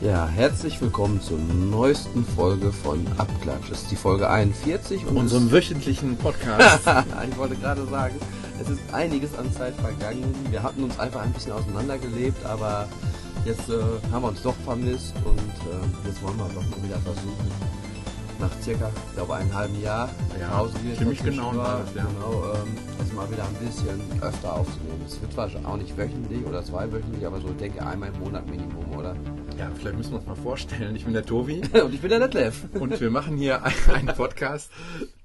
Ja, herzlich willkommen zur neuesten Folge von Abklatsch. Das ist die Folge 41 und unserem wöchentlichen Podcast. ich wollte gerade sagen, es ist einiges an Zeit vergangen. Wir hatten uns einfach ein bisschen auseinandergelebt, aber jetzt äh, haben wir uns doch vermisst und äh, jetzt wollen wir doch mal wieder versuchen. Nach circa, ich glaube, einem halben Jahr Ja, Pause, die ziemlich genau war, das, ja. genau, ähm, jetzt mal wieder ein bisschen öfter aufzunehmen. Es wird zwar auch nicht wöchentlich oder zweiwöchentlich, aber so ich denke einmal im Monat Minimum, oder? ja, vielleicht müssen wir uns mal vorstellen. Ich bin der Tobi und ich bin der Netlev. und wir machen hier ein- einen Podcast,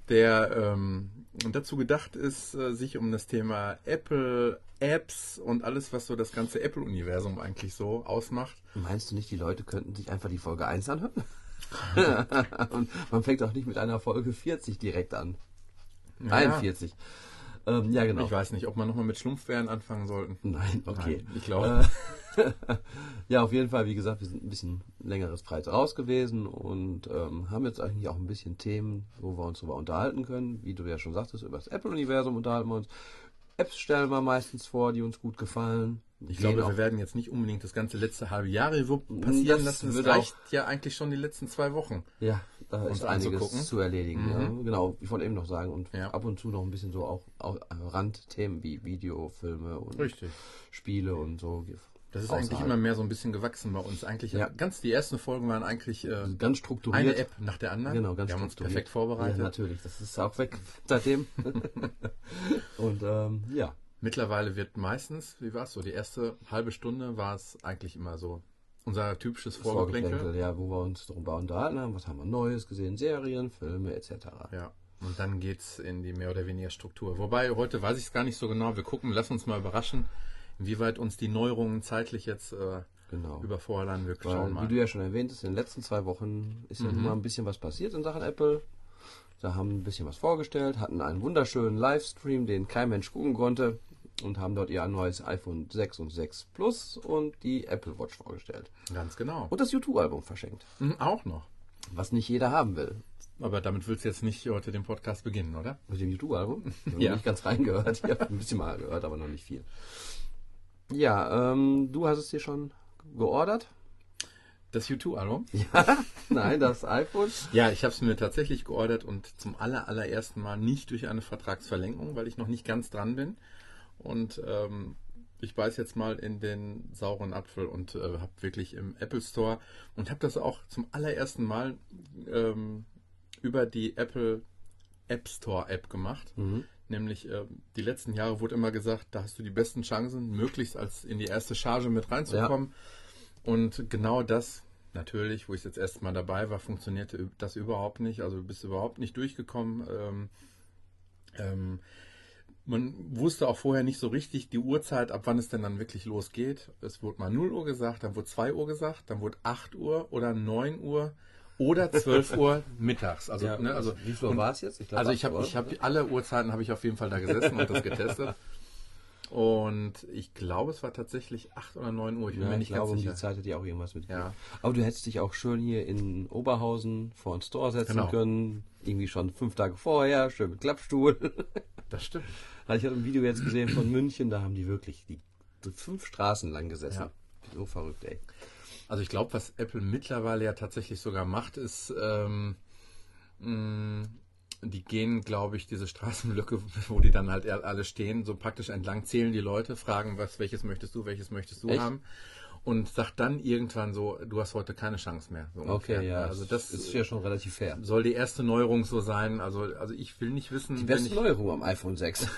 der ähm, dazu gedacht ist, äh, sich um das Thema Apple, Apps und alles, was so das ganze Apple-Universum eigentlich so ausmacht. Meinst du nicht, die Leute könnten sich einfach die Folge 1 anhören? Und man fängt auch nicht mit einer Folge 40 direkt an. Ja, 41. Ähm, ja, genau. Ich weiß nicht, ob wir nochmal mit Schlumpfbären anfangen sollten. Nein, okay. Nein, ich glaube. Äh, ja, auf jeden Fall, wie gesagt, wir sind ein bisschen längeres Breit raus gewesen und ähm, haben jetzt eigentlich auch ein bisschen Themen, wo wir uns darüber unterhalten können. Wie du ja schon sagtest, über das Apple-Universum unterhalten wir uns. Apps stellen wir meistens vor, die uns gut gefallen. Ich Gehen glaube, wir werden jetzt nicht unbedingt das ganze letzte halbe Jahr Revue Das passieren lassen. Wird reicht ja eigentlich schon die letzten zwei Wochen. Ja, da ist einiges zu erledigen. Mhm. Ja. Genau, ich wollte eben noch sagen. Und Ja. ab und zu noch ein bisschen so auch, auch Randthemen wie Videofilme und Richtig. Spiele und so. Das ist Außerhalb. eigentlich immer mehr so ein bisschen gewachsen bei uns. Eigentlich Ja. ganz die ersten Folgen waren eigentlich äh, ganz strukturiert. eine App nach der anderen. Genau, ganz Wir haben uns perfekt vorbereitet. Ja, natürlich. Das ist auch weg seitdem. und ähm, ja, Mittlerweile wird meistens, wie war es so, die erste halbe Stunde war es eigentlich immer so unser typisches Vorgeplänkel. Vorgeplänkel, ja, wo wir uns darüber unterhalten haben, was haben wir Neues gesehen, Serien, Filme etc. Ja. Und dann geht's in die mehr oder weniger Struktur. Wobei heute weiß ich es gar nicht so genau. Wir gucken, lass uns mal überraschen, inwieweit uns die Neuerungen zeitlich jetzt äh, Genau. überfordern. Wir schauen Weil, mal. wie du ja schon erwähnt hast, in den letzten zwei Wochen ist ja mal ein bisschen was passiert in Sachen Apple. Da haben ein bisschen was vorgestellt, hatten einen wunderschönen Livestream, den kein Mensch gucken konnte und haben dort ihr neues iPhone 6 und 6 Plus und die Apple Watch vorgestellt. Ganz genau. Und das YouTube-Album verschenkt, Mhm, auch noch. was nicht jeder haben will. Aber damit willst du jetzt nicht heute den Podcast beginnen, oder? Mit dem YouTube-Album? Ich habe Ja. nicht ganz reingehört. Ich habe ein bisschen mal gehört, aber noch nicht viel. Ja, ähm, du hast es dir schon geordert? Das U2-Album? Ja? Nein, das iPhone? Ja, ich habe es mir tatsächlich geordert und zum aller, allerersten Mal nicht durch eine Vertragsverlängerung, weil ich noch nicht ganz dran bin. Und ähm, ich beiß jetzt mal in den sauren Apfel und äh, habe wirklich im Apple Store und habe das auch zum allerersten Mal ähm, über die Apple App Store App gemacht. Mhm. Nämlich äh, die letzten Jahre wurde immer gesagt, da hast du die besten Chancen, möglichst als in die erste Charge mit reinzukommen. Und genau das, natürlich, wo ich jetzt erst mal dabei war, funktionierte das überhaupt nicht. Also du bist überhaupt nicht durchgekommen. Ähm, ähm, man wusste auch vorher nicht so richtig die Uhrzeit, ab wann es denn dann wirklich losgeht. Es wurde mal 0 Uhr gesagt, dann wurde 2 Uhr gesagt, dann wurde 8 Uhr oder 9 Uhr oder 12 Uhr mittags. Also, ne, also wie viel und- war es jetzt? glaub, also ich habe Uhr. ich hab alle Uhrzeiten habe ich auf jeden Fall da gesessen und das getestet. Und ich glaube, es war tatsächlich 8 oder 9 Uhr. Ich bin Ja, mir ich nicht glaube, ganz um sicher. die Zeit hätte ich auch irgendwas mit. Ja. Aber du hättest dich auch schön hier in Oberhausen vor den Store setzen Genau. können. Irgendwie schon fünf Tage vorher, schön mit Klappstuhl. Das stimmt. ich habe ein Video jetzt gesehen von München, da haben die wirklich die fünf Straßen lang gesessen. Ja. So verrückt, ey. Also ich glaube, was Apple mittlerweile ja tatsächlich sogar macht, ist, ähm, mh, die gehen, glaube ich, diese Straßenblöcke, wo die dann halt alle stehen, so praktisch entlang zählen die Leute, fragen, was, welches möchtest du, welches möchtest du Echt? haben. Und sagt dann irgendwann so, du hast heute keine Chance mehr. So. Okay, ja. Also das ist ja schon relativ fair. soll die erste Neuerung so sein. Also, also ich will nicht wissen, Die beste ich, Neuerung am iPhone 6.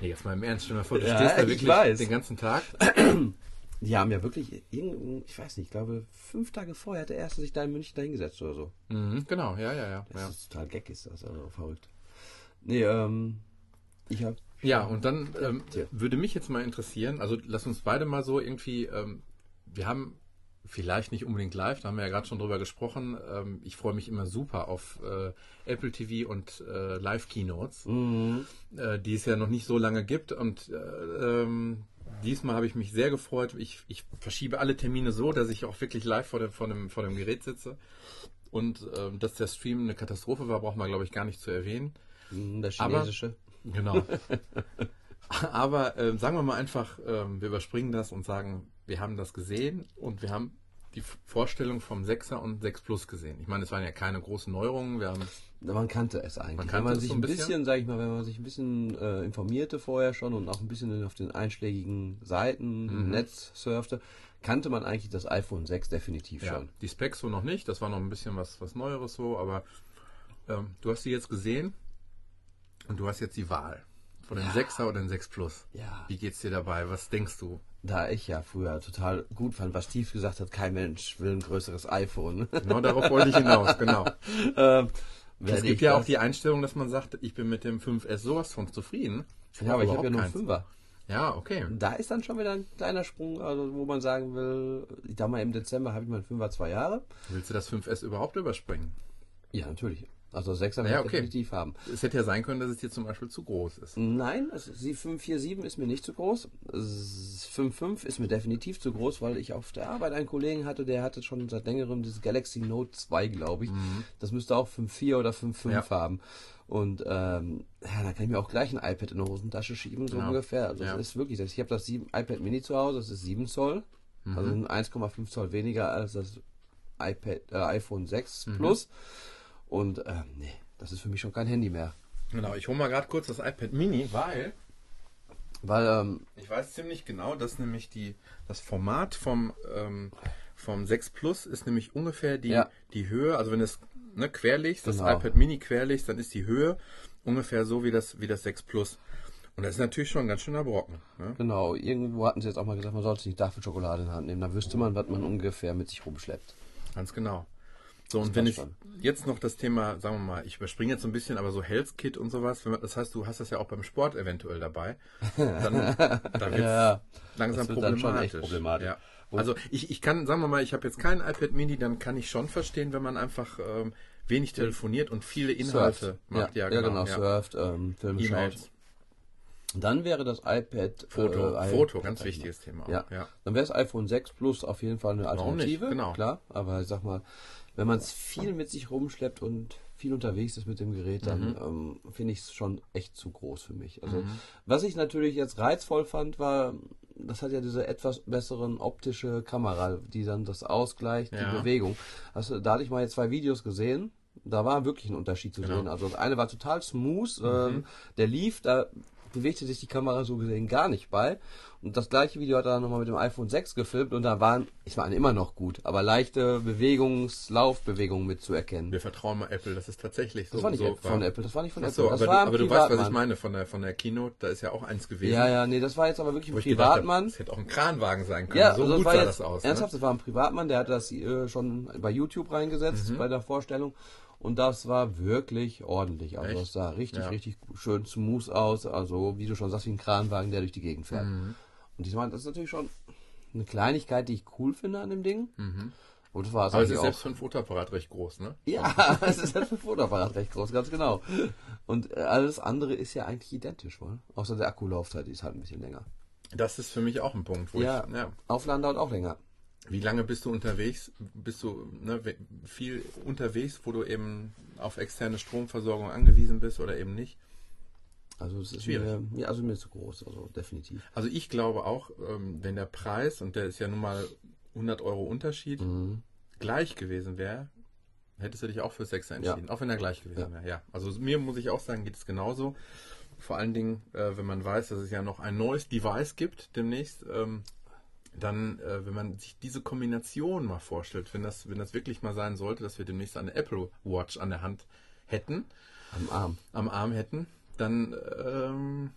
Nee, jetzt mal im Ernst, stell dir mal vor, du Ja, stehst da ich wirklich weiß. den ganzen Tag. Die haben ja wirklich, ich weiß nicht, ich glaube, fünf Tage vorher hat der Erste sich da in München dahingesetzt oder so. Mhm, genau, ja, ja, ja. Das Ja, ist total geck, ist das, also verrückt. Nee, ähm, ich habe ja und dann ähm, würde mich jetzt mal interessieren, also lass uns beide mal so irgendwie, ähm, wir haben Vielleicht nicht unbedingt live, da haben wir ja gerade schon drüber gesprochen. Ähm, ich freue mich immer super auf äh, Apple TV und äh, Live-Keynotes, mhm. äh, die es ja noch nicht so lange gibt. Und äh, ähm, diesmal habe ich mich sehr gefreut. Ich, ich verschiebe alle Termine so, dass ich auch wirklich live vor dem, vor dem, vor dem Gerät sitze. Und ähm, dass der Stream eine Katastrophe war, braucht man, glaube ich, gar nicht zu erwähnen. Mhm, der chinesische. Aber, genau. Aber äh, sagen wir mal einfach, äh, wir überspringen das und sagen, wir haben das gesehen und wir haben die Vorstellung vom 6er und 6 Plus gesehen. Ich meine, es waren ja keine großen Neuerungen. Wir haben man kannte es eigentlich. Man kannte wenn man sich so ein bisschen, bisschen, sag ich mal, wenn man sich ein bisschen äh, informierte vorher schon und auch ein bisschen auf den einschlägigen Seiten im mhm. Netz surfte, kannte man eigentlich das iPhone 6 definitiv ja, schon. Die Specs so noch nicht, das war noch ein bisschen was, was Neueres so, aber ähm, du hast sie jetzt gesehen und du hast jetzt die Wahl. Von dem ja. 6er oder dem 6 Plus. Ja. Wie geht's dir dabei? Was denkst du? Da ich ja früher total gut fand, was Steve gesagt hat, kein Mensch will ein größeres iPhone. Genau darauf wollte ich hinaus, genau. ähm, es gibt ja auch die Einstellung, dass man sagt, ich bin mit dem 5S sowas von zufrieden. Ja, aber ich habe ja nur einen 5er. Ja, okay. Da ist dann schon wieder ein kleiner Sprung, also wo man sagen will, ich da mal im Dezember habe ich meinen 5er zwei Jahre. Willst du das 5S überhaupt überspringen? Ja, natürlich. Also 6er ja, okay. definitiv haben. Es hätte ja sein können, dass es hier zum Beispiel zu groß ist. Nein, also die 547 ist mir nicht zu groß. 5.5 ist mir definitiv zu groß, weil ich auf der Arbeit einen Kollegen hatte, der hatte schon seit längerem dieses Galaxy Note 2, glaube ich. Mhm. Das müsste auch 5.4 oder 5.5 ja. haben. Und ähm, ja, da kann ich mir auch gleich ein iPad in die Hosentasche schieben, so ja. ungefähr. Also ja. das ist wirklich, ich habe das 7, iPad Mini zu Hause, das ist 7 Zoll, mhm. also 1,5 Zoll weniger als das iPad, äh, iPhone 6 mhm. Plus. Und ähm, nee, das ist für mich schon kein Handy mehr. Genau, ich hole mal gerade kurz das iPad Mini, weil. Weil, ähm, ich weiß ziemlich genau, dass nämlich die, das Format vom, ähm, vom 6 Plus ist nämlich ungefähr die, ja. die Höhe, also wenn du es ne, querlegst, genau. das iPad Mini querlegst, dann ist die Höhe ungefähr so wie das, wie das 6 Plus. Und das ist natürlich schon ein ganz schöner Brocken. Ne? Genau, irgendwo hatten sie jetzt auch mal gesagt, man sollte nicht dafür Schokolade in die Hand nehmen. Da wüsste man, was man ungefähr mit sich rumschleppt. Ganz genau. So, und wenn ich jetzt noch das Thema, sagen wir mal, ich überspringe jetzt so ein bisschen, aber so Health Kit und sowas, das heißt, du hast das ja auch beim Sport eventuell dabei, dann, dann wird ja, langsam wird problematisch. problematisch. Ja. Also ich, ich kann, sagen wir mal, ich habe jetzt kein iPad Mini, dann kann ich schon verstehen, wenn man einfach ähm, wenig telefoniert und viele Inhalte surft. macht. Ja, ja, genau, ja, genau surft, ähm, Filme e. Dann wäre das iPad Foto, äh, Foto, ganz iPad, wichtiges Thema. Ja. ja. Dann wäre das iPhone 6 Plus auf jeden Fall eine Alternative, genau. klar. Aber ich sag mal, wenn man es viel mit sich rumschleppt und viel unterwegs ist mit dem Gerät, dann mhm. ähm, finde ich es schon echt zu groß für mich. Also mhm. was ich natürlich jetzt reizvoll fand, war, das hat ja diese etwas besseren optische Kamera, die dann das ausgleicht, ja. die Bewegung. Also da hatte ich mal jetzt zwei Videos gesehen. Da war wirklich ein Unterschied zu genau. sehen. Also das eine war total smooth, mhm. ähm, der lief, da bewegte sich die Kamera so gesehen gar nicht bei. Und das gleiche Video hat er dann nochmal mit dem iPhone 6 gefilmt und da waren, ich waren immer noch gut, aber leichte Bewegungs-, Laufbewegungen mitzuerkennen. Wir vertrauen mal Apple, das ist tatsächlich so. Das war nicht so von Apple, das war nicht von Achso, Apple. Das aber, du, aber du weißt, was ich meine von der, von der Keynote, da ist ja auch eins gewesen. Ja, ja, nee, das war jetzt aber wirklich ein Privatmann. das hätte auch ein Kranwagen sein können. Ja, so also gut sah das aus. Ne? Ernsthaft, ne? das war ein Privatmann, der hat das äh, schon bei YouTube reingesetzt, mhm. bei der Vorstellung. Und das war wirklich ordentlich. Also es sah richtig, ja. richtig schön smooth aus. Also wie du schon sagst, wie ein Kranwagen, der durch die Gegend fährt. Mhm. Und diesmal, das ist natürlich schon eine Kleinigkeit, die ich cool finde an dem Ding. Mhm. Und war es Aber es ist auch. selbst für ein Fotoapparat recht groß, ne? Ja, es ist selbst für ein Fotoapparat recht groß, ganz genau. Und äh, alles andere ist ja eigentlich identisch, wohl. Außer der Akkulaufzeit, die ist halt ein bisschen länger. Das ist für mich auch ein Punkt, wo ja, ich. Ja, Aufladen dauert auch länger. Wie lange bist du unterwegs? Bist du ne, viel unterwegs, wo du eben auf externe Stromversorgung angewiesen bist oder eben nicht? Also es ist Schwierig. mir, ja, also mir zu groß, also definitiv. Also ich glaube auch, ähm, wenn der Preis, und der ist ja nun mal 100 Euro Unterschied, mhm. gleich gewesen wäre, hättest du dich auch für 6 entschieden, ja. auch wenn er gleich gewesen ja. wäre. Ja, also mir muss ich auch sagen, geht es genauso. Vor allen Dingen, äh, wenn man weiß, dass es ja noch ein neues Device gibt demnächst, ähm, dann, äh, wenn man sich diese Kombination mal vorstellt, wenn das, wenn das wirklich mal sein sollte, dass wir demnächst eine Apple Watch an der Hand hätten, am Arm, am Arm hätten, dann ähm,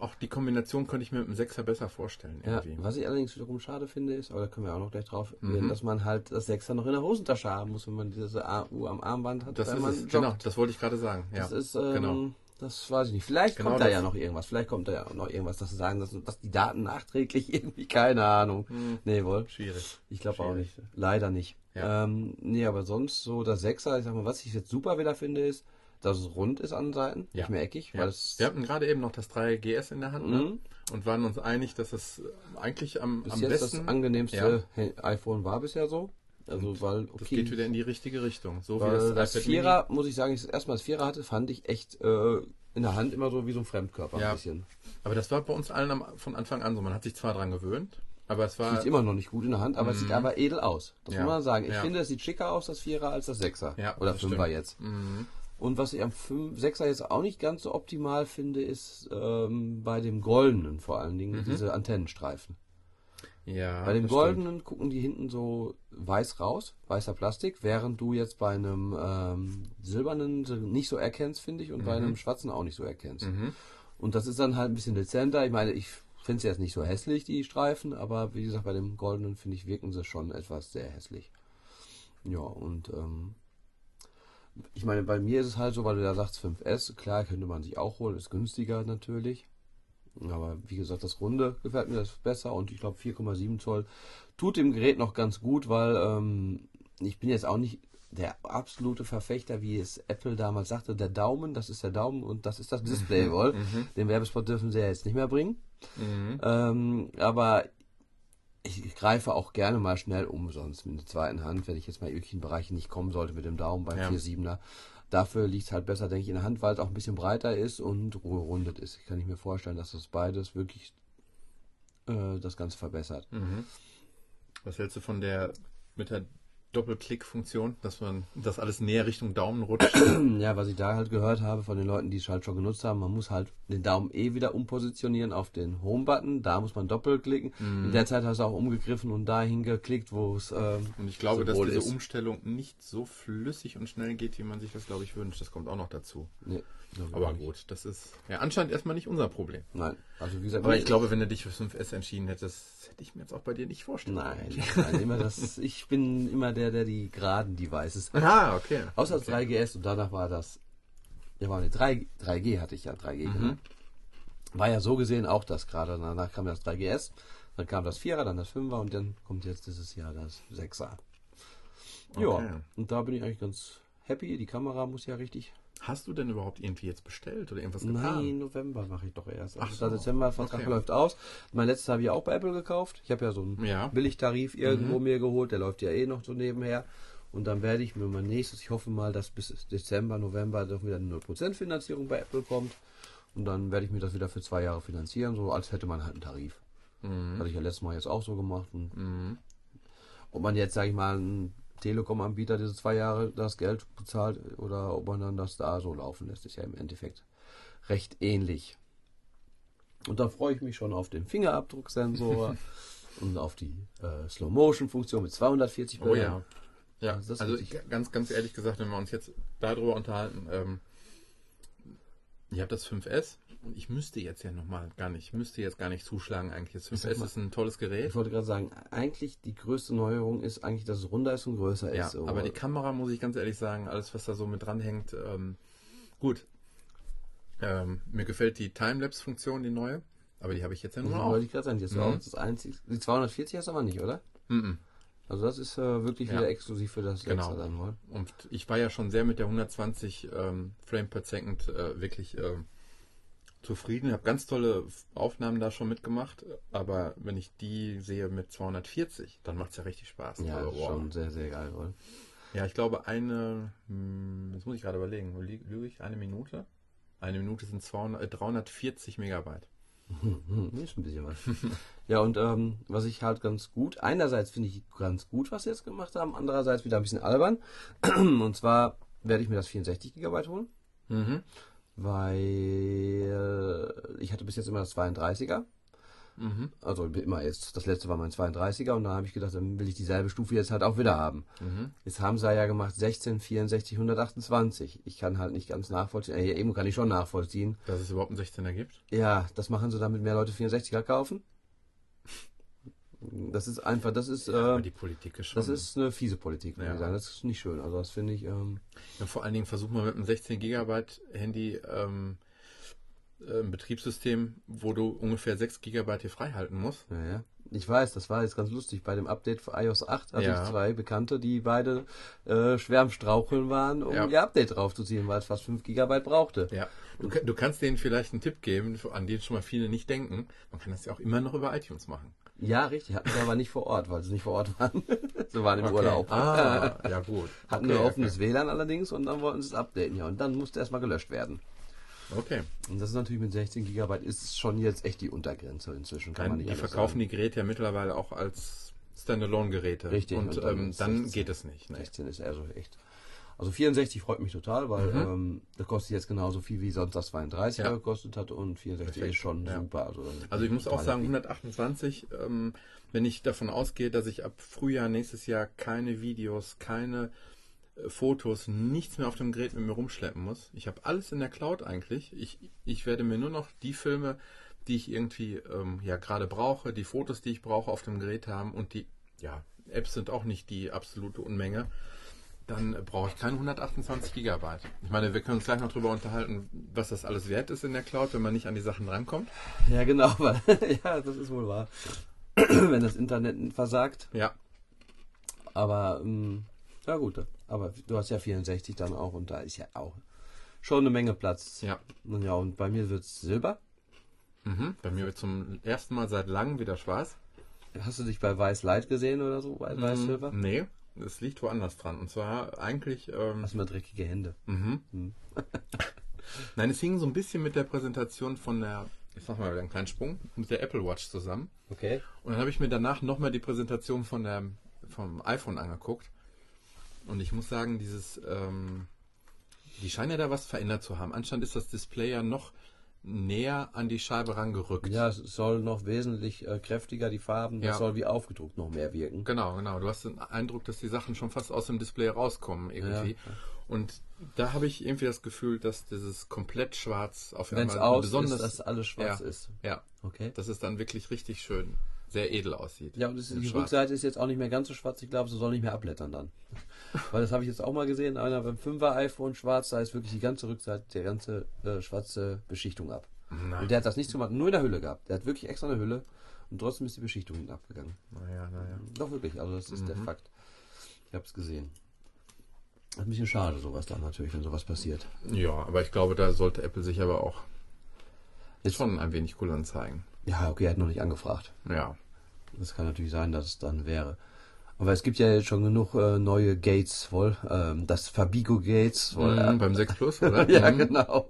auch die Kombination könnte ich mir mit dem Sechser besser vorstellen. Ja, was ich allerdings wiederum schade finde, ist, aber da können wir auch noch gleich drauf, mhm. dass man halt das Sechser noch in der Hosentasche haben muss, wenn man diese AU am Armband hat. Das ist es, genau, das wollte ich gerade sagen. Ja, das ist, ähm, genau. Das weiß ich nicht. Vielleicht genau kommt da ja noch irgendwas. Vielleicht kommt da ja noch irgendwas, dass sie sagen, dass, dass die Daten nachträglich irgendwie, keine Ahnung. Hm. Nee, wohl. Schwierig. Ich glaube auch nicht. Leider nicht. Ja. Ähm, nee, aber sonst so das Sechser, ich sag mal, was ich jetzt super wieder finde, ist, dass es rund ist an Seiten, ja. nicht mehr eckig. Ja. Wir hatten gerade eben noch das 3GS in der Hand ne? mhm. und waren uns einig, dass es eigentlich am, Bis am jetzt besten... das angenehmste iPhone war bisher so. Also, weil, okay. Das geht wieder in die richtige Richtung. So wie das, das Vierer, Mini. muss ich sagen, ich das erste Mal das Vierer hatte, fand ich echt äh, in der Hand immer so wie so ein Fremdkörper ja. ein bisschen. Aber das war bei uns allen am, von Anfang an so. Man hat sich zwar dran gewöhnt, aber es war. Sieht immer noch nicht gut in der Hand, aber mm. es sieht mhm. aber edel aus. Das ja. muss man sagen. Ich ja. finde, es sieht schicker aus, das Vierer, als das Sechser. Ja, Oder Fünfer stimmt. jetzt. Mm. Und was ich am 5, 6er jetzt auch nicht ganz so optimal finde, ist ähm, bei dem goldenen vor allen Dingen mhm. diese Antennenstreifen. Ja. Bei dem goldenen stimmt. gucken die hinten so weiß raus, weißer Plastik, während du jetzt bei einem ähm, silbernen nicht so erkennst, finde ich, und mhm. bei einem schwarzen auch nicht so erkennst. Mhm. Und das ist dann halt ein bisschen dezenter. Ich meine, ich finde es jetzt nicht so hässlich, die Streifen, aber wie gesagt, bei dem goldenen finde ich, wirken sie schon etwas sehr hässlich. Ja, und ähm, ich meine, bei mir ist es halt so, weil du da sagst 5S, klar, könnte man sich auch holen, ist günstiger natürlich. Aber wie gesagt, das Runde gefällt mir das besser und ich glaube 4,7 Zoll tut dem Gerät noch ganz gut, weil ähm, ich bin jetzt auch nicht der absolute Verfechter, wie es Apple damals sagte, der Daumen, das ist der Daumen und das ist das Display mhm. wohl. Mhm. Den Werbespot dürfen sie ja jetzt nicht mehr bringen. Mhm. Ähm, aber ich greife auch gerne mal schnell um, sonst mit der zweiten Hand, wenn ich jetzt mal in irgendwelchen Bereichen nicht kommen sollte mit dem Daumen beim ja. 4,7er. Dafür liegt es halt besser, denke ich, in der Hand, weil es auch ein bisschen breiter ist und gerundet ist. Ich kann nicht mir vorstellen, dass das beides wirklich äh, das Ganze verbessert. Mhm. Was hältst du von der der Doppelklick-Funktion, dass man das alles näher Richtung Daumen rutscht. Ja, was ich da halt gehört habe von den Leuten, die es halt schon genutzt haben, man muss halt den Daumen eh wieder umpositionieren auf den Home-Button, da muss man doppelklicken. Mhm. In der Zeit hast du auch umgegriffen und dahin geklickt, wo es. Ähm, und ich glaube, dass diese ist. Umstellung nicht so flüssig und schnell geht, wie man sich das, glaube ich, wünscht. Das kommt auch noch dazu. Nee. Aber gut, das ist ja anscheinend erstmal nicht unser Problem. Nein. Also wie gesagt, Aber ich glaube, wenn du dich für 5S entschieden hättest, hätte ich mir jetzt auch bei dir nicht vorstellen Nein, nein immer das, ich bin immer der, der die geraden Devices hat. Ah, okay. Außer das okay. 3GS und danach war das, ja, war eine 3, 3G hatte ich ja, 3G, mhm. genau. War ja so gesehen auch das gerade. Danach kam das 3GS, dann kam das 4er, dann das 5er und dann kommt jetzt dieses Jahr das 6er. Okay. Ja, und da bin ich eigentlich ganz happy. Die Kamera muss ja richtig Hast du denn überhaupt irgendwie jetzt bestellt oder irgendwas getan? Nein, November mache ich doch erst. Also Ach so. Dezember, Vertrag okay. läuft aus. Mein letztes habe ich auch bei Apple gekauft. Ich habe ja so einen ja. Billigtarif irgendwo mhm. mir geholt. Der läuft ja eh noch so nebenher. Und dann werde ich mir mein nächstes, ich hoffe mal, dass bis Dezember, November doch wieder eine 0% Finanzierung bei Apple kommt. Und dann werde ich mir das wieder für zwei Jahre finanzieren, so als hätte man halt einen Tarif. Mhm. Hatte ich ja letztes Mal jetzt auch so gemacht. Und mhm. Ob man jetzt, sage ich mal, einen Telekom-Anbieter diese zwei Jahre das Geld bezahlt oder ob man dann das da so laufen lässt, ist ja im Endeffekt recht ähnlich. Und da freue ich mich schon auf den Fingerabdrucksensor und auf die äh, Slow-Motion-Funktion mit 240 Bildern. Oh ja. Ja, also, also ganz, ganz ehrlich gesagt, wenn wir uns jetzt darüber unterhalten, ähm, ich habe das 5S und ich müsste jetzt ja nochmal gar nicht, müsste jetzt gar nicht zuschlagen eigentlich. Das 5S ist ein tolles Gerät. Ich wollte gerade sagen, eigentlich die größte Neuerung ist eigentlich, dass es runder ist und größer ja, ist. Ja, aber die Kamera, muss ich ganz ehrlich sagen, alles was da so mit dranhängt, ähm, gut. Ähm, mir gefällt die Timelapse-Funktion, die neue, aber die habe ich jetzt ja nur noch. Wollte ich gerade sagen, die ist mhm. auch das einzige. Die 240 hast du aber nicht, oder? Mhm. Also das ist äh, wirklich wieder exklusiv für das genau. dann mal. Und ich war ja schon sehr mit der 120 ähm, Frame per Second äh, wirklich äh, zufrieden. Ich habe ganz tolle Aufnahmen da schon mitgemacht, aber wenn ich die sehe mit 240, dann macht es ja richtig Spaß. Ja, also, wow. schon sehr, sehr geil. Oder? Ja, ich glaube eine, hm, das muss ich gerade überlegen, lüge ich, eine Minute? Eine Minute sind 200, 340 äh, Megabyte. Ist ein bisschen was. ja, und ähm, was ich halt ganz gut, einerseits finde ich ganz gut, was sie jetzt gemacht haben, andererseits wieder ein bisschen albern. und zwar werde ich mir das 64 GB holen. Mhm. Weil ich hatte bis jetzt immer das 32er. Mhm. Also immer jetzt, das letzte war mein 32er und dann habe ich gedacht, dann will ich dieselbe Stufe jetzt halt auch wieder haben. Mhm. Jetzt haben sie ja gemacht 16, 64, 128. Ich kann halt nicht ganz nachvollziehen, äh, eben kann ich schon nachvollziehen. Dass es überhaupt einen 16er gibt? Ja, das machen sie damit mehr Leute 64er kaufen. Das ist einfach, das ist. Ja, äh, die Politik ist schon. Das ist eine fiese Politik, ja. ich sagen. Das ist nicht schön. Also das finde ich. Ähm, ja, vor allen Dingen versucht man mit einem 16 Gigabyte Handy ähm, äh, ein Betriebssystem, wo du ungefähr 6 GB hier freihalten musst. Ja, ja. Ich weiß, das war jetzt ganz lustig. Bei dem Update für iOS 8 hatte Ja. ich zwei Bekannte, die beide äh, schwer am Straucheln waren, um ihr Update draufzuziehen, weil es fast 5 GB brauchte. Ja. Du, du kannst denen vielleicht einen Tipp geben, an den schon mal viele nicht denken. Man kann das ja auch immer noch über iTunes machen. Ja, richtig. Hatten sie aber nicht vor Ort, weil sie nicht vor Ort waren. sie waren im Okay. Urlaub. Ah, ja gut. Hatten okay, nur offenes WLAN allerdings und dann wollten sie es updaten. Ja, und dann musste erstmal gelöscht werden. Okay. Und das ist natürlich mit 16 GB ist schon jetzt echt die Untergrenze inzwischen. Kann man Nein, nicht die verkaufen sagen. die Geräte ja mittlerweile auch als Standalone-Geräte. Richtig, Und, und dann ähm, dann 16. geht es nicht. Ne? 16 ist eher so echt. Also 64 freut mich total, weil Mhm. ähm, das kostet jetzt genauso viel wie sonst das 32 Ja. gekostet hat und 64 Perfekt, ist schon ja. super. Also, Also ich muss auch sagen, happy. 128, ähm, wenn ich davon ausgehe, dass ich ab Frühjahr nächstes Jahr keine Videos, keine äh, Fotos, nichts mehr auf dem Gerät mit mir rumschleppen muss. Ich habe alles in der Cloud eigentlich. Ich, ich werde mir nur noch die Filme, die ich irgendwie ähm, ja gerade brauche, die Fotos, die ich brauche, auf dem Gerät haben und die ja, Apps sind auch nicht die absolute Unmenge. Dann brauche ich keine 128 Gigabyte. Ich meine, wir können uns gleich noch darüber unterhalten, was das alles wert ist in der Cloud, wenn man nicht an die Sachen rankommt. Ja, genau, weil, ja, das ist wohl wahr. Wenn das Internet versagt. Ja, Aber, ähm, ja gut, aber du hast ja 64 dann auch und da ist ja auch schon eine Menge Platz. ja. Und Ja, und bei mir wird es Silber. Mhm. Bei mir wird zum ersten Mal seit langem wieder schwarz. Hast du dich bei Weiß Light gesehen oder so? Bei Weiß Silber? Mm, Nee, es liegt woanders dran. Und zwar eigentlich. Ähm, Hast du mal dreckige Hände? mhm. Hm. Nein, es hing so ein bisschen mit der Präsentation von der, ich sag mal wieder einen kleinen Sprung, mit der Apple Watch zusammen. Okay. Und dann habe ich mir danach nochmal die Präsentation von der, vom iPhone angeguckt. Und ich muss sagen, dieses, ähm, die scheinen ja da was verändert zu haben. Anscheinend ist das Display ja noch näher an die Scheibe rangerückt. Ja, es soll noch wesentlich äh, kräftiger, die Farben, das Ja. soll wie aufgedruckt noch mehr wirken. Genau, genau. Du hast den Eindruck, dass die Sachen schon fast aus dem Display rauskommen irgendwie. Und da habe ich irgendwie das Gefühl, dass dieses komplett schwarz auf Wenn es einmal aus besonders ist, dass alles schwarz ja, ist. Ja, Okay. dass es dann wirklich richtig schön, sehr edel aussieht. Ja, und das, die schwarz. Rückseite ist jetzt auch nicht mehr ganz so schwarz. Ich glaube, sie soll nicht mehr abblättern dann. Weil das habe ich jetzt auch mal gesehen. Einer beim 5er iPhone schwarz, da ist wirklich die ganze Rückseite, die ganze äh, schwarze Beschichtung ab. Na, Und der hat das nicht gemacht, nur in der Hülle gehabt. Der hat wirklich extra eine Hülle und trotzdem ist die Beschichtung hinten abgegangen. naja, naja. Doch wirklich, also das ist der Mhm. Fakt. Ich habe es gesehen. Das ist ein bisschen schade, sowas dann natürlich, wenn sowas passiert. Ja, aber ich glaube, da sollte Apple sich aber auch Jetzt schon ein wenig cool anzeigen. Ja, okay, er hat noch nicht angefragt. Ja. Das kann natürlich sein, dass es dann wäre. Aber es gibt ja jetzt schon genug äh, neue Gates wohl. Ähm, das Fabigo Gates wohl. Mhm, beim 6 Plus, oder? ja, Mhm. genau.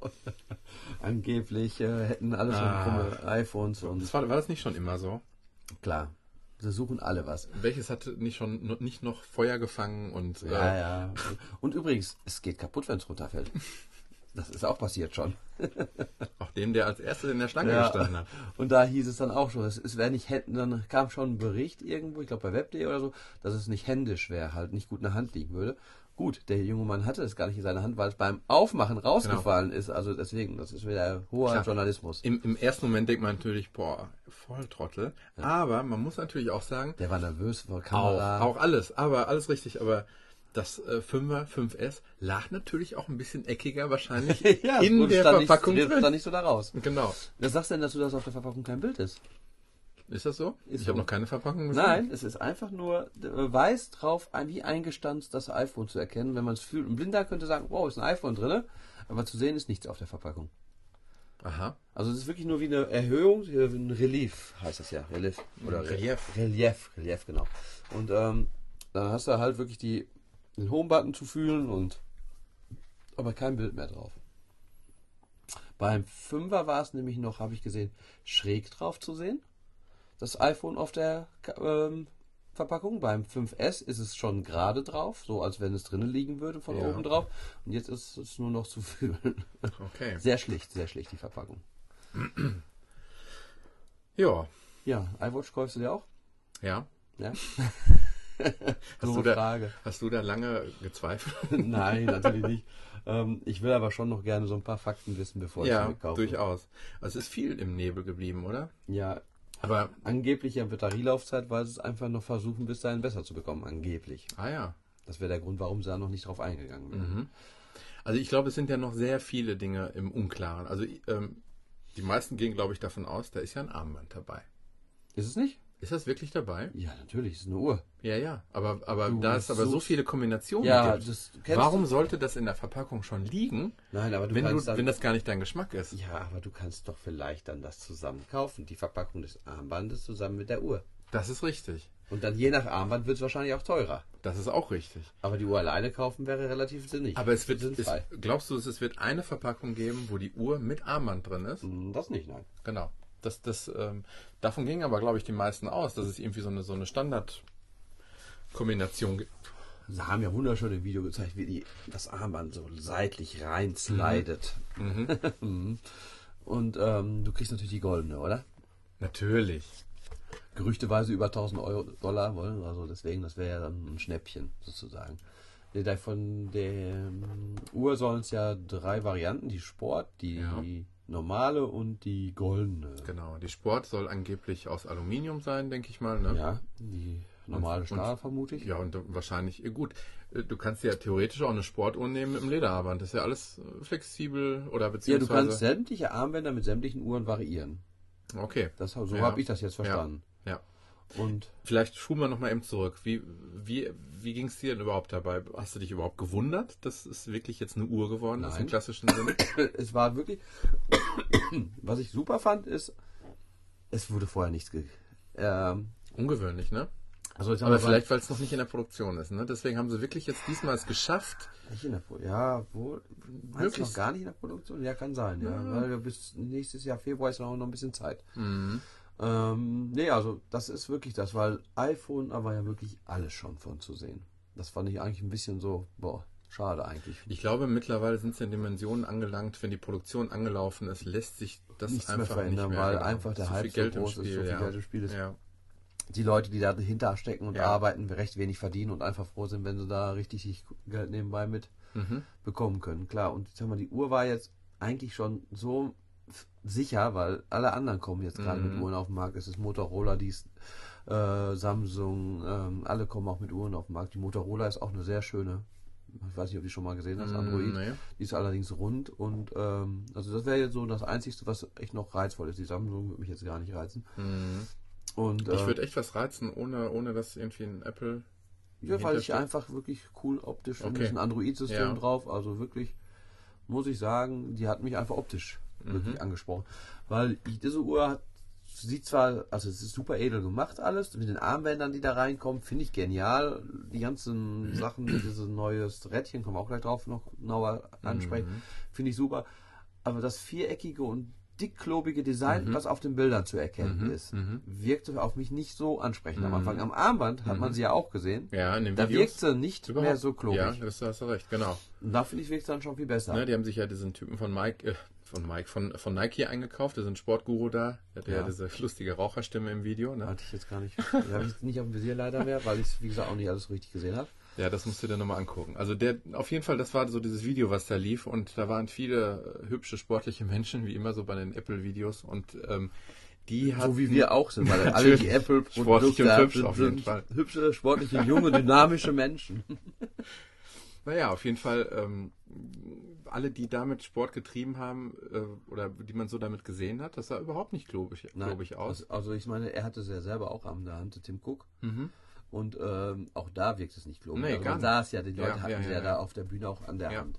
Angeblich äh, hätten alle schon Ah. krumme iPhones und Das war, war das nicht schon immer so? klar. Sie suchen alle was. Welches hatte nicht schon nicht noch Feuer gefangen und äh, Ja, ja. Und übrigens, es geht kaputt, wenn es runterfällt. Das ist auch passiert schon. auch dem, der als erstes in der Schlange Ja. gestanden hat. Und da hieß es dann auch schon, es, es wäre nicht händen, dann kam schon ein Bericht irgendwo, ich glaube bei web.de oder so, dass es nicht händisch wäre, halt nicht gut in der Hand liegen würde. Gut, der junge Mann hatte es gar nicht in seiner Hand, weil es beim Aufmachen rausgefallen ist. Also deswegen, das ist wieder hoher Klar. Journalismus. Im, Im ersten Moment denkt man natürlich, boah, Volltrottel. Aber man muss natürlich auch sagen, Der war nervös vor auch, Kamera. auch alles, aber alles richtig, aber das äh, 5er, 5S lag natürlich auch ein bisschen eckiger wahrscheinlich ja, in der Verpackung nicht, drin. nicht so da raus. Genau. Was sagst du denn dazu, dass auf der Verpackung kein Bild ist? Ist das so? Ist ich so. habe noch keine Verpackung gesehen. Nein, es ist einfach nur äh, weiß drauf, wie eingestanzt das iPhone zu erkennen, wenn man es fühlt. Ein Blinder könnte sagen, wow, ist ein iPhone drin, aber zu sehen ist nichts auf der Verpackung. Aha. Also es ist wirklich nur wie eine Erhöhung, äh, ein Relief heißt das ja, Relief oder Re- Relief. Relief, Relief genau. Und ähm, dann hast du halt wirklich die den Home-Button zu fühlen und aber kein Bild mehr drauf. Beim 5er war es nämlich noch, habe ich gesehen, schräg drauf zu sehen. Das iPhone auf der ähm, Verpackung. Beim 5S ist es schon gerade drauf, so als wenn es drinnen liegen würde von Ja. oben drauf. Und jetzt ist es nur noch zu fühlen. Okay. Sehr schlicht, sehr schlicht die Verpackung. Ja. Ja, iWatch kaufst du dir auch? Ja. Ja. Hast, du da, Frage. hast du da lange gezweifelt? Nein, natürlich nicht. Ähm, ich will aber schon noch gerne so ein paar Fakten wissen, bevor ich ja, kaufe. durchaus. Also es ist viel im Nebel geblieben, oder? Ja, Aber, angeblich ja Batterielaufzeit, weil sie es einfach noch versuchen, bis dahin besser zu bekommen. Angeblich. ah ja. Das wäre der Grund, warum sie da noch nicht drauf eingegangen sind. Mhm. Also ich glaube, es sind ja noch sehr viele Dinge im Unklaren. Also ähm, Die meisten gehen, glaube ich, davon aus, da ist ja ein Armband dabei. Ist es nicht? Ist das wirklich dabei? Ja, natürlich, es ist eine Uhr. Ja, ja. Aber, aber Du, da es aber so- viele Kombinationen Ja, gibt, das warum du. sollte das in der Verpackung schon liegen, Nein, aber du wenn, du, kannst dann, wenn das gar nicht dein Geschmack ist? Ja, aber du kannst doch vielleicht dann das zusammen kaufen. Die Verpackung des Armbandes zusammen mit der Uhr. Das ist richtig. Und dann je nach Armband wird es wahrscheinlich auch teurer. Das ist auch richtig. Aber die Uhr alleine kaufen wäre relativ sinnig. Aber es wird, es, glaubst du, es wird eine Verpackung geben, wo die Uhr mit Armband drin ist? Hm, Das nicht, nein. Genau. Das, das, ähm, davon gingen aber, glaube ich, die meisten aus, dass es irgendwie so eine, so eine Standardkombination gibt. Sie haben ja wunderschön im Video gezeigt, wie die, das Armband so seitlich rein slidet. Mhm. Und ähm, du kriegst natürlich die goldene, oder? Natürlich. Gerüchteweise über 1000 Euro, Dollar wollen, also deswegen, das wäre ja dann ein Schnäppchen sozusagen. Von der ähm, Uhr sollen es ja drei Varianten, die Sport, die Ja. Normale und die goldene. Genau. Die Sport soll angeblich aus Aluminium sein, denke ich mal. Ne? Ja, die normale Stahl vermute ich. Ja, und wahrscheinlich, eh, gut, äh, du kannst ja theoretisch auch eine Sportuhr nehmen mit dem Lederarmband. Das ist ja alles äh, flexibel oder Ja, du beziehungsweise... kannst sämtliche Armbänder mit sämtlichen Uhren variieren. Okay. Das, so Ja. habe ich das jetzt verstanden. Ja. Und Vielleicht schulen wir nochmal eben zurück. Wie, wie, wie ging es dir denn überhaupt dabei? Hast du dich überhaupt gewundert, dass es wirklich jetzt eine Uhr geworden ist im Nein. klassischen Sinne? es war wirklich, was ich super fand, ist, es wurde vorher nichts ge ähm, Ungewöhnlich, ne? also sag Aber vielleicht, weil es noch nicht in der Produktion ist, ne? Deswegen haben sie wirklich jetzt diesmal es geschafft. nicht in der Pro ja, du Wirklich? noch gar nicht in der Produktion? Ja, kann sein, ja, weil wir bis nächstes Jahr Februar ist noch noch ein bisschen Zeit. Mhm. Ähm, nee, also das ist wirklich das, weil iPhone aber ja wirklich alles schon von zu sehen. Das fand ich eigentlich ein bisschen so, boah, schade eigentlich. Ich glaube, mittlerweile sind es in Dimensionen angelangt, wenn die Produktion angelaufen ist, lässt sich das Nichts mehr einfach verändern, nicht mehr. weil genau. einfach der Zu Hype so groß ist, so Spiel, viel ja. Geld im Spiel ist. Ja. die Leute, die dahinter stecken und Ja. arbeiten, recht wenig verdienen und einfach froh sind, wenn sie da richtig Geld nebenbei mit Mhm. bekommen können. Klar, und ich sag mal, die Uhr war jetzt eigentlich schon so sicher, weil alle anderen kommen jetzt gerade Mhm. mit Uhren auf den Markt. Es ist Motorola, die ist äh, Samsung, ähm, alle kommen auch mit Uhren auf den Markt. Die Motorola ist auch eine sehr schöne. Ich weiß nicht, ob du die schon mal gesehen hast, Android. Mm, nee. Die ist allerdings rund und ähm, also das wäre jetzt so das Einzige, was echt noch reizvoll ist. Die Samsung würde mich jetzt gar nicht reizen. Mhm. Und Ich äh, würde echt was reizen, ohne, ohne dass irgendwie ein Apple. Ja, weil ich einfach wirklich cool optisch. Okay. Ein Android-System Ja. drauf, also wirklich, muss ich sagen, die hat mich einfach optisch Mhm. wirklich angesprochen. Weil ich, diese Uhr hat, sieht zwar, also es ist super edel gemacht alles, mit den Armbändern, die da reinkommen, finde ich genial. Die ganzen Sachen, dieses neues Rädchen, kommen wir auch gleich drauf noch genauer ansprechen, Mhm. finde ich super. Aber das viereckige und dickklobige Design, was auf den Bildern zu erkennen Mhm, ist, mhm. wirkte auf mich nicht so ansprechend am Mhm. Anfang. Am Armband hat man sie ja auch gesehen. Ja, in den Da Videos. wirkt sie nicht mehr so klobig. Ja, das hast du recht, genau. Und da finde ich, wirkt es dann schon viel besser. Ne, die haben sich ja diesen Typen von Mike, äh, von Mike, von, von Nike eingekauft, diesen Sportguru da. Der hatte ja. Ja. diese lustige Raucherstimme im Video. Ne? Hatte ich jetzt gar nicht. Habe ich nicht auf dem Visier leider mehr, weil ich es, wie gesagt, auch nicht alles so richtig gesehen habe. Ja, das musst du dir nochmal angucken. Also der, auf jeden Fall, das war so dieses Video, was da lief und da waren viele äh, hübsche, sportliche Menschen, wie immer so bei den Apple-Videos und ähm, die hatten, So wie wir auch sind, weil alle die Sportlich Apple-Produkte und hübsch sind, auf jeden Fall. hübsche, sportliche, junge, dynamische Menschen. Naja, auf jeden Fall, ähm, alle, die damit Sport getrieben haben äh, oder die man so damit gesehen hat, das sah überhaupt nicht globig, globig aus. Also, also ich meine, er hatte es ja selber auch an der Hand, Tim Cook. Mhm. Und ähm, auch da wirkt es nicht klobig. Nee, also man sah es ja, die Leute Ja, hatten ja, ja, ja, da auf der Bühne auch an der. Hand.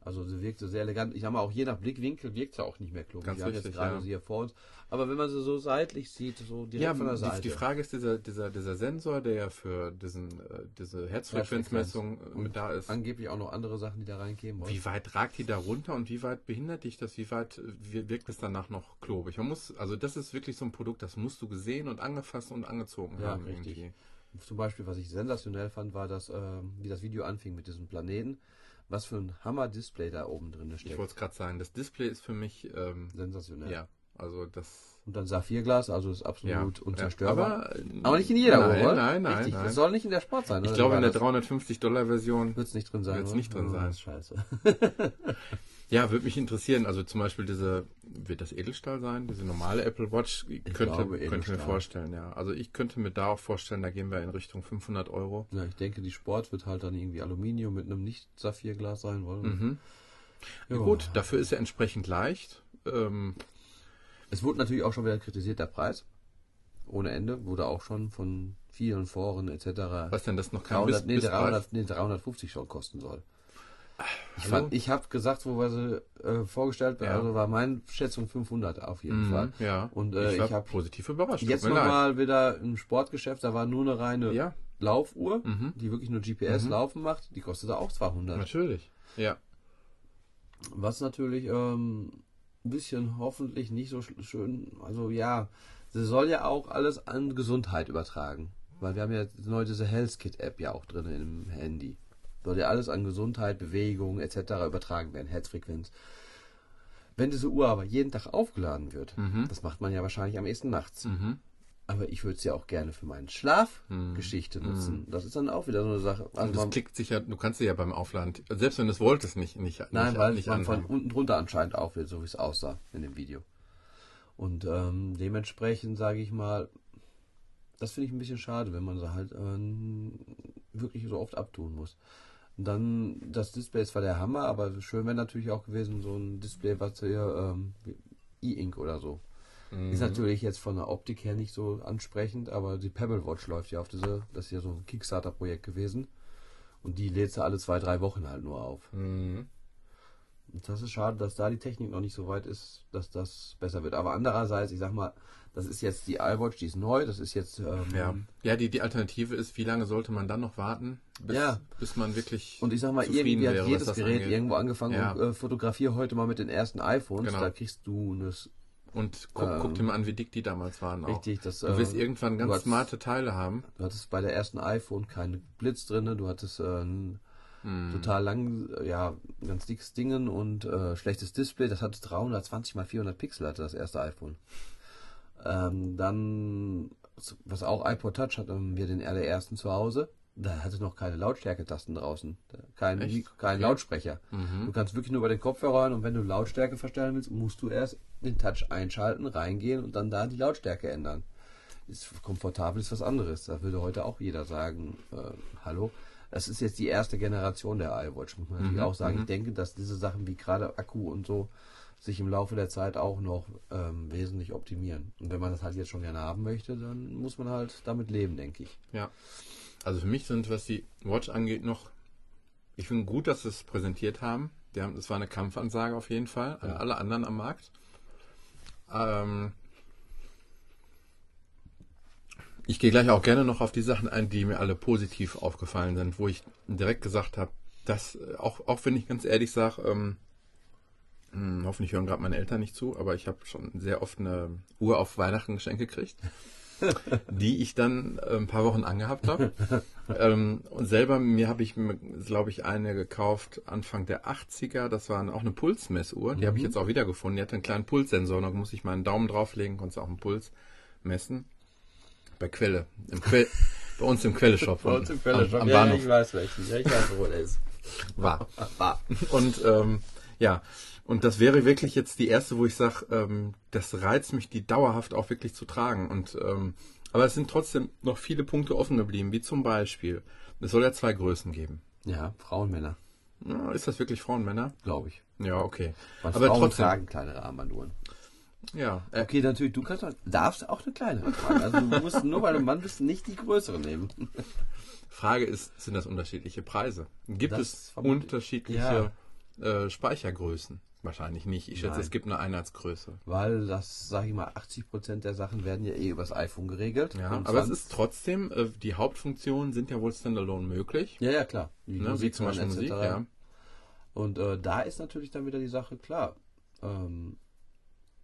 Also sie wirkte sehr elegant. Ich sag mal, auch je nach Blickwinkel wirkt sie auch nicht mehr klobig. Ganz Wir haben richtig, jetzt gerade ja. sie hier vor uns. Aber wenn man sie so seitlich sieht, so direkt Ja, von der die, Seite. die Frage ist, dieser, dieser, dieser Sensor, der ja für diesen, äh, diese Herzfrequenzmessung äh, mit da ist, Angeblich auch noch andere Sachen, die da reinkämen. wie weit ragt die da runter und wie weit behindert dich das? Wie weit äh, wir- wirkt es danach noch klobig? Man muss, also das ist wirklich so ein Produkt, das musst du gesehen und angefasst und angezogen Ja, haben. richtig. irgendwie. Zum Beispiel, was ich sensationell fand, war, dass, ähm, wie das Video anfing mit diesem Planeten, was für ein Hammer-Display da oben drin Ich steckt. wollte es gerade sagen, das Display ist für mich, ähm, Sensationell. ja, also das Und dann Saphirglas, also ist absolut ja. unzerstörbar. Aber, äh, Aber, nicht in jeder nein, Uhr? Nein, nein, Richtig. nein. Das soll nicht in der Sport sein, ich glaube, in der War das- 350-Dollar-Version Wird's nicht drin sein. Wird's oder? nicht drin Oh, sein. Scheiße. Ja, würde mich interessieren. Also zum Beispiel diese, wird das Edelstahl sein? Diese normale Apple Watch? könnte, glaube, könnte ich mir vorstellen, ja. Also ich könnte mir da auch vorstellen, da gehen wir in Richtung 500 Euro. Ja, ich denke, die Sport wird halt dann irgendwie Aluminium mit einem Nicht-Saphirglas sein wollen. Mhm. Ja. Gut, dafür ist er entsprechend leicht. Ähm, Es wurde natürlich auch schon wieder kritisiert, der Preis. Ohne Ende. Wurde auch schon von vielen Foren etc. Was denn das noch kein 300, nee, Bis- 300, nee, 350 schon kosten soll. Ich, fand, ich habe gesagt, wo wir sie äh, vorgestellt Ja. also war meine Schätzung 500 auf jeden Mhm, Fall. Ja. Und äh, ich ich habe positiv überrascht. jetzt nochmal wieder im Sportgeschäft, da war nur eine reine Ja, Laufuhr, Mhm. die wirklich nur GPS Mhm. laufen macht, die kostete auch 200. natürlich. Ja. Was natürlich ähm, ein bisschen hoffentlich nicht so sch- schön, also ja, sie soll ja auch alles an Gesundheit übertragen. Weil wir haben ja neu diese Health Kit App ja auch drin im Handy. Soll ja alles an Gesundheit, Bewegung etc. übertragen werden, Herzfrequenz. Wenn diese Uhr aber jeden Tag aufgeladen wird, Mhm. das macht man ja wahrscheinlich am ehesten nachts. Mhm. Aber ich würde es ja auch gerne für meinen Schlafgeschichte nutzen. Das ist dann auch wieder so eine Sache. Also Und das man, klickt sich ja, du kannst sie ja beim Aufladen, selbst wenn du es wolltest, nicht, nicht, Nein, nicht, weil nicht man von unten drunter anscheinend auch wird, so wie es aussah in dem Video. Und ähm, dementsprechend sage ich mal, das finde ich ein bisschen schade, wenn man sie halt ähm, wirklich so oft abtun muss. Und dann, das Display ist zwar der Hammer, aber schön wäre natürlich auch gewesen, so ein Display, was hier, ähm, E-Ink oder so. Mhm. Ist natürlich jetzt von der Optik her nicht so ansprechend, aber die Pebble Watch läuft ja auf diese, das ist ja so ein Kickstarter-Projekt gewesen. Und die lädt sie alle zwei, drei Wochen halt nur auf. Mhm. Und das ist schade, dass da die Technik noch nicht so weit ist, dass das besser wird. Aber andererseits, ich sag mal, das ist jetzt die iWatch, die ist neu, das ist jetzt ähm, Ja, ja die, die Alternative ist, wie lange sollte man dann noch warten, bis, Ja. bis man wirklich und ich sag mal, irgendwie hat wäre, jedes Gerät angeht. irgendwo angefangen Ja. und äh, fotografiere heute mal mit den ersten iPhones, Genau. da kriegst du eine Und guck, Ähm, guck dir mal an, wie dick die damals waren auch. richtig, das Du wirst äh, irgendwann ganz hast- smarte Teile haben. Du hattest bei der ersten iPhone keinen Blitz drin, du hattest äh, ein Hm. total lang, äh, ja, ganz dickes Dingen und äh, schlechtes Display. Das hatte 320 mal 400 Pixel, hatte das erste iPhone. Ähm, dann, was auch iPod Touch hatten wir den allerersten zu Hause. Da hatte noch keine Lautstärketasten draußen. Kein, Echt? kein Okay. Lautsprecher. Mhm. Du kannst wirklich nur über den Kopfhörer hören und wenn du Lautstärke verstellen willst, musst du erst den Touch einschalten, reingehen und dann da die Lautstärke ändern. Ist komfortabel ist was anderes. Da würde heute auch jeder sagen, äh, hallo. Das ist jetzt die erste Generation der iWatch, muss man natürlich Mhm, auch sagen. mhm. Ich denke, dass diese Sachen wie gerade Akku und so sich im Laufe der Zeit auch noch ähm, wesentlich optimieren. Und wenn man das halt jetzt schon gerne haben möchte, dann muss man halt damit leben, denke ich. Ja. Also für mich sind, was die Watch angeht, noch. Ich finde gut, dass sie es präsentiert haben. Die haben. Das war eine Kampfansage auf jeden Fall an Ja. alle anderen am Markt. Ähm, ich gehe gleich auch gerne noch auf die Sachen ein, die mir alle positiv aufgefallen sind, wo ich direkt gesagt habe, dass, äh, auch, auch wenn ich ganz ehrlich sage, ähm, hm, hoffentlich hören gerade meine Eltern nicht zu, aber ich habe schon sehr oft eine Uhr auf Weihnachten geschenkt gekriegt die ich dann äh, ein paar Wochen angehabt habe. Ähm, und selber, mir habe ich, glaube ich, eine gekauft Anfang der 80er. Das war auch eine Pulsmessuhr. Die habe ich Mhm. jetzt auch wieder gefunden. Die hatte einen kleinen Pulssensor. Da muss ich meinen Daumen drauflegen, konnte auch einen Puls messen. Bei Quelle. Im Que bei uns im Quelle-Shop. am, am Bahnhof weiß welchen. Ja, ich weiß, wo er ist. war. Ah, Und ähm, ja, und das wäre wirklich jetzt die erste, wo ich sage, ähm, das reizt mich, die dauerhaft auch wirklich zu tragen. Und ähm, aber es sind trotzdem noch viele Punkte offen geblieben, wie zum Beispiel, es soll ja zwei Größen geben. Ja, Frauen, Männer, Ja, ist das wirklich Frauen, Männer? glaube ich. Ja, okay. Was aber Frauen trotzdem, tragen kleinere Armbanduhren. ja, äh, Okay, natürlich, du kannst darfst auch eine kleinere tragen. Also du musst nur, weil du Mann bist, nicht die größere nehmen. Frage ist, sind das unterschiedliche Preise? Gibt Das es unterschiedliche äh, Speichergrößen? Wahrscheinlich nicht. Ich schätze, Nein. es gibt eine Einheitsgröße. Weil das, sag ich mal, 80% der Sachen werden ja eh übers iPhone geregelt. Ja, aber es 20 ist trotzdem, äh, die Hauptfunktionen sind ja wohl standalone möglich. Ja, ja, klar. Wie, Ne, wie zum Beispiel Musik, ja. Und äh, da ist natürlich dann wieder die Sache klar. Ähm,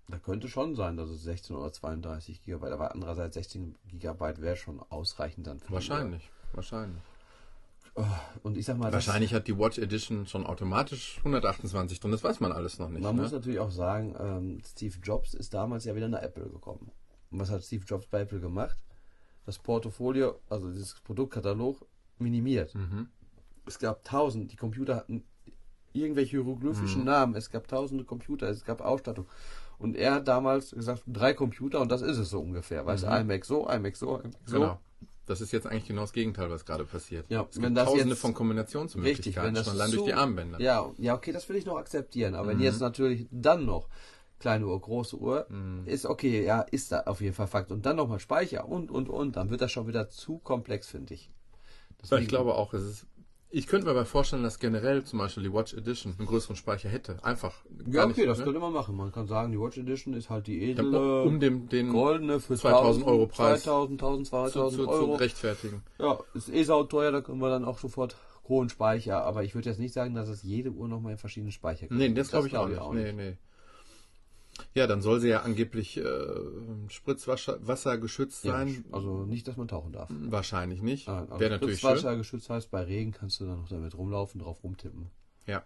da könnte schon sein, dass es 16 oder 32 Gigabyte, aber andererseits 16 Gigabyte wäre schon ausreichend dann. Für Wahrscheinlich, wahrscheinlich. Uhr. Und ich sag mal, Wahrscheinlich hat die Watch Edition schon automatisch 128 drin, das weiß man alles noch nicht. Man ne? muss natürlich auch sagen, ähm, Steve Jobs ist damals ja wieder nach Apple gekommen. Und was hat Steve Jobs bei Apple gemacht? Das Portfolio, also dieses Produktkatalog, minimiert. Mhm. Es gab tausend, die Computer hatten irgendwelche hieroglyphischen Mhm. Namen, es gab tausende Computer, es gab Ausstattung. Und er hat damals gesagt, drei Computer und das ist es so ungefähr. Weißt du, Mhm. iMac so, iMac so, iMac so. Genau. Das ist jetzt eigentlich genau das Gegenteil, was gerade passiert. Ja, es wenn gibt das tausende jetzt- von Kombinationsmöglichkeiten, Richtig, wenn das schon allein so, durch die Armbänder. Ja, ja, okay, das will ich noch akzeptieren. Aber wenn Mhm. jetzt natürlich dann noch kleine Uhr, große Uhr, Mhm. ist okay, ja, ist da auf jeden Fall Fakt. Und dann nochmal Speicher und, und, und, dann wird das schon wieder zu komplex, finde ich. Ja, ich glaube auch, es ist. Ich könnte mir aber vorstellen, dass generell zum Beispiel die Watch Edition einen größeren Speicher hätte. Einfach. Ja, okay, nicht, das ne? könnte man machen. Man kann sagen, die Watch Edition ist halt die Dann edle, um den, den goldene für 2000 Euro Preis 2000, 1000, zu, 2000 zu, zu Euro. rechtfertigen. Ja, ist eh sauteuer, da können wir dann auch sofort hohen Speicher. Aber ich würde jetzt nicht sagen, dass es jede Uhr nochmal in verschiedenen Speicher Nee, gibt. das, glaube ich auch glaub nicht. Nee, nee. Ja, dann soll sie ja angeblich äh, Spritzwasser Wasser geschützt Ja, sein. also nicht, dass man tauchen darf. Wahrscheinlich nicht. Ah, also Wäre natürlich schön. Spritzwasser geschützt heißt, bei Regen kannst du dann noch damit rumlaufen, drauf rumtippen. Ja,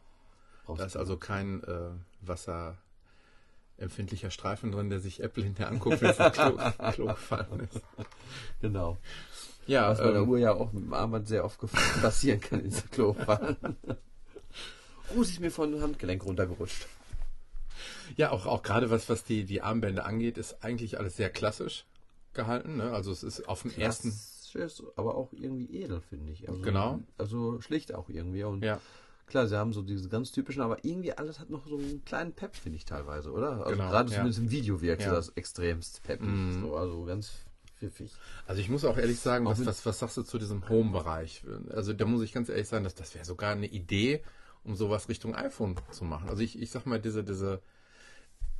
Brauchst da ist also kein äh, wasserempfindlicher Streifen drin, der sich Apple hinterher anguckt, wenn es ins Klo, Klo gefallen ist. Genau. Ja, Was bei der ähm, Uhr ja auch mit dem Armband sehr oft passieren kann ins Klo fallen. Oh, sie ist mir von dem Handgelenk runtergerutscht. Ja, auch, auch gerade was, was die, die Armbänder angeht, ist eigentlich alles sehr klassisch gehalten. Ne? Also es ist auf dem ersten. Aber auch irgendwie edel, finde ich. Also, Genau. Also schlicht auch irgendwie. Und Ja, klar, sie haben so diese ganz typischen, aber irgendwie alles hat noch so einen kleinen Pep, finde ich teilweise, oder? Also Genau, gerade ja. zumindest im Video wirkt Ja. das extremst peppig. Mhm. So, also ganz pfiffig. also ich muss auch ehrlich sagen, Auch was, was, was sagst du zu diesem Home-Bereich? Also da muss ich ganz ehrlich sagen, dass das wäre sogar eine Idee, um sowas Richtung iPhone zu machen. Also ich, ich sag mal, diese, diese,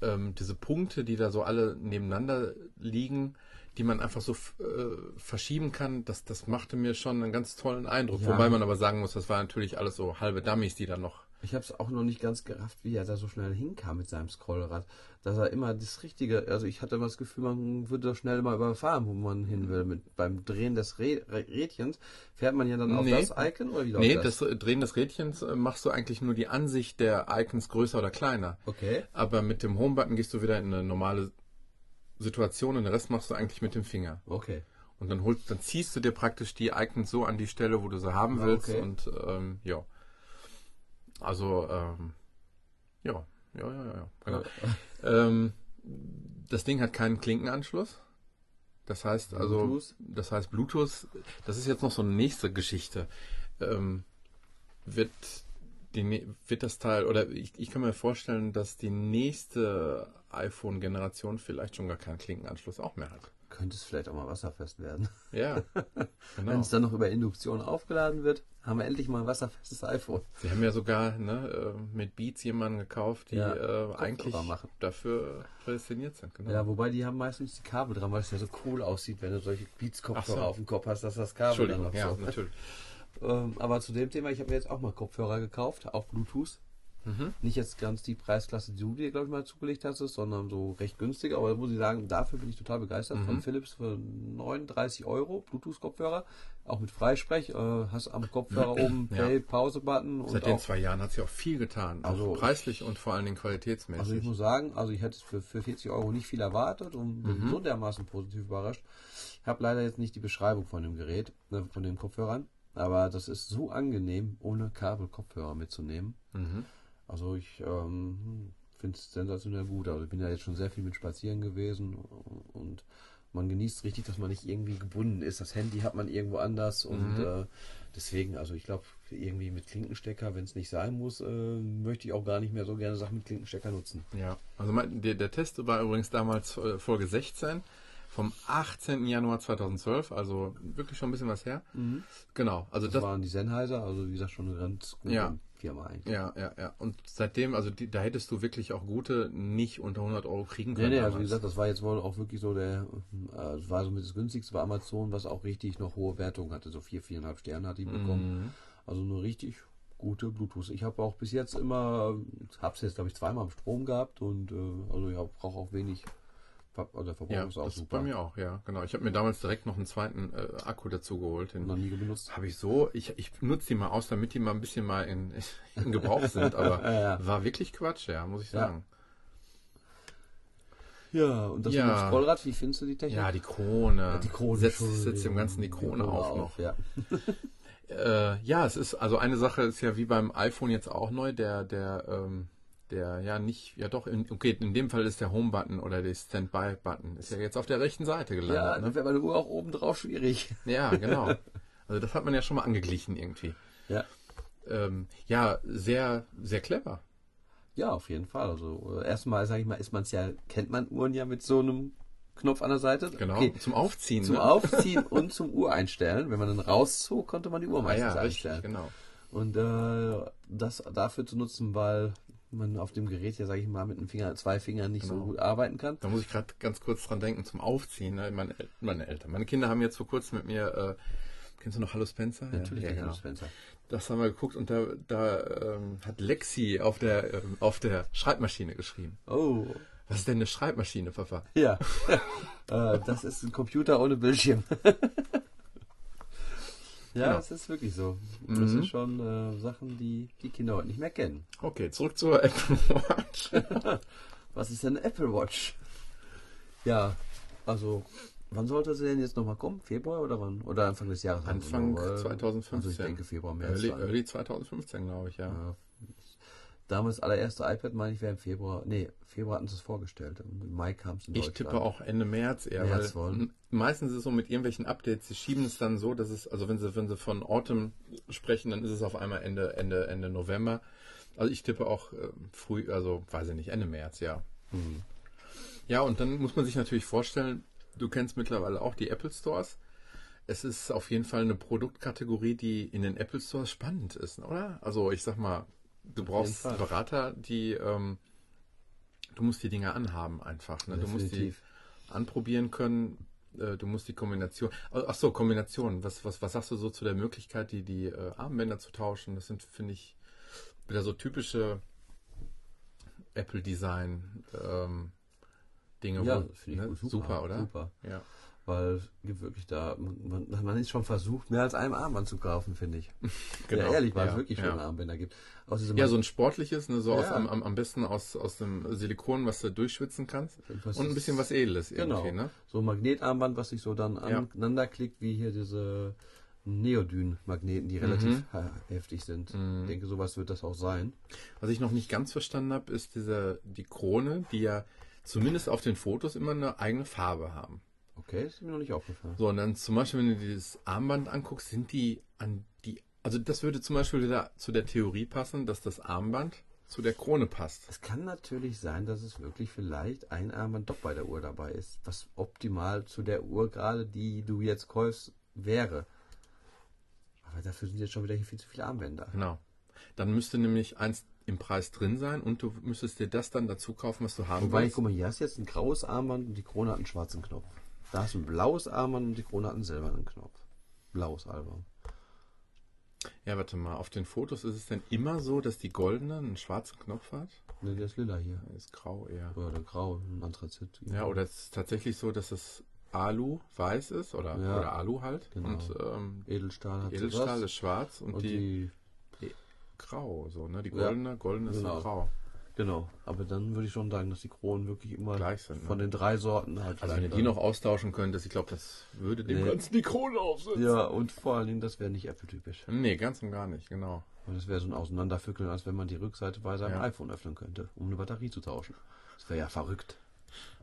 ähm, diese Punkte, die da so alle nebeneinander liegen, die man einfach so äh, verschieben kann, das, das machte mir schon einen ganz tollen Eindruck. Ja. Wobei man aber sagen muss, das war natürlich alles so halbe Dummies, die da noch. Ich habe es auch noch nicht ganz gerafft, wie er da so schnell hinkam mit seinem Scrollrad. Dass er immer das Richtige, also ich hatte immer das Gefühl, man würde doch schnell mal überfahren, wo man hin will. Mit, beim Drehen des Rä Rädchens fährt man ja dann auf Nee. das Icon oder wie läuft Nee, das? das Drehen des Rädchens äh, machst du eigentlich nur die Ansicht der Icons größer oder kleiner. Okay. Aber mit dem Home-Button gehst du wieder in eine normale Situation und den Rest machst du eigentlich mit dem Finger. Okay. Und dann holst, dann ziehst du dir praktisch die Icons so an die Stelle, wo du sie haben Ah, willst. okay. Und ähm, ja. Also, ähm, ja, ja, ja, ja, ja. Genau. ähm, das Ding hat keinen Klinkenanschluss. Das heißt also, Bluetooth? das heißt Bluetooth, das ist jetzt noch so eine nächste Geschichte. Ähm, wird die, wird das Teil, oder ich, ich kann mir vorstellen, dass die nächste iPhone-Generation vielleicht schon gar keinen Klinkenanschluss auch mehr hat. Könnte es vielleicht auch mal wasserfest werden. Ja, Wenn genau. es dann noch über Induktion aufgeladen wird, haben wir endlich mal ein wasserfestes iPhone. Sie haben ja sogar ne, äh, mit Beats jemanden gekauft, die Ja, äh, eigentlich machen. dafür prädestiniert sind. Genau. Ja, wobei die haben meistens die Kabel dran, weil es ja so cool aussieht, wenn du solche Beats-Kopfhörer so. auf dem Kopf hast, dass das Kabel dann noch ja, so. natürlich. Ähm, aber zu dem Thema, ich habe mir jetzt auch mal Kopfhörer gekauft, auch Bluetooth. Mhm. Nicht jetzt ganz die Preisklasse, die du dir, glaube ich, mal zugelegt hast, sondern so recht günstig. Aber muss ich sagen, dafür bin ich total begeistert. Mhm. Von Philips für 39 Euro Bluetooth-Kopfhörer. Auch mit Freisprech. Äh, hast am Kopfhörer oben Ja. Play-Pause-Button. und Seit den auch- zwei Jahren hat sich auch viel getan. Also- auch preislich und vor allen Dingen qualitätsmäßig. Also ich muss sagen, also ich hätte für, für 40 Euro nicht viel erwartet und bin Mhm. so dermaßen positiv überrascht. Ich habe leider jetzt nicht die Beschreibung von dem Gerät, ne, von den Kopfhörern, aber das ist so angenehm, ohne Kabel-Kopfhörer mitzunehmen. mhm. Also ich ähm, finde es sensationell gut. Also ich bin ja jetzt schon sehr viel mit Spazieren gewesen und man genießt richtig, dass man nicht irgendwie gebunden ist. Das Handy hat man irgendwo anders und Mhm. äh, deswegen, also ich glaube, irgendwie mit Klinkenstecker, wenn es nicht sein muss, äh, möchte ich auch gar nicht mehr so gerne Sachen mit Klinkenstecker nutzen. Ja, also mein, der, der Test war übrigens damals äh, Folge 16 vom 18. Januar 2012, also wirklich schon ein bisschen was her. Genau, also Das, das, waren die Sennheiser, also wie gesagt schon ganz gute Ja. Firma eigentlich. ja, ja, ja. Und seitdem, also die, da hättest du wirklich auch gute nicht unter 100 Euro kriegen Nee, können. nee, also wie gesagt, das war jetzt wohl auch wirklich so der, äh, war so mit das günstigste bei Amazon, was auch richtig noch hohe Wertungen hatte, so vier, viereinhalb Sterne hat die bekommen. Mhm. Also eine richtig gute Bluetooth. Ich habe auch bis jetzt immer, habe es jetzt glaube ich zweimal am Strom gehabt und äh, also ja, brauche auch wenig, Ver- also der Verbrauch Ja, das ist bei mir auch, ja, genau. Ich habe mir damals direkt noch einen zweiten äh, Akku dazu geholt. Den Noch nie benutzt. habe ich so, ich, ich nutze die mal aus, damit die mal ein bisschen mal in, in Gebrauch sind, aber Ja, ja. war wirklich Quatsch, ja, muss ich Ja. sagen. Ja, und das Ja. mit dem Scrollrad, wie findest du die Technik? Ja, die Krone. die Krone. Setzt, setzt dem Ganzen die Krone, auf noch. Ja. Äh, ja, es ist, also eine Sache ist ja wie beim iPhone jetzt auch neu, der, der, ähm, der, ja nicht, ja doch, in, okay, in dem Fall ist der Home-Button oder der Standby-Button, ist ja jetzt auf der rechten Seite ja, gelandet. dann ne? wäre meine Uhr auch oben drauf schwierig. ja genau. Also das hat man ja schon mal angeglichen irgendwie. Ja. Ähm, ja, sehr, sehr clever. Ja, auf jeden Fall. Also äh, erstmal, sage ich mal, ist man es ja, kennt man Uhren ja mit so einem Knopf an der Seite. Genau. Okay. Zum Aufziehen. Zum ne? Aufziehen und zum Uhr einstellen. Wenn man dann rauszog, konnte man die Uhr meistens ah, ja, einstellen. Richtig, genau. Und äh, das dafür zu nutzen, weil man auf dem Gerät ja, sage ich mal, mit einem Finger, zwei Fingern nicht genau. so gut arbeiten kann. Da muss ich gerade ganz kurz dran denken, zum Aufziehen. Ne? Meine, meine Eltern, meine Kinder haben jetzt vor kurzem mit mir, äh, kennst du noch Hallo Spencer? Natürlich ja, ja, Hallo genau. Spencer. Das haben wir geguckt und da, da ähm, hat Lexi auf der, ähm, auf der Schreibmaschine geschrieben. Oh. Was ist denn eine Schreibmaschine, Papa? Ja, äh, das ist ein Computer ohne Bildschirm. ja, genau. das ist wirklich so. Das mhm. sind schon äh, Sachen, die die Kinder heute nicht mehr kennen. Okay, zurück zur Apple Watch. Was ist denn eine Apple Watch? Ja, also Wann sollte sie denn jetzt nochmal kommen? Februar oder wann? Oder Anfang des Jahres? Anfang 2015. Also ich denke Februar, März. Early, early 2015, glaube ich, ja. ja. Damals allererste iPad, meine ich, wäre im Februar. Nee, Februar hatten sie es vorgestellt. Im Mai kam es in Ich tippe auch Ende März eher. März weil meistens ist es so mit irgendwelchen Updates, sie schieben es dann so, dass es, also wenn sie, wenn sie von Autumn sprechen, dann ist es auf einmal Ende, Ende, Ende November. Also ich tippe auch äh, früh, also weiß ich nicht, Ende März, ja. Mhm. Ja, und dann muss man sich natürlich vorstellen, du kennst mittlerweile auch die Apple Stores. Es ist auf jeden Fall eine Produktkategorie, die in den Apple Stores spannend ist, oder? Also ich sag mal, du brauchst Berater, die ähm, du musst die Dinge anhaben einfach. Ne? Du musst die anprobieren können. Äh, du musst die Kombination. Ach so, Kombination. Was, was, was sagst du so zu der Möglichkeit, die, die äh, Armbänder zu tauschen? Das sind, finde ich, wieder so typische Apple-Design. Ähm, Dinge. Ja, wo, ne? super, super, oder? Super. Ja. Weil es gibt wirklich da, man, man ist schon versucht, mehr als einem Armband zu kaufen, finde ich. genau. Ja, ehrlich, weil ja, es wirklich schon ja. Armbänder gibt. ja, so ein sportliches, ne, so ja. aus, am, am besten aus, aus dem Silikon, was du durchschwitzen kannst. Und ein bisschen was Edles irgendwie, genau. ne? So ein Magnetarmband, was sich so dann aneinander klickt, wie hier diese Neodyn-Magneten, die relativ mhm. heftig sind. Mhm. Ich denke, sowas wird das auch sein. Was ich noch nicht ganz verstanden habe, ist diese, die Krone, die ja zumindest auf den Fotos immer eine eigene Farbe haben. Okay, das ist mir noch nicht aufgefallen. So, und dann zum Beispiel, wenn du dieses Armband anguckst, sind die an die, also das würde zum Beispiel wieder zu der Theorie passen, dass das Armband zu der Krone passt. Es kann natürlich sein, dass es wirklich vielleicht ein Armband doch bei der Uhr dabei ist, was optimal zu der Uhr gerade, die du jetzt kaufst, wäre. Aber dafür sind jetzt schon wieder viel zu viele Armbänder. Genau. Dann müsste nämlich eins im Preis drin sein und du müsstest dir das dann dazu kaufen, was du haben Wobei, willst. guck mal, hier hast du jetzt ein graues Armband und die Krone hat einen schwarzen Knopf. Da hast du ein blaues Armband und die Krone hat einen silbernen Knopf. Blaues Album. Ja, warte mal, auf den Fotos ist es denn immer so, dass die goldene einen schwarzen Knopf hat? Ne, der ist lila hier. Der ist grau eher. Oder grau, ein Anthrazit. Ja, oder es ist tatsächlich so, dass es Alu weiß ist oder, ja, oder Alu halt. Genau. Und ähm, Edelstahl hat Edelstahl ist schwarz und, und die, die, grau, so, ne? Die goldene, ja, goldene genau. ist so grau. Genau, aber dann würde ich schon sagen, dass die Kronen wirklich immer gleich sind. Von ne? den drei Sorten halt. Also wenn ihr die noch austauschen könntest, ich glaube, das würde dem nee. Ganzen die Krone aufsetzen. Ja, und vor allen Dingen, das wäre nicht Apple-typisch. Nee, ganz und gar nicht, genau. Und das wäre so ein Auseinanderfickeln, als wenn man die Rückseite bei seinem ja. iPhone öffnen könnte, um eine Batterie zu tauschen. Das wäre ja verrückt.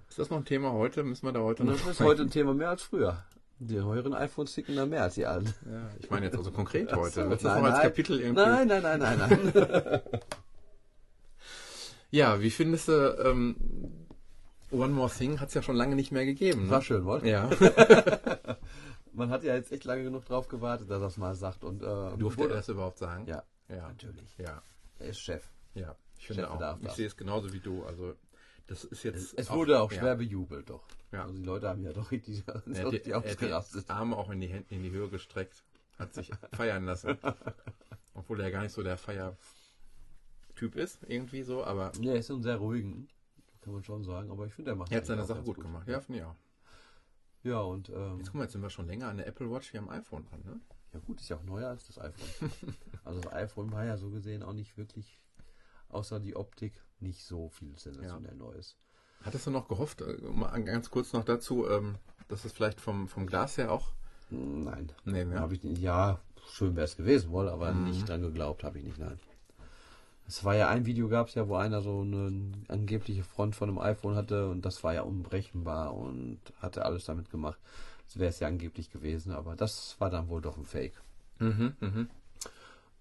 Ist das noch ein Thema heute? Müssen wir da heute noch Das ist heute ein Thema mehr als früher. Die neueren iPhones ticken da mehr als die alten. Ja, ich meine jetzt also konkret heute. Willst du das noch als Kapitel irgendwie? Nein, nein, nein, nein, nein. ja, wie findest du ähm, One More Thing hat es ja schon lange nicht mehr gegeben. Ne? War schön, wohl? Ja. Man hat ja jetzt echt lange genug drauf gewartet, dass er es mal sagt. Und, äh, Durfte er das überhaupt sagen? Ja, ja, natürlich. Ja. Er ist Chef. Ja, ich finde Chef auch. Ich sehe es genauso wie du. Also das ist jetzt. Es, es wurde auch, auch schwer ja. bejubelt, doch. Ja. Also die Leute haben ja doch richtig er die, ausgerastet. Die Arme auch in die, Hände, in die Höhe gestreckt, hat sich feiern lassen. Obwohl er gar nicht so der Feiertyp ist, irgendwie so, aber. Ja, er ist ein sehr ruhigen, kann man schon sagen, aber ich finde, er macht Er hat seine Sache gut, gut gemacht. Ja, finde ich auch. Ja, und. Ähm, jetzt guck mal, jetzt sind wir schon länger an der Apple Watch wie am iPhone dran, ne? Ja, gut, ist ja auch neuer als das iPhone. also das iPhone war ja so gesehen auch nicht wirklich, außer die Optik, nicht so viel sensationell ja. Neues. Hattest du noch gehofft, äh, mal ganz kurz noch dazu, ähm, dass es vielleicht vom, vom Glas her auch. Nein. Nee, ja. Hab ich ja, schön wäre es gewesen wohl, aber mhm. nicht dran geglaubt habe ich nicht, nein. Es war ja ein Video gab es ja, wo einer so eine angebliche Front von einem iPhone hatte und das war ja unberechenbar und hatte alles damit gemacht. Das wäre es ja angeblich gewesen, aber das war dann wohl doch ein Fake. Mhm, mh.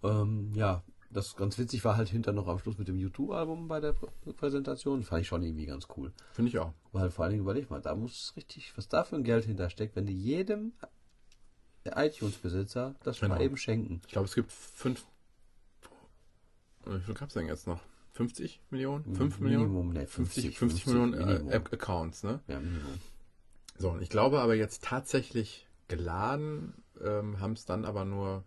ähm, ja, das ganz witzig war halt hinter noch am Schluss mit dem YouTube-Album bei der Prä Präsentation. Fand ich schon irgendwie ganz cool. Finde ich auch. Weil vor allen Dingen überleg mal, da muss richtig, was da für ein Geld hintersteckt, wenn die jedem iTunes-Besitzer das Genau. mal eben schenken. Ich glaube, es gibt fünf. Wie viel gab es denn jetzt noch? 50 Millionen? 5 Millionen? Minimum, ne, 50, 50, 50 Millionen äh, Accounts, ne? Ja, Minimum. So, und ich glaube aber jetzt tatsächlich geladen ähm, haben es dann aber nur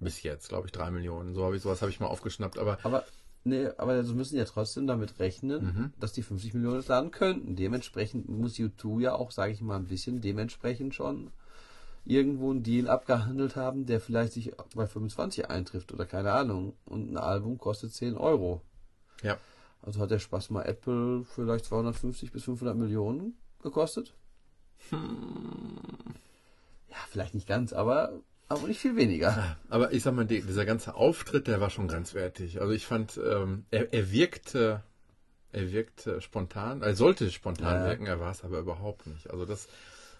bis jetzt, glaube ich, 3 Millionen. So habe ich sowas habe ich mal aufgeschnappt, aber Aber, nee, aber sie müssen ja trotzdem damit rechnen, Mhm. dass die 50 Millionen es laden könnten. Dementsprechend muss YouTube ja auch, sage ich mal, ein bisschen dementsprechend schon irgendwo einen Deal abgehandelt haben, der vielleicht sich bei 25 eintrifft oder keine Ahnung. Und ein Album kostet 10 Euro. ja, Also hat der Spaß mal Apple vielleicht 250 bis 500 Millionen gekostet? Ja, vielleicht nicht ganz, aber, aber nicht viel weniger. aber ich sag mal, die, dieser ganze Auftritt, der war schon grenzwertig. Also ich fand, ähm, er, er wirkte, er wirkte spontan, er sollte spontan Ja. wirken, er war es aber überhaupt nicht. Also das,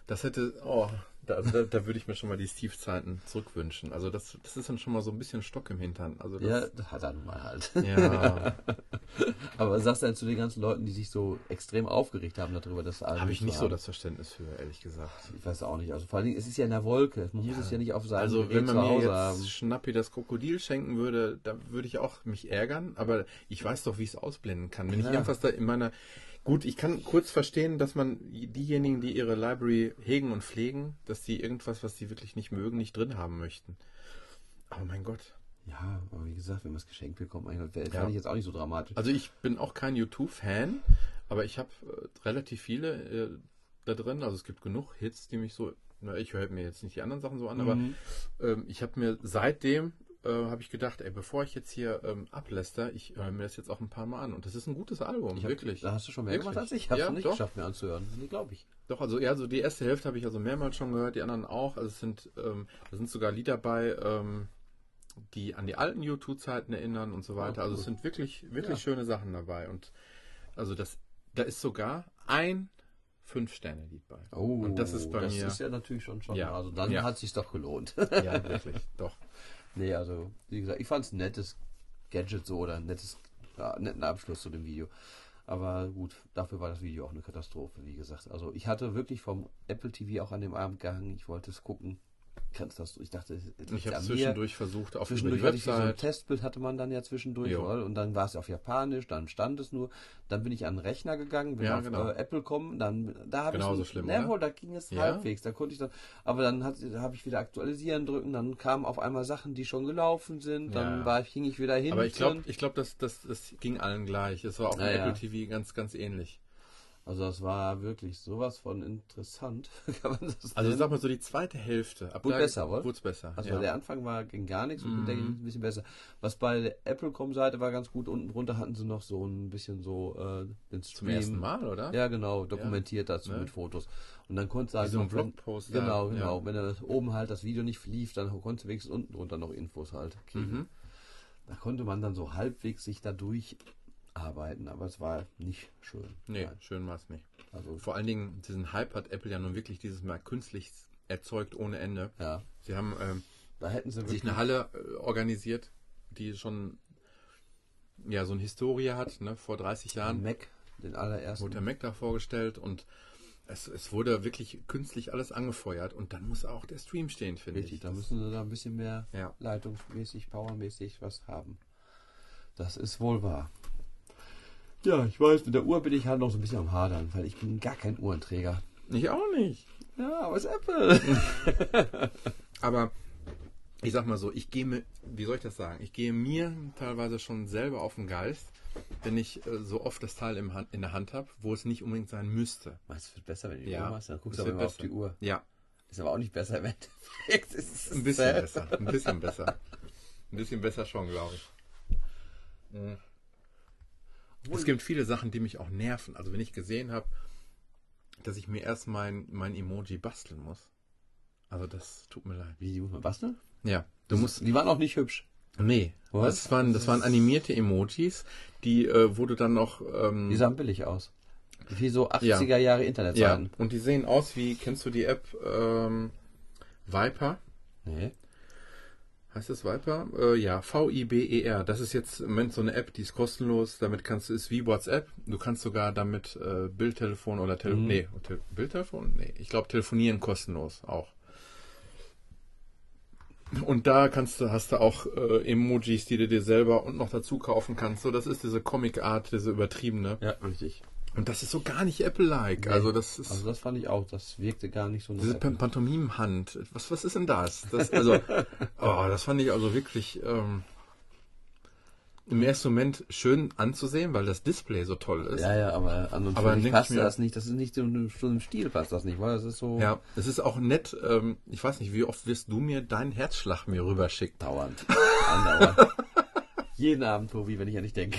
das hätte, oh, da, da, da würde ich mir schon mal die Steve-Zeiten zurückwünschen. Also das, das ist dann schon mal so ein bisschen Stock im Hintern. Also Ja, das, das hat er nun mal halt. ja, Aber was sagst du denn zu den ganzen Leuten, die sich so extrem aufgeregt haben darüber, dass Album habe ich nicht so haben? das Verständnis für, ehrlich gesagt. Ich weiß auch nicht. Also vor allen Dingen, es ist ja in der Wolke. Man muss es ja nicht auf seinem Also Gerät wenn man mir jetzt haben. Schnappi das Krokodil schenken würde, da würde ich auch mich ärgern, aber ich weiß doch, wie ich es ausblenden kann. Wenn ich Ja. irgendwas da in meiner Gut, ich kann kurz verstehen, dass man diejenigen, die ihre Library hegen und pflegen, dass die irgendwas, was sie wirklich nicht mögen, nicht drin haben möchten. Aber mein Gott. Ja, aber wie gesagt, wenn man es geschenkt bekommt, mein Gott, fand Ja. ich jetzt auch nicht so dramatisch. Also ich bin auch kein YouTube-Fan, aber ich habe äh, relativ viele äh, da drin. Also es gibt genug Hits, die mich so. Na, ich höre mir jetzt nicht die anderen Sachen so an, aber Mhm. ähm, ich habe mir seitdem äh, habe ich gedacht, ey, bevor ich jetzt hier ähm, abläster, ich höre mir das jetzt auch ein paar Mal an. Und das ist ein gutes Album, hab, wirklich. Da hast du schon mehr Wirklich? gemacht als ich. Ich habe Ja, es nicht doch. geschafft, mir anzuhören. Nee, glaube ich. Doch, also ja, so die erste Hälfte habe ich also mehrmals schon gehört, die anderen auch. Also es sind, ähm, da sind sogar Lieder bei, ähm, die an die alten YouTube-Zeiten erinnern und so weiter. Ah, Also es sind wirklich, wirklich Ja. schöne Sachen dabei. Und also das, da ist sogar ein Fünf-Sterne-Lied bei. Oh, und das ist bei das mir. ist ja natürlich schon schon. Ja. Also dann Ja. hat es sich doch gelohnt. ja, wirklich, doch. Nee, also wie gesagt, ich fand es ein nettes Gadget so oder ein nettes, ja, netten Abschluss zu dem Video. Aber gut, dafür war das Video auch eine Katastrophe, wie gesagt. Also ich hatte wirklich vom Apple TV auch an dem Abend gehangen. Ich wollte es gucken. Das? Ich dachte, Ich habe an mir. zwischendurch versucht, auf Zwischendurch hatte die ich so ein Website. Testbild, hatte man dann ja zwischendurch Jo. Und dann war es auf Japanisch, dann stand es nur. Dann bin ich an den Rechner gegangen, bin Ja, auf genau. äh, Apple kommen, dann da habe Genauso ich schlimm, na, oder? wohl, da ging es Ja? halbwegs, da konnte ich dann, aber dann hat- habe ich wieder aktualisieren drücken, dann kamen auf einmal Sachen, die schon gelaufen sind, dann Ja. war ich, hing ich wieder hin. Aber ich glaube, ich glaub, das, das, das ging allen gleich. Es war auch ja. Apple TV ganz, ganz ähnlich. Also das war wirklich sowas von interessant, kann man das Also ich sag mal so die zweite Hälfte. Ab Wurde besser, oder? Wurde es besser. Also ja. der Anfang war ging gar nichts und Mhm. der ging ein bisschen besser. Was bei der Apple.com-Seite war ganz gut, unten drunter hatten sie noch so ein bisschen so äh, den Zum Stream. ersten Mal, oder? Ja, genau, dokumentiert dazu Ne? mit Fotos. Und dann konntest du halt Wie so ein Blogpost. Genau, ja. genau. Wenn das oben halt das Video nicht lief, dann konntest du wenigstens unten drunter noch Infos halt kriegen. Mhm. Da konnte man dann so halbwegs sich da durcharbeiten, aber es war nicht schön. Nee, Nein. schön war es nicht. Also, Vor allen Dingen, diesen Hype hat Apple ja nun wirklich dieses Mal künstlich erzeugt ohne Ende. ja, Sie haben ähm, da hätten sie sich eine Halle äh, organisiert, die schon ja so eine Historie hat, ne? vor 30 den Jahren Mac, den allerersten. wurde der Mac da vorgestellt und es, es wurde wirklich künstlich alles angefeuert und dann muss auch der Stream stehen, finde Richtig, ich. da müssen sie da ein bisschen mehr Ja. leitungsmäßig, powermäßig was haben. Das ist wohl wahr. Ja, ich weiß, mit der Uhr bin ich halt noch so ein bisschen am Hadern, weil ich bin gar kein Uhrenträger. Ich auch nicht. Ja, aber es ist Apple. Aber ich sag mal so, ich gehe mir, wie soll ich das sagen? Ich gehe mir teilweise schon selber auf den Geist, wenn ich äh, so oft das Teil im Hand, in der Hand habe, wo es nicht unbedingt sein müsste. Meinst du, es wird besser, wenn du die Ja, Uhr machst? Dann guckst du aber auf die. Uhr. Ja, Ist aber auch nicht besser im Endeffekt. Es ist ein bisschen besser. Ein bisschen besser. Ein bisschen besser schon, glaube ich. Mhm. Es gibt viele Sachen, die mich auch nerven. Also wenn ich gesehen habe, dass ich mir erst mein, mein Emoji basteln muss. Also das tut mir leid. Wie, die muss man basteln? Ja, du musst Die waren auch nicht hübsch. Nee, Was? das waren, das waren animierte Emojis, die äh, wurde dann noch. Ähm, Die sahen billig aus. Wie so 80er Jahre ja, Internetseiten. und die sehen aus wie, kennst du die App ähm, Viper? Nee. Heißt das Viper? Äh, ja, V-I-B-E-R. Das ist jetzt im Moment so eine App, die ist kostenlos. Damit kannst du, ist wie WhatsApp. Du kannst sogar damit äh, Bildtelefon oder Tele mhm. nee, Te Bildtelefon? Nee, ich glaube telefonieren kostenlos auch. Und da kannst du, hast du auch äh, Emojis, die du dir selber und noch dazu kaufen kannst. So, das ist diese Comic-Art, diese übertriebene. Ja, richtig. Und das ist so gar nicht Apple-like. Nee. Also das ist. Also das fand ich auch. Das wirkte gar nicht so. Diese Pantomim-Hand. Was, was ist denn das? das also, oh, das fand ich also wirklich. Ähm, im ersten Moment schön anzusehen, weil das Display so toll ist. Ja, ja, aber an und aber passt mir, das nicht. Das ist nicht so im Stil passt das nicht, weil das ist so. Ja, es ist auch nett. Ähm, ich weiß nicht, wie oft wirst du mir deinen Herzschlag mir rüberschicken? Dauernd. Andauernd. Jeden Abend, Tobi, wenn ich an dich denke.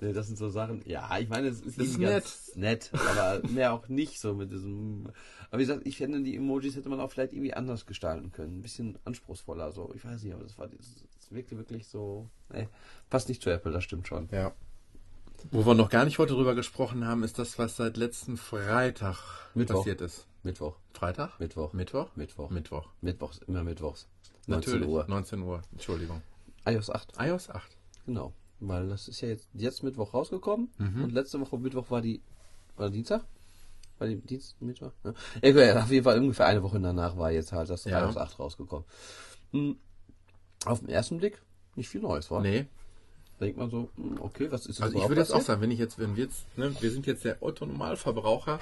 Nee, das sind so Sachen. Ja, ich meine, es ist, ist nett. nett, aber mehr auch nicht so mit diesem. Aber wie gesagt, ich finde, die Emojis hätte man auch vielleicht irgendwie anders gestalten können. Ein bisschen anspruchsvoller, so. Ich weiß nicht, aber das war dieses wirkte wirklich so. Nee, passt nicht zu Apple, das stimmt schon. Ja. Wo wir noch gar nicht heute drüber gesprochen haben, ist das, was seit letzten Freitag Mittwoch. passiert ist. Mittwoch. Freitag? Mittwoch. Mittwoch? Mittwoch. Mittwoch. Mittwochs, immer Mittwochs. 19 Natürlich, Uhr. 19 Uhr, Entschuldigung. iOS 8. iOS 8. Genau. Weil das ist ja jetzt, jetzt Mittwoch rausgekommen mhm. und letzte Woche Mittwoch war die, war Dienstag? War die Dienst, Mittwoch? Ja. ja, auf jeden Fall ungefähr eine Woche danach war jetzt halt das ja. iOS 8 rausgekommen. Hm auf den ersten Blick nicht viel Neues, war? Nee. Denkt man so, hm, okay, was ist das? Also ich würde jetzt auch sagen, wenn ich jetzt, wenn wir jetzt, ne, wir sind jetzt der Otto-Normalverbraucher,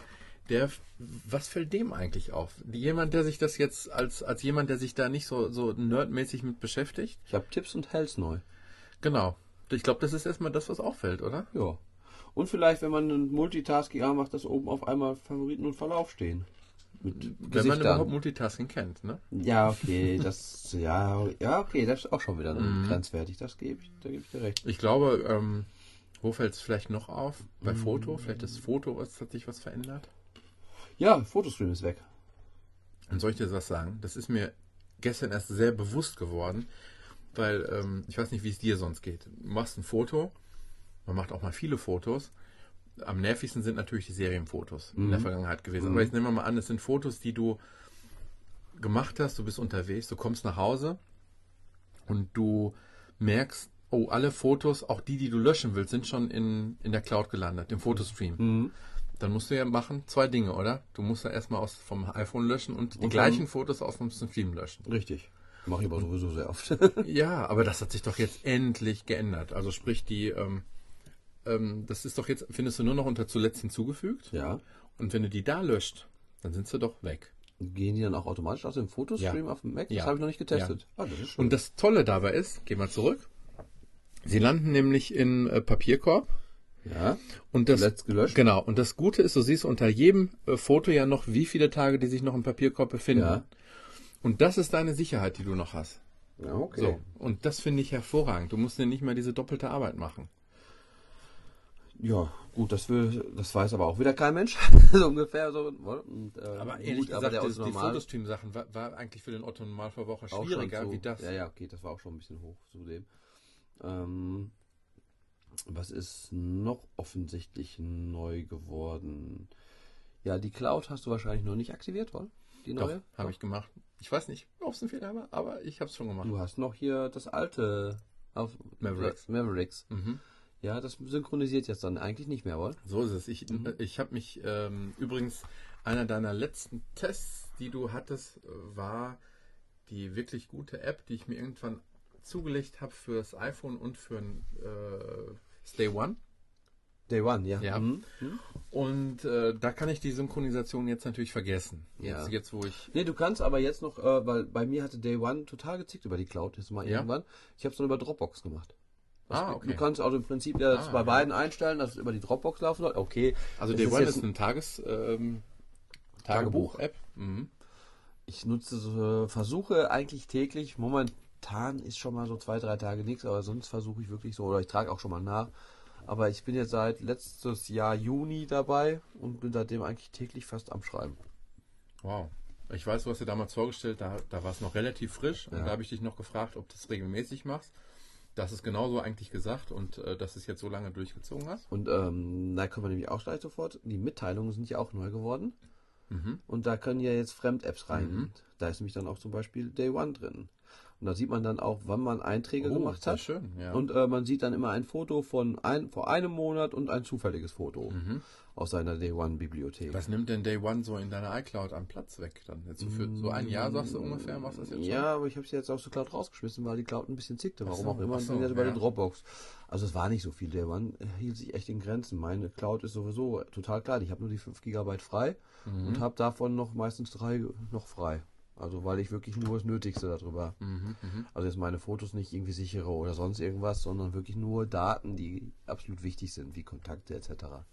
der, was fällt dem eigentlich auf? Jemand, der sich das jetzt als, als jemand, der sich da nicht so, so nerdmäßig mit beschäftigt? Ich habe Tipps und Hells neu. Genau. Ich glaube, das ist erstmal das, was auffällt, oder? Ja. Und vielleicht, wenn man ein Multitasking macht, dass oben auf einmal Favoriten und Verlauf stehen. Wenn man überhaupt Multitasking kennt, ne? Ja, okay, das, ja, ja, okay, das ist auch schon wieder mm. grenzwertig, das gebe ich, da gebe ich dir recht. Ich glaube, ähm, wo fällt es vielleicht noch auf? Bei mm. Foto? Vielleicht das Foto, was hat sich was verändert? Ja, Fotostream ist weg. Und soll ich dir was sagen? Das ist mir gestern erst sehr bewusst geworden, weil ähm, ich weiß nicht, wie es dir sonst geht. Du machst ein Foto, man macht auch mal viele Fotos am nervigsten sind natürlich die Serienfotos mhm. in der mhm. Vergangenheit gewesen. Mhm. Aber jetzt nehmen wir mal an, es sind Fotos, die du gemacht hast, du bist unterwegs, du kommst nach Hause und du merkst, oh, alle Fotos, auch die, die du löschen willst, sind schon in, in der Cloud gelandet, im Fotostream. Mhm. Dann musst du ja machen zwei Dinge, oder? Du musst ja erstmal aus, vom iPhone löschen und die und gleichen Fotos aus dem Stream löschen. Richtig. Mache ich aber sowieso sehr oft. ja, aber das hat sich doch jetzt endlich geändert. Also sprich, die ähm, ähm, das ist doch jetzt, findest du nur noch unter zuletzt hinzugefügt. Ja. Und wenn du die da löscht, dann sind sie doch weg. Gehen die dann auch automatisch aus dem Fotostream ja. auf dem Mac? Das ja. habe ich noch nicht getestet. Ja. Ah, das Und das Tolle dabei ist, geh mal zurück. Sie landen nämlich in äh, Papierkorb. Ja. Und das Letzt gelöscht. Genau. Und das Gute ist, du siehst unter jedem äh, Foto ja noch, wie viele Tage die sich noch im Papierkorb befinden. Ja. Und das ist deine Sicherheit, die du noch hast. Ja, okay. So. Und das finde ich hervorragend. Du musst dir nicht mehr diese doppelte Arbeit machen. Ja, gut, das will, das weiß aber auch wieder kein Mensch, so ungefähr so. Und, äh, aber ehrlich gut, gesagt, aber die Fotostream-Sachen war, war, eigentlich für den Otto Normalverbraucher schwieriger so, wie das. Ja, ja, okay, das war auch schon ein bisschen hoch zudem. Ähm, was ist noch offensichtlich neu geworden? Ja, die Cloud hast du wahrscheinlich noch nicht aktiviert, oder? Die neue? Habe ich gemacht. Ich weiß nicht, ob es ein Fehler war, aber ich habe es schon gemacht. Du hast noch hier das alte auf Mavericks. Mavericks. Mhm. Ja, das synchronisiert jetzt dann eigentlich nicht mehr, oder? So ist es. Ich, mhm. ich habe mich ähm, übrigens, einer deiner letzten Tests, die du hattest, war die wirklich gute App, die ich mir irgendwann zugelegt habe für das iPhone und für ein äh, Day One. Day One, ja. ja. Mhm. Und äh, da kann ich die Synchronisation jetzt natürlich vergessen. Ja. Jetzt, jetzt, wo ich. Nee, du kannst aber jetzt noch, äh, weil bei mir hatte Day One total gezickt über die Cloud jetzt mal ja. irgendwann. Ich habe es dann über Dropbox gemacht. Ah, okay. Du kannst also im Prinzip ja ah, bei beiden einstellen, dass es über die Dropbox laufen soll. Okay. Also Day One ist, ist ein Tages, ähm, Tagebuch-App. Mhm. Ich nutze so, versuche eigentlich täglich, momentan ist schon mal so zwei, drei Tage nichts, aber sonst versuche ich wirklich so, oder ich trage auch schon mal nach. Aber ich bin jetzt seit letztes Jahr Juni dabei und bin seitdem eigentlich täglich fast am Schreiben. Wow. Ich weiß, du hast dir damals vorgestellt, da, da war es noch relativ frisch und da habe ich dich noch gefragt, ob du es regelmäßig machst. Das ist genauso eigentlich gesagt und äh, dass es jetzt so lange durchgezogen hast. Und ähm, da kommen wir nämlich auch gleich sofort. Die Mitteilungen sind ja auch neu geworden. Mhm. Und da können ja jetzt Fremd-Apps rein. Mhm. Da ist nämlich dann auch zum Beispiel Day One drin. Und da sieht man dann auch, wann man Einträge oh, gemacht hat. Schön, ja. Und äh, man sieht dann immer ein Foto von ein, vor einem Monat und ein zufälliges Foto mhm. aus seiner Day One Bibliothek. Was nimmt denn Day One so in deiner iCloud an Platz weg dann? Jetzt so für so ein Jahr sagst du ungefähr, machst du das jetzt schon? Ja, aber ich habe sie jetzt aus der Cloud rausgeschmissen, weil die Cloud ein bisschen zickte. Warum so, auch immer. So, jetzt bei der Dropbox. Also es war nicht so viel. Day One hielt sich echt in Grenzen. Meine Cloud ist sowieso total klar. Ich habe nur die 5 GB frei mhm. und habe davon noch meistens drei noch frei. Also weil ich wirklich nur das Nötigste darüber. Mhm, mh. Also jetzt meine Fotos nicht irgendwie sichere oder sonst irgendwas, sondern wirklich nur Daten, die absolut wichtig sind, wie Kontakte etc.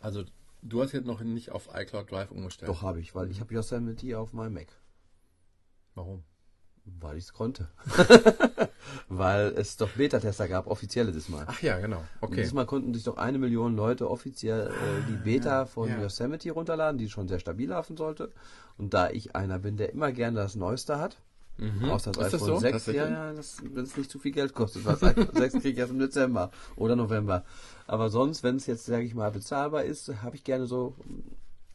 Also du hast jetzt noch nicht auf iCloud Drive umgestellt? Doch habe ich, weil ich habe Yosemite auf meinem Mac. Warum? Weil ich es konnte. Weil es doch Beta-Tester gab, offizielle diesmal. Ach ja, genau. Okay. Und diesmal konnten sich doch eine Million Leute offiziell äh, die Beta von ja. Yosemite runterladen, die schon sehr stabil laufen sollte. Und da ich einer bin, der immer gerne das Neueste hat, Mhm. Außer das iPhone das so? 6, ja, ja, wenn es nicht zu viel Geld kostet. Was iPhone 6 kriege ich erst im Dezember oder November. Aber sonst, wenn es jetzt, sage ich mal, bezahlbar ist, habe ich gerne so,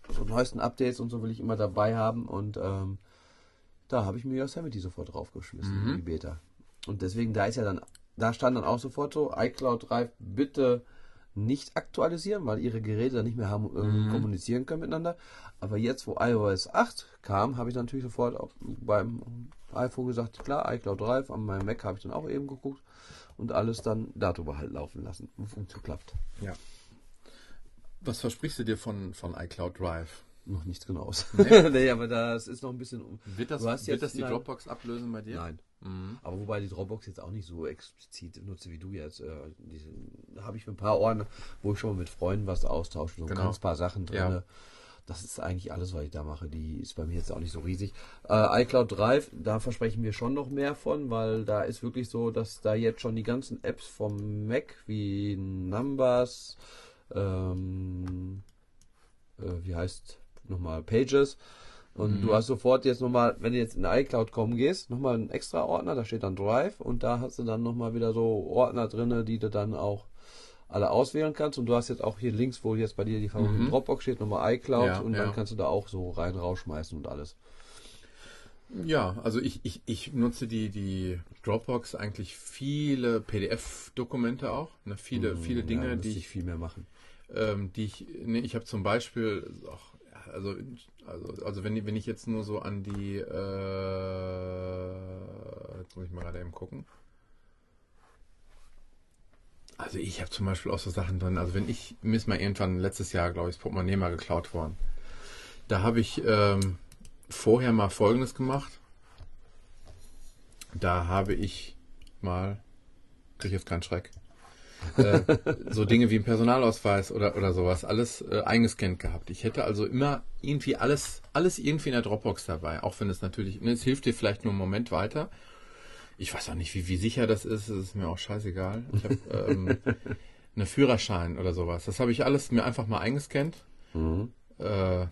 so neuesten Updates und so will ich immer dabei haben. Und ähm, da habe ich mir Yosemite sofort draufgeschmissen, mhm. die Beta. Und deswegen, da ist ja dann, da stand dann auch sofort so, iCloud Drive bitte nicht aktualisieren, weil ihre Geräte dann nicht mehr haben, äh, mhm. kommunizieren können miteinander. Aber jetzt, wo iOS 8 kam, habe ich natürlich sofort auch beim iPhone gesagt, klar, iCloud Drive, an meinem Mac habe ich dann auch eben geguckt und alles dann darüber halt laufen lassen. Und so klappt. Ja. Was versprichst du dir von, von iCloud Drive? Noch nichts genaues. Nee? nee, aber das ist noch ein bisschen. Wird das, wird das die nein, Dropbox ablösen bei dir? Nein. Mhm. Aber wobei die Dropbox jetzt auch nicht so explizit nutze wie du jetzt. Äh, da habe ich ein paar Ohren, wo ich schon mal mit Freunden was austausche, so genau. ganz paar Sachen drin. Ja. Das ist eigentlich alles, was ich da mache. Die ist bei mir jetzt auch nicht so riesig. Äh, iCloud Drive, da versprechen wir schon noch mehr von, weil da ist wirklich so, dass da jetzt schon die ganzen Apps vom Mac wie Numbers, ähm, äh, wie heißt nochmal Pages. Und mhm. du hast sofort jetzt nochmal, wenn du jetzt in iCloud kommen gehst, nochmal einen extra Ordner, da steht dann Drive und da hast du dann nochmal wieder so Ordner drin, die du dann auch alle auswählen kannst. Und du hast jetzt auch hier links, wo jetzt bei dir die Favoriten mhm. Dropbox steht, nochmal iCloud ja, und ja. dann kannst du da auch so rein rausschmeißen und alles. Ja, also ich, ich, ich nutze die, die Dropbox eigentlich viele PDF-Dokumente auch, ne, viele, mhm, viele Dinge, ja, die ich viel mehr machen. Ähm, die ich, ne, ich habe zum Beispiel auch also, also, also wenn, wenn ich jetzt nur so an die, äh, jetzt muss ich mal gerade eben gucken. Also ich habe zum Beispiel auch so Sachen drin, also wenn ich, mir ist mal irgendwann letztes Jahr, glaube ich, das Portemonnaie mal geklaut worden. Da habe ich ähm, vorher mal Folgendes gemacht. Da habe ich mal, kriege ich jetzt keinen Schreck, äh, so Dinge wie ein Personalausweis oder, oder sowas, alles äh, eingescannt gehabt. Ich hätte also immer irgendwie alles, alles irgendwie in der Dropbox dabei, auch wenn es natürlich, ne, es hilft dir vielleicht nur einen Moment weiter. Ich weiß auch nicht, wie, wie sicher das ist, das ist mir auch scheißegal. Ich habe ähm, einen Führerschein oder sowas. Das habe ich alles mir einfach mal eingescannt. Mhm. Äh,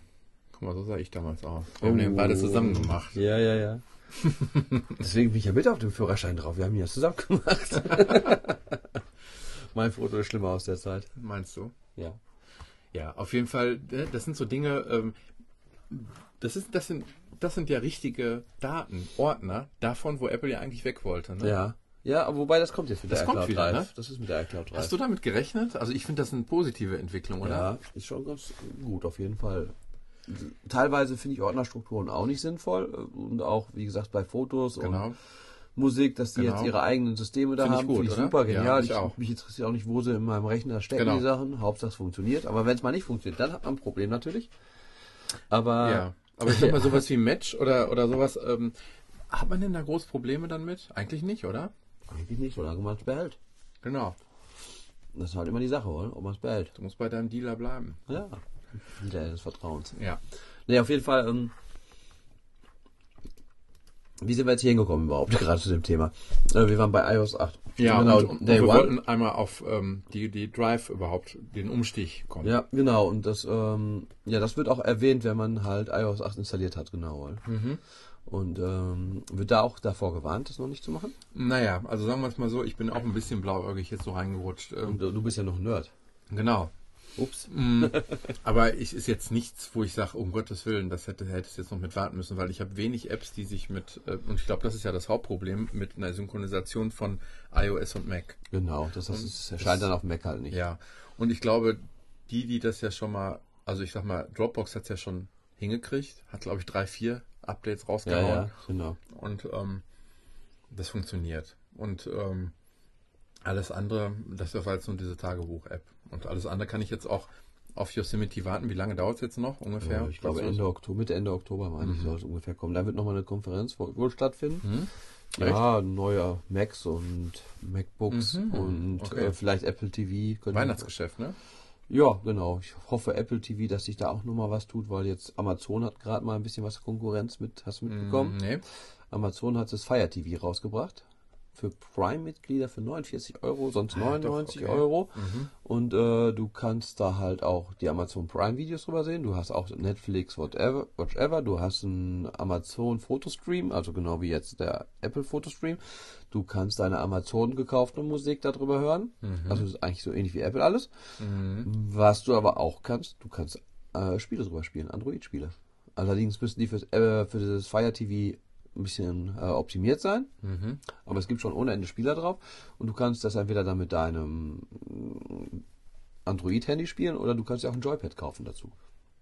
guck mal, so sah ich damals aus. Wir oh. haben den beide zusammen gemacht. Ja, ja, ja. Deswegen bin ich ja mit auf dem Führerschein drauf. Wir haben ihn ja zusammen gemacht. Mein Foto ist schlimmer aus der Zeit. Meinst du? Ja. Ja, auf jeden Fall, ne, das sind so Dinge, ähm, das, ist, das, sind, das sind ja richtige Daten, Ordner davon, wo Apple ja eigentlich weg wollte. Ne? Ja. Ja, aber wobei das kommt jetzt mit das der iCloud wieder. Ne? Das ist mit der iCloud Drive. Hast du damit gerechnet? Also ich finde das eine positive Entwicklung, oder? Ja, ist schon ganz gut, auf jeden Fall. Teilweise finde ich Ordnerstrukturen auch nicht sinnvoll und auch, wie gesagt, bei Fotos genau. und Musik, dass die genau. jetzt ihre eigenen Systeme da Find haben. Finde ich super genial. Ja, ich ich. Mich interessiert auch nicht, wo sie in meinem Rechner stecken, genau. die Sachen. Hauptsache es funktioniert. Aber wenn es mal nicht funktioniert, dann hat man ein Problem natürlich. Aber. Ja. Aber ich sag mal, sowas wie Match oder, oder sowas, ähm, hat man denn da groß Probleme dann mit? Eigentlich nicht, oder? Eigentlich nicht, solange man es behält. Genau. Das ist halt immer die Sache, oder? ob man es behält. Du musst bei deinem Dealer bleiben. Ja. Dealer des Vertrauens. Ja. Nee, auf jeden Fall, ähm, wie sind wir jetzt hier hingekommen überhaupt, gerade zu dem Thema? Äh, wir waren bei iOS 8. Ja, genau. Und, und wir One. wollten einmal auf ähm, die, die Drive überhaupt, den Umstich kommen. Ja, genau. Und das, ähm, ja, das wird auch erwähnt, wenn man halt iOS 8 installiert hat, genau. Mhm. Und ähm, wird da auch davor gewarnt, das noch nicht zu machen? Naja, also sagen wir es mal so, ich bin auch ein bisschen blauäugig jetzt so reingerutscht. Und du bist ja noch ein Nerd. Genau. Ups. Mm, aber ich ist jetzt nichts, wo ich sage, um Gottes Willen, das hätte hätte es jetzt noch mit warten müssen, weil ich habe wenig Apps, die sich mit äh, und ich glaube, das ist ja das Hauptproblem mit einer Synchronisation von iOS und Mac. Genau, das, das ist, erscheint dann auf Mac halt nicht. Ja, und ich glaube, die, die das ja schon mal, also ich sag mal, Dropbox hat es ja schon hingekriegt, hat glaube ich drei, vier Updates rausgehauen. Ja, ja, genau. Und ähm, das funktioniert. Und ähm, alles andere, das war jetzt nur diese Tagebuch-App. Und alles andere kann ich jetzt auch auf Yosemite warten. Wie lange dauert es jetzt noch ungefähr? Ja, ich glaube Ende Oktober, Mitte Ende Oktober meine mhm. ich, soll es ungefähr kommen. Da wird nochmal eine Konferenz wohl stattfinden. Mhm. Ja, neue Macs und MacBooks mhm. und okay. äh, vielleicht Apple TV. Weihnachtsgeschäft, ne? Ja, genau. Ich hoffe Apple TV, dass sich da auch nochmal was tut, weil jetzt Amazon hat gerade mal ein bisschen was Konkurrenz mit, hast du mitbekommen? Mm, nee. Amazon hat das Fire TV rausgebracht für Prime-Mitglieder für 49 Euro, sonst 99 ah, okay. Euro. Mhm. Und äh, du kannst da halt auch die Amazon Prime-Videos drüber sehen. Du hast auch Netflix, whatever, whatever. Du hast einen Amazon Fotostream, also genau wie jetzt der Apple Fotostream. Du kannst deine Amazon gekaufte Musik darüber hören. Mhm. Also ist eigentlich so ähnlich wie Apple alles. Mhm. Was du aber auch kannst, du kannst äh, Spiele drüber spielen, Android-Spiele. Allerdings müssen die fürs, äh, für das Fire TV ein bisschen äh, optimiert sein. Mhm. Aber es gibt schon ohne Ende Spieler drauf. Und du kannst das entweder dann mit deinem Android-Handy spielen oder du kannst ja auch ein Joypad kaufen dazu.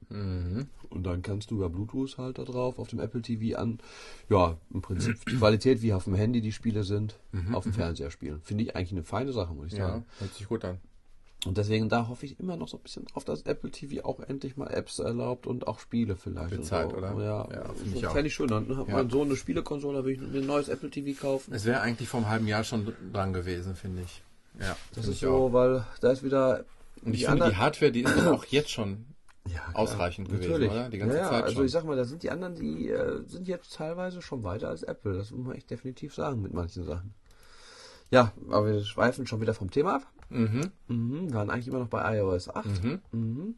Mhm. Und dann kannst du über Bluetooth halt da drauf auf dem Apple TV an, ja, im Prinzip die Qualität, wie auf dem Handy die Spiele sind, mhm. auf dem mhm. Fernseher spielen. Finde ich eigentlich eine feine Sache, muss ich sagen. Ja, hört sich gut an. Und deswegen, da hoffe ich immer noch so ein bisschen drauf, dass Apple TV auch endlich mal Apps erlaubt und auch Spiele vielleicht. Für Zeit, so. oder? Ja, ja finde ich auch. Fände ich schön. Dann hat ja. mein Sohn eine Spielekonsole, würde ich mir ein neues Apple TV kaufen. Es wäre eigentlich vor einem halben Jahr schon dran gewesen, finde ich. Ja, das ist so, auch. weil da ist wieder. Und ich finde, die Hardware, die ist auch jetzt schon ja, ausreichend ja, gewesen, oder? Die ganze ja, Zeit also schon. ich sag mal, da sind die anderen, die äh, sind jetzt teilweise schon weiter als Apple. Das muss man echt definitiv sagen mit manchen Sachen. Ja, aber wir schweifen schon wieder vom Thema ab. Mhm. Mhm, wir waren eigentlich immer noch bei iOS 8. Mhm. Mhm.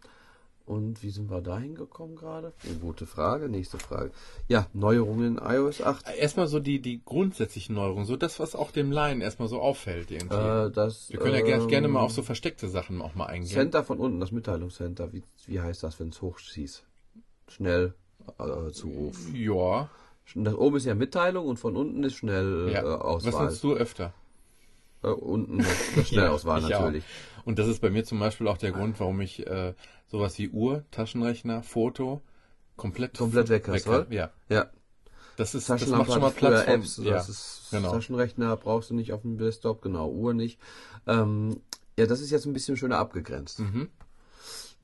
Und wie sind wir da hingekommen gerade? Eine gute Frage. Nächste Frage. Ja, Neuerungen in iOS 8. Erstmal so die, die grundsätzlichen Neuerungen, so das, was auch dem Laien erstmal so auffällt irgendwie. Äh, das, Wir können ja ähm, gerne mal auf so versteckte Sachen auch mal eingehen. Center von unten, das Mitteilungscenter. Wie, wie heißt das, wenn es hochschießt? Schnell äh, Zuruf. Ja. Das oben ist ja Mitteilung und von unten ist schnell ja. äh, Auswahl. Was nutzt du öfter? Äh, unten das Schnellauswahl ja, natürlich. Auch. Und das ist bei mir zum Beispiel auch der Grund, warum ich äh, sowas wie Uhr, Taschenrechner, Foto komplett, komplett weg hast, weg, Ja. ja. Das ist das macht schon mal Platz für Apps. Ja, das ist genau. Taschenrechner brauchst du nicht auf dem Desktop, genau, Uhr nicht. Ähm, ja, das ist jetzt ein bisschen schöner abgegrenzt. Mhm.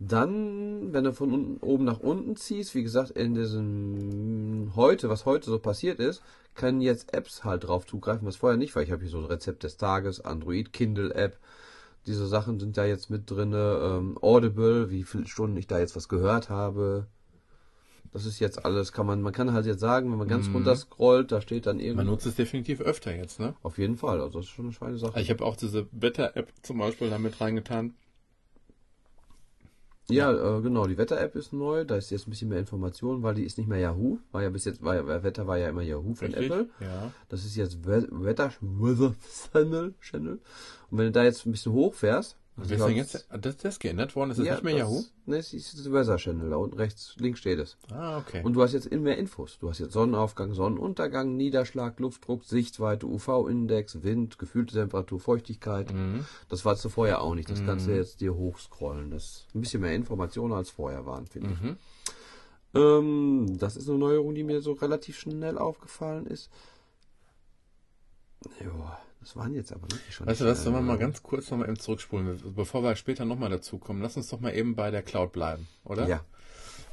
Dann, wenn du von unten, oben nach unten ziehst, wie gesagt, in diesem heute, was heute so passiert ist, können jetzt Apps halt drauf zugreifen, was vorher nicht war. Ich habe hier so ein Rezept des Tages, Android, Kindle App. Diese Sachen sind da jetzt mit drin. Ähm, Audible, wie viele Stunden ich da jetzt was gehört habe. Das ist jetzt alles, kann man, man kann halt jetzt sagen, wenn man ganz mhm. runter scrollt, da steht dann irgendwie. Man nutzt es definitiv öfter jetzt, ne? Auf jeden Fall, also das ist schon eine feine Sache. Ich habe auch diese Wetter-App zum Beispiel damit reingetan. Ja, äh, genau. Die Wetter-App ist neu. Da ist jetzt ein bisschen mehr Information, weil die ist nicht mehr Yahoo. War ja bis jetzt, war ja, Wetter war ja immer Yahoo von Richtig? Apple. Ja. Das ist jetzt Wetter, Weather Channel, Channel. Und wenn du da jetzt ein bisschen hochfährst, also Deswegen jetzt, das, das ist geändert worden, ist das ja, nicht mehr das, Yahoo? Ne, es ist das Weather Channel, da unten rechts, links steht es. Ah, okay. Und du hast jetzt mehr Infos. Du hast jetzt Sonnenaufgang, Sonnenuntergang, Niederschlag, Luftdruck, Sichtweite, UV-Index, Wind, gefühlte Temperatur, Feuchtigkeit. Mhm. Das war zuvor ja auch nicht. Das mhm. kannst du jetzt dir hochscrollen. Das ist ein bisschen mehr Informationen als vorher waren, finde mhm. ich. Ähm, das ist eine Neuerung, die mir so relativ schnell aufgefallen ist. Ja. Das waren jetzt aber wirklich schon. Weißt du was, sollen wir mal ganz kurz nochmal eben zurückspulen, bevor wir später nochmal dazu kommen. Lass uns doch mal eben bei der Cloud bleiben, oder? Ja.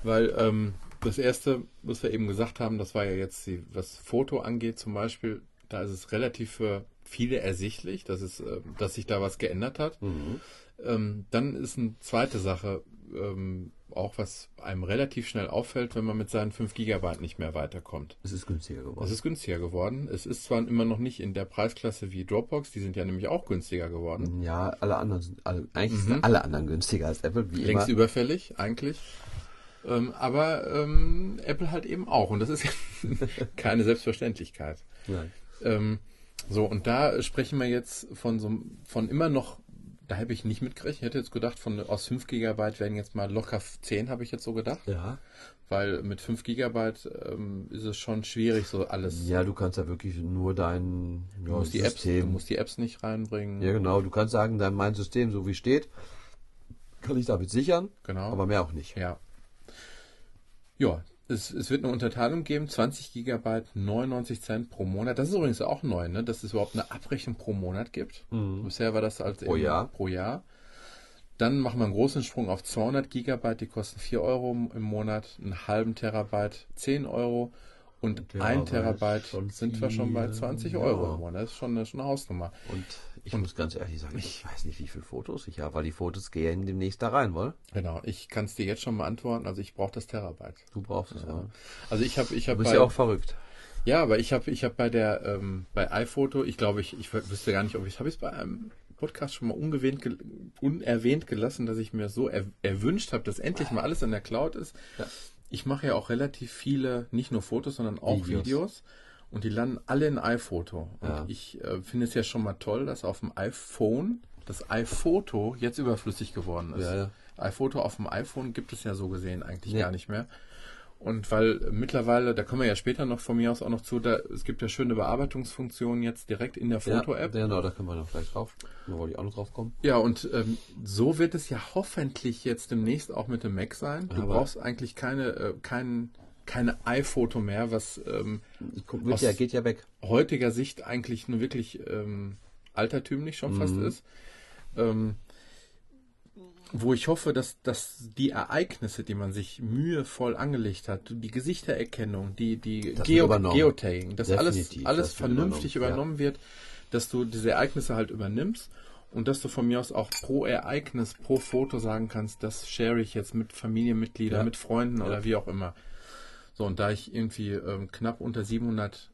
Weil ähm, das erste, was wir eben gesagt haben, das war ja jetzt, die, was Foto angeht zum Beispiel, da ist es relativ für viele ersichtlich, dass, es, äh, dass sich da was geändert hat. Mhm. Ähm, dann ist eine zweite Sache, ähm, auch was einem relativ schnell auffällt, wenn man mit seinen 5 GB nicht mehr weiterkommt. Es ist günstiger geworden. Es ist günstiger geworden. Es ist zwar immer noch nicht in der Preisklasse wie Dropbox, die sind ja nämlich auch günstiger geworden. Ja, alle anderen sind, alle, eigentlich mhm. sind alle anderen günstiger als Apple, wie Längst immer. überfällig, eigentlich. Ähm, aber ähm, Apple halt eben auch. Und das ist keine Selbstverständlichkeit. Nein. Ähm, so, und da sprechen wir jetzt von so von immer noch da habe ich nicht mitgerechnet. Ich hätte jetzt gedacht, von aus 5 GB werden jetzt mal locker 10, habe ich jetzt so gedacht. Ja. Weil mit 5 GB ähm, ist es schon schwierig, so alles. Ja, du kannst ja wirklich nur dein du, musst die Apps, du musst die Apps nicht reinbringen. Ja, genau. Du kannst sagen, dein, mein System, so wie steht, kann ich damit sichern. Genau. Aber mehr auch nicht. Ja. Ja, es, es wird eine Unterteilung geben, 20 GB, 99 Cent pro Monat. Das ist übrigens auch neu, ne? dass es überhaupt eine Abrechnung pro Monat gibt. Mhm. Bisher war das als Pro Jahr. pro Jahr. Dann machen wir einen großen Sprung auf 200 GB, die kosten 4 Euro im Monat, einen halben Terabyte 10 Euro und ein Terabyte sind wir schon bei viel, 20 ja. Euro im Monat. Das ist schon eine, schon eine Hausnummer. Und ich muss ganz ehrlich sagen, ich weiß nicht, wie viele Fotos ich habe, weil die Fotos gehen demnächst da rein, wohl? Genau, ich kann es dir jetzt schon mal antworten. Also ich brauche das Terabyte. Du brauchst es, ja. Also ich habe, ich Du habe bist ja auch verrückt. Ja, aber ich habe ich hab bei der ähm, bei iPhoto, ich glaube, ich, ich wüsste gar nicht, ob ich habe es bei einem Podcast schon mal ungewähnt, unerwähnt gelassen, dass ich mir so er, erwünscht habe, dass endlich mal alles in der Cloud ist. Ja. Ich mache ja auch relativ viele, nicht nur Fotos, sondern auch Videos. Videos. Und die landen alle in iPhoto. Und Ja. ich äh, finde es ja schon mal toll, dass auf dem iPhone das iPhoto jetzt überflüssig geworden ist. Ja, ja. iPhoto auf dem iPhone gibt es ja so gesehen eigentlich Nee. gar nicht mehr. Und weil mittlerweile, da kommen wir ja später noch von mir aus auch noch zu, da, es gibt ja schöne Bearbeitungsfunktionen jetzt direkt in der Foto-App. Ja, genau, da können wir noch gleich drauf. Da wollte ich auch noch drauf kommen. Ja, und ähm, so wird es ja hoffentlich jetzt demnächst auch mit dem Mac sein. Du Aber- brauchst eigentlich keine, äh, kein, keine iPhoto mehr, was ähm, Wird Aus- ja, geht ja weg. heutiger Sicht eigentlich nur wirklich ähm, altertümlich schon fast Mhm. ist. Ähm, wo ich hoffe, dass, dass die Ereignisse, die man sich mühevoll angelegt hat, die Gesichtererkennung, die, die Das Geo. Geotagging, dass alles, Definitiv, alles das vernünftig übernommen, übernommen wird, dass du diese Ereignisse halt übernimmst und dass du von mir aus auch pro Ereignis, pro Foto sagen kannst, das share ich jetzt mit Familienmitgliedern, Ja. mit Freunden Ja. oder wie auch immer. So, und da ich irgendwie ähm, knapp unter 700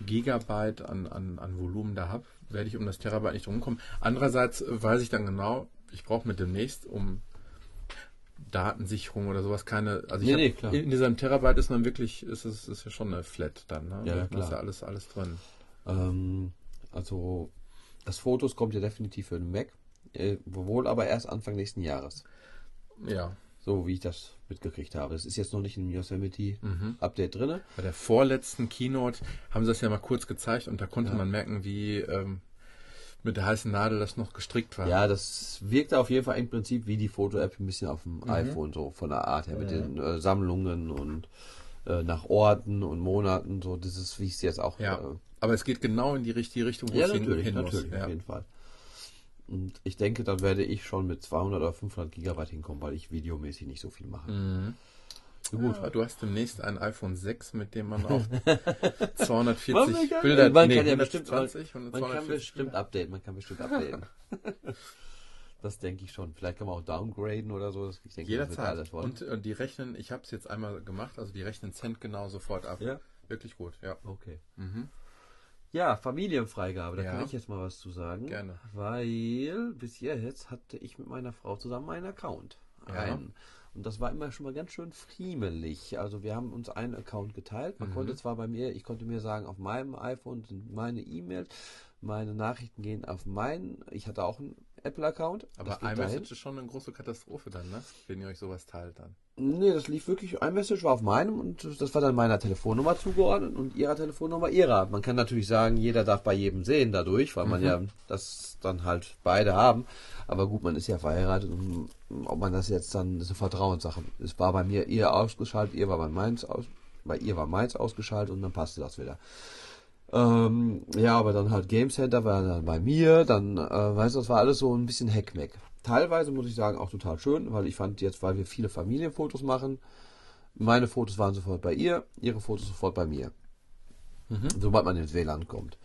Gigabyte an, an, an Volumen da habe, werde ich um das Terabyte nicht rumkommen. Andererseits äh, weiß ich dann genau, ich brauche mir demnächst um Datensicherung oder sowas keine. Also ich Nee, hab, nee, in diesem Terabyte ist man wirklich, ist es ist ja schon eine Flat dann, ne? Ja, Da klar. ist ja alles, alles drin. Ähm, also, das Fotos kommt ja definitiv für den Mac. Äh, wohl aber erst Anfang nächsten Jahres. Ja. So wie ich das mitgekriegt habe. Das ist jetzt noch nicht im Yosemite Mhm. Update drin. Bei der vorletzten Keynote haben sie das ja mal kurz gezeigt und da konnte Ja. man merken, wie ähm, mit der heißen Nadel das noch gestrickt war. Ja, das wirkte auf jeden Fall im Prinzip wie die Foto-App ein bisschen auf dem Mhm. iPhone, so von der Art her, mit den äh, Sammlungen und äh, nach Orten und Monaten, so das ist, wie ich es jetzt auch. Ja. Äh, Aber es geht genau in die richtige Richtung, wo ja, es hin- natürlich, hin muss. natürlich, Ja. auf jeden Fall. Und ich denke, dann werde ich schon mit 200 oder 500 Gigabyte hinkommen, weil ich videomäßig nicht so viel mache. Mhm. So gut. Ja, du hast demnächst ein iPhone 6, mit dem man auch 240 Man Bilder, man nee, kann ja bestimmt, 120 und man kann 240 bestimmt updaten, man kann bestimmt updaten. das denke ich schon. Vielleicht kann man auch downgraden oder so. Ich denke, Jederzeit. wollen. Und äh, die rechnen, ich habe es jetzt einmal gemacht, also die rechnen Cent genau sofort ab. Ja. Wirklich gut, ja. Okay. Mhm. Ja, Familienfreigabe, da Ja. kann ich jetzt mal was zu sagen. Gerne. Weil bis jetzt hatte ich mit meiner Frau zusammen einen Account. Ja. Einen. Und das war immer schon mal ganz schön friemelig. Also wir haben uns einen Account geteilt. Man Mhm. konnte zwar bei mir, ich konnte mir sagen, auf meinem iPhone sind meine E-Mails, meine Nachrichten gehen auf meinen. Ich hatte auch einen Apple-Account. Aber iMessage ist schon eine große Katastrophe dann, ne? Wenn ihr euch sowas teilt dann. Nee, das lief wirklich, ein Message war auf meinem und das war dann meiner Telefonnummer zugeordnet und ihrer Telefonnummer ihrer. Man kann natürlich sagen, jeder darf bei jedem sehen dadurch, weil man Mhm. ja das dann halt beide haben. Aber gut, man ist ja verheiratet und ob man das jetzt dann, das ist eine Vertrauenssache. Es war bei mir ihr ausgeschaltet, ihr war bei meins aus, bei ihr war meins ausgeschaltet und dann passte das wieder. Ähm, ja, aber dann halt Game Center war dann bei mir, dann, äh, weißt du, das war alles so ein bisschen Heckmeck. Teilweise muss ich sagen auch total schön, weil ich fand jetzt, weil wir viele Familienfotos machen, meine Fotos waren sofort bei ihr, ihre Fotos sofort bei mir. Sobald man ins WLAN kommt.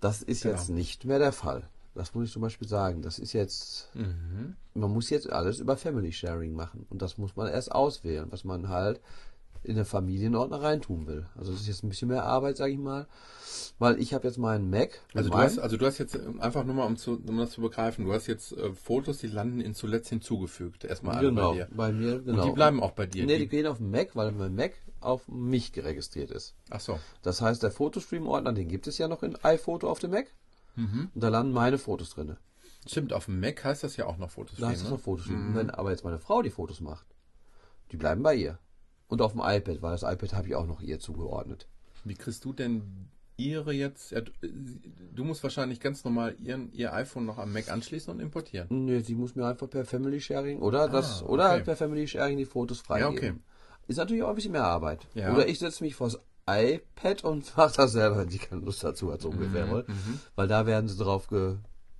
Das ist Genau. jetzt nicht mehr der Fall. Das muss ich zum Beispiel sagen. Das ist jetzt, Mhm. man muss jetzt alles über Family Sharing machen. Und das muss man erst auswählen, was man halt in den Familienordner reintun will. Also das ist jetzt ein bisschen mehr Arbeit, sage ich mal. Weil ich habe jetzt meinen Mac. Also du, meinen- hast, also du hast jetzt ähm, einfach nur mal, um, zu, um das zu begreifen, du hast jetzt äh, Fotos, die landen in zuletzt hinzugefügt. Erstmal alle genau, bei dir. bei mir, genau. Und die bleiben auch bei dir. Nee, die die, gehen auf den Mac, weil mein Mac auf mich geregistriert ist. ach so. Das heißt, der Fotostream-Ordner, den gibt es ja noch in iPhoto auf dem Mac. Und da landen meine Fotos drinne. Stimmt, auf dem Mac heißt das ja auch noch Fotos Da heißt es noch Fotos. Mhm. Wenn aber jetzt meine Frau die Fotos macht, die bleiben bei ihr. Und auf dem iPad, weil das iPad habe ich auch noch ihr zugeordnet. Wie kriegst du denn ihre jetzt? Du musst wahrscheinlich ganz normal ihren, ihr iPhone noch am Mac anschließen und importieren. Nee, sie muss mir einfach per Family Sharing oder das oder halt per Family Sharing die Fotos freigeben. Ja, okay. Ist natürlich auch ein bisschen mehr Arbeit. Ja. Oder ich setze mich vors iPad und mache das selber, wenn sie keine Lust dazu hat, so ungefähr. Mhm, mhm. Weil da werden sie drauf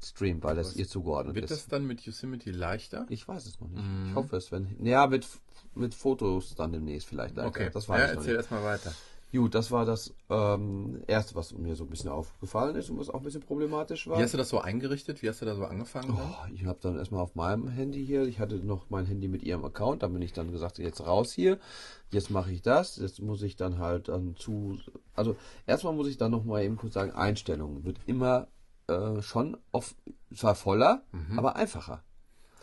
gestreamt, weil das Was, ihr zugeordnet wird ist. Wird das dann mit Yosemite leichter? Ich weiß es noch nicht. Mhm. Ich hoffe es, wenn. Ja, mit, mit Fotos dann demnächst vielleicht. Leichter. Okay, das weiß ja, erzähl erstmal weiter. Gut, das war das ähm, Erste, was mir so ein bisschen aufgefallen ist und was auch ein bisschen problematisch war. Wie hast du das so eingerichtet? Wie hast du da so angefangen? Oh, ich habe dann erstmal auf meinem Handy hier, ich hatte noch mein Handy mit ihrem Account, da bin ich dann gesagt, jetzt raus hier, jetzt mache ich das, jetzt muss ich dann halt dann zu, also erstmal muss ich dann nochmal eben kurz sagen, Einstellungen wird immer äh, schon oft, zwar voller, mhm. aber einfacher.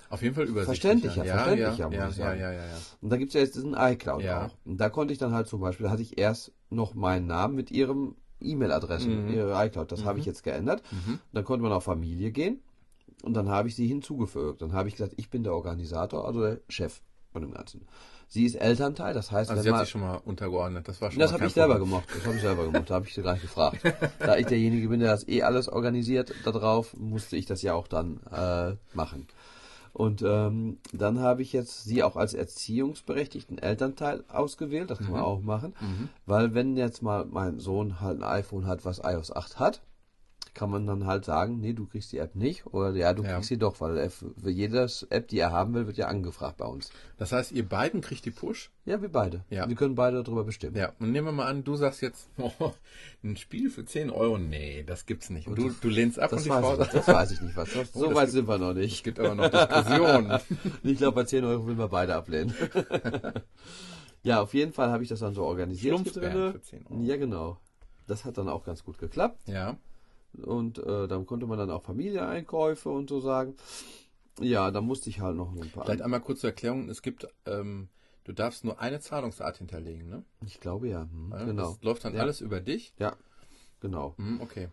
Auf jeden Fall übersichtlicher. Verständlicher, ja, verständlicher, ja, muss ja, ich sagen. Ja, Und da gibt es ja jetzt diesen iCloud auch. Und da konnte ich dann halt zum Beispiel, da hatte ich erst noch meinen Namen mit ihrem E-Mail-Adressen, mhm. ihre iCloud. Das mhm. habe ich jetzt geändert. Mhm. Dann konnte man auf Familie gehen und dann habe ich sie hinzugefügt. Dann habe ich gesagt, ich bin der Organisator, also der Chef von dem Ganzen. Sie ist Elternteil, das heißt, also sie hat sich schon mal untergeordnet. Das war schon. Das habe ich selber gemacht. Das habe ich selber gemacht. Da habe ich sie gleich gefragt. da ich derjenige bin, der das eh alles organisiert, darauf musste ich das ja auch dann äh, machen. Und ähm, dann habe ich jetzt sie auch als erziehungsberechtigten Elternteil ausgewählt. Das kann man mhm. auch machen. Mhm. Weil wenn jetzt mal mein Sohn halt ein iPhone hat, was iOS 8 hat, kann man dann halt sagen, nee, du kriegst die App nicht oder ja, du ja. kriegst sie doch, weil für jedes App, die er haben will, wird ja angefragt bei uns. Das heißt, ihr beiden kriegt die Push? Ja, wir beide. Ja. Wir können beide darüber bestimmen. Ja, und nehmen wir mal an, du sagst jetzt, oh, ein Spiel für 10 Euro, nee, das gibt's nicht. Und du, du lehnst ab das und die Frau sagt, Das weiß ich nicht, was. Das, oh, so weit gibt, sind wir noch nicht. Es gibt aber noch Diskussionen. ich glaube, bei 10 Euro will wir beide ablehnen. ja, auf jeden Fall habe ich das dann so organisiert. Für 10 Euro. Ja, genau. Das hat dann auch ganz gut geklappt. Ja. Und äh, dann konnte man dann auch Familieneinkäufe und so sagen. Ja, da musste ich halt noch ein paar. Vielleicht einmal kurz zur Erklärung. Es gibt, ähm, du darfst nur eine Zahlungsart hinterlegen, ne? Ich glaube ja. Hm, ja genau. Das läuft dann ja. alles über dich? Ja, genau. Hm, okay.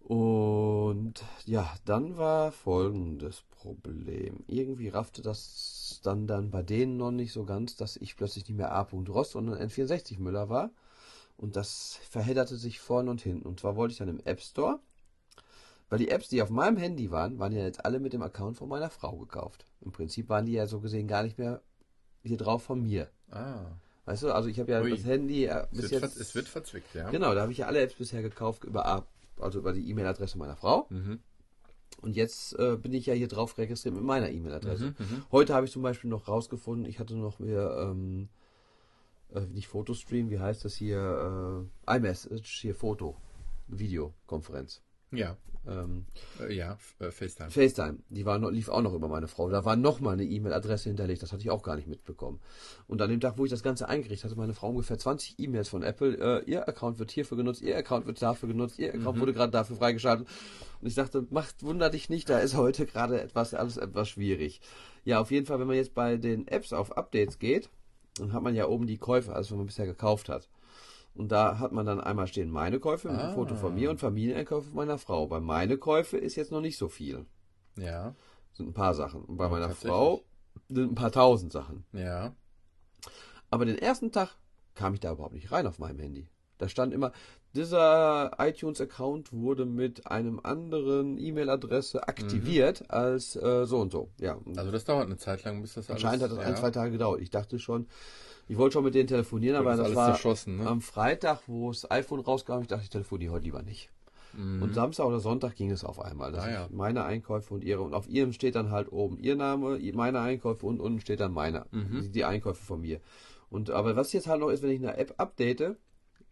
Und ja, dann war folgendes Problem. Irgendwie raffte das dann, dann bei denen noch nicht so ganz, dass ich plötzlich nicht mehr A. Rost, sondern N64 Müller war. Und das verhedderte sich vorne und hinten. Und zwar wollte ich dann im App Store, weil die Apps, die auf meinem Handy waren, waren ja jetzt alle mit dem Account von meiner Frau gekauft. Im Prinzip waren die ja so gesehen gar nicht mehr hier drauf von mir. Ah. Weißt du, also ich habe ja Ui. das Handy äh, bis es jetzt. Es wird verzwickt, ja. Genau, da habe ich ja alle Apps bisher gekauft über also über die E-Mail-Adresse meiner Frau. Mhm. Und jetzt äh, bin ich ja hier drauf registriert mit meiner E-Mail-Adresse. Mhm, mhm. Heute habe ich zum Beispiel noch rausgefunden, ich hatte noch mir ähm, äh, nicht Fotostream, wie heißt das hier? Äh, iMessage, hier Foto, Videokonferenz. Ja. Ähm, äh, ja, äh, FaceTime. FaceTime, die war noch, lief auch noch über meine Frau. Da war noch mal eine E-Mail-Adresse hinterlegt, das hatte ich auch gar nicht mitbekommen. Und an dem Tag, wo ich das Ganze eingerichtet hatte, meine Frau ungefähr 20 E-Mails von Apple. Äh, ihr Account wird hierfür genutzt, ihr Account wird dafür genutzt, ihr Account mhm. wurde gerade dafür freigeschaltet. Und ich dachte, macht, wunder dich nicht, da ist heute gerade etwas, alles etwas schwierig. Ja, auf jeden Fall, wenn man jetzt bei den Apps auf Updates geht, dann hat man ja oben die Käufe, also was man bisher gekauft hat. Und da hat man dann einmal stehen meine Käufe mit ah. einem Foto von mir und Familieneinkäufe meiner Frau. Bei meine Käufe ist jetzt noch nicht so viel. Ja. Sind ein paar Sachen. Und bei ja, meiner Frau sind ein paar tausend Sachen. Ja. Aber den ersten Tag kam ich da überhaupt nicht rein auf meinem Handy. Da stand immer, dieser iTunes-Account wurde mit einem anderen E-Mail-Adresse aktiviert mhm. als äh, so und so. Ja. Also das dauert eine Zeit lang, bis das alles... Anscheinend hat das ja. ein, zwei Tage gedauert. Ich dachte schon, ich wollte schon mit denen telefonieren, aber das, das war ne? am Freitag, wo das iPhone rauskam. Ich dachte, ich telefoniere heute lieber nicht. Mhm. Und Samstag oder Sonntag ging es auf einmal. Das ah, ja. meine Einkäufe und ihre. Und auf ihrem steht dann halt oben ihr Name, meine Einkäufe und unten steht dann meine. Mhm. Die, die Einkäufe von mir. Und aber was jetzt halt noch ist, wenn ich eine App update,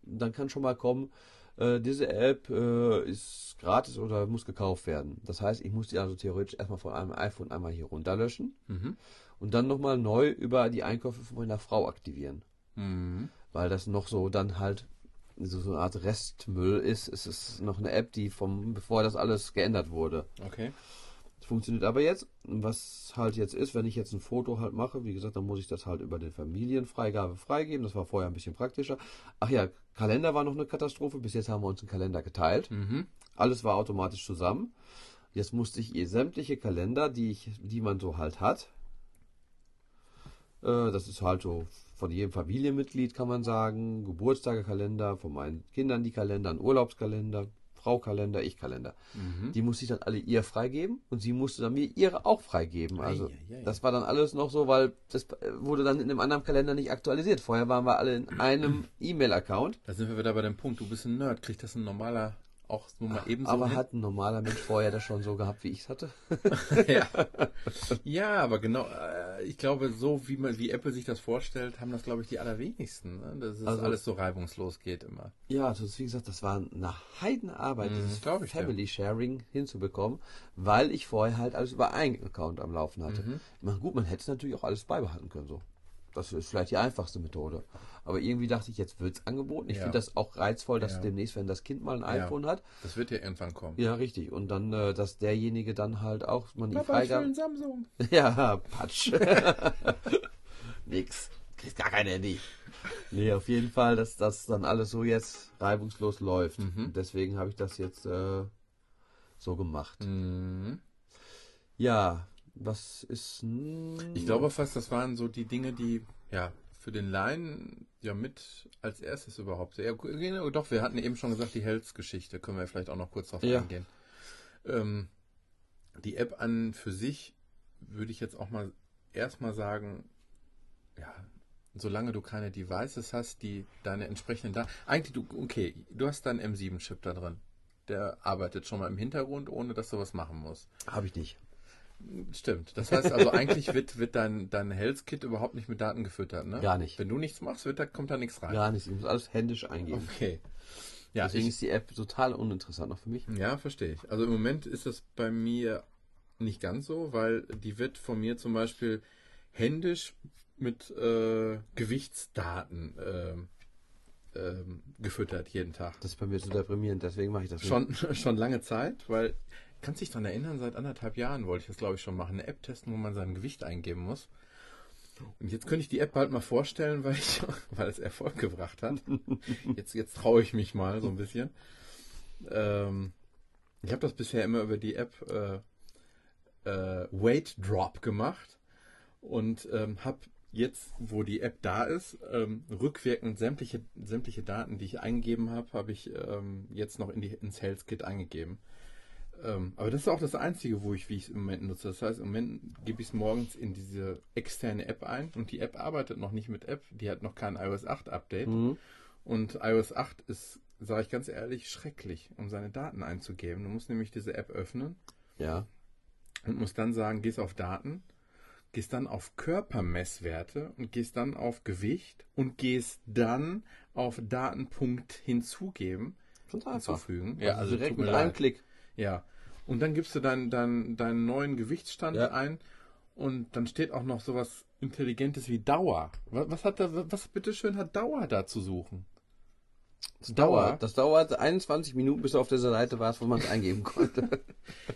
dann kann schon mal kommen, äh, diese App äh, ist gratis oder muss gekauft werden. Das heißt, ich muss die also theoretisch erstmal von einem iPhone einmal hier runterlöschen mhm. und dann nochmal neu über die Einkäufe von meiner Frau aktivieren. Mhm. Weil das noch so dann halt so, so eine Art Restmüll ist. Es ist noch eine App, die vom, bevor das alles geändert wurde. Okay. Funktioniert aber jetzt. Was halt jetzt ist, wenn ich jetzt ein Foto halt mache, wie gesagt, dann muss ich das halt über den Familienfreigabe freigeben. Das war vorher ein bisschen praktischer. Ach ja, Kalender war noch eine Katastrophe. Bis jetzt haben wir uns einen Kalender geteilt. Mhm. Alles war automatisch zusammen. Jetzt musste ich ihr sämtliche Kalender, die ich, die man so halt hat, äh, das ist halt so von jedem Familienmitglied, kann man sagen, Geburtstagekalender, von meinen Kindern die Kalender, ein Urlaubskalender, Frau-Kalender, Ich-Kalender. Mhm. Die musste ich dann alle ihr freigeben und sie musste dann mir ihre auch freigeben. Also Ei, ei, ei. das war dann alles noch so, weil das äh, wurde dann in einem anderen Kalender nicht aktualisiert. Vorher waren wir alle in einem E-Mail-Account. Da sind wir wieder bei dem Punkt, du bist ein Nerd, kriegt das ein normaler auch nur mal ebenso Aber hin? hat ein normaler Mensch vorher das schon so gehabt, wie ich es hatte? ja. ja, aber genau, äh, ich glaube, so wie man, wie Apple sich das vorstellt, haben das, glaube ich, die allerwenigsten, ne? dass es Also- alles so reibungslos geht immer. Ja, ist, wie gesagt, das war eine Heidenarbeit, Mhm, dieses. Family Sharing hinzubekommen, weil ich vorher halt alles über einen Account am Laufen hatte. Mhm. Meine, gut, man hätte es natürlich auch alles beibehalten können, so. Das ist vielleicht die einfachste Methode. Aber irgendwie dachte ich, jetzt wird's angeboten. Ich Ja. finde das auch reizvoll, dass Ja. demnächst, wenn das Kind mal ein Ja. iPhone hat, Das wird ja irgendwann kommen. ja, richtig. Und dann, äh, dass derjenige dann halt auch, man die Freigabe. Samsung. Ja, Patsch. Nix. Kriegst gar kein Handy. Nee, auf jeden Fall, dass das dann alles so jetzt reibungslos läuft. Mhm. Deswegen habe ich das jetzt äh, so gemacht. Mhm. Ja, was ist. Ich glaube fast, das waren so die Dinge, die ja für den Laien ja mit als erstes überhaupt. Ja, genau, doch, wir hatten eben schon gesagt, die Hells-Geschichte, können wir vielleicht auch noch kurz drauf Ja. eingehen. Ähm, die App an für sich würde ich jetzt auch mal erstmal sagen, ja, solange du keine Devices hast, die deine entsprechenden Daten. Eigentlich, du, okay, du hast deinen M7-Chip da drin. Der arbeitet schon mal im Hintergrund, ohne dass du was machen musst. Habe ich nicht. Stimmt. Das heißt also, eigentlich wird, wird dein, dein Health-Kit überhaupt nicht mit Daten gefüttert, ne? Gar nicht. Wenn du nichts machst, wird da, kommt da nichts rein. Gar nicht. Ich muss alles händisch eingeben. Okay. Ja, Deswegen ich, ist die App total uninteressant noch für mich. ja, verstehe ich. Also im Moment ist das bei mir nicht ganz so, weil die wird von mir zum Beispiel händisch mit äh, Gewichtsdaten ähm, gefüttert jeden Tag. Das ist bei mir so deprimierend, deswegen mache ich das nicht. Schon, schon lange Zeit, weil kannst dich daran erinnern, seit anderthalb Jahren wollte ich das, glaube ich, schon machen. Eine App testen, wo man sein Gewicht eingeben muss. Und jetzt könnte ich die App bald mal vorstellen, weil ich, weil es Erfolg gebracht hat. Jetzt, jetzt traue ich mich mal so ein bisschen. Ähm, ich habe das bisher immer über die App äh, äh, Weight Drop gemacht und ähm, habe jetzt, wo die App da ist, ähm, rückwirkend sämtliche, sämtliche Daten, die ich eingegeben habe, habe ich ähm, jetzt noch in die, ins Health Kit eingegeben. Ähm, aber das ist auch das Einzige, wo ich, wie ich es im Moment nutze. Das heißt, im Moment gebe ich es morgens in diese externe App ein und die App arbeitet noch nicht mit App. Die hat noch kein iOS 8 Update. Mhm. Und iOS 8 ist, sage ich ganz ehrlich, schrecklich, um seine Daten einzugeben. Du musst nämlich diese App öffnen Ja. und musst dann sagen, gehst auf Daten, gehst dann auf Körpermesswerte und gehst dann auf Gewicht und gehst dann auf Datenpunkt hinzugeben, Ganz einfach. hinzufügen. Also direkt mit einem. Klick. Ja. Und dann gibst du deinen, deinen, deinen neuen Gewichtsstand Ja. ein und dann steht auch noch sowas Intelligentes wie Dauer. Was, was hat da, was bitteschön hat Dauer da zu suchen? Das dauert. Das dauert 21 Minuten, bis du auf der Seite warst, wo man es eingeben konnte.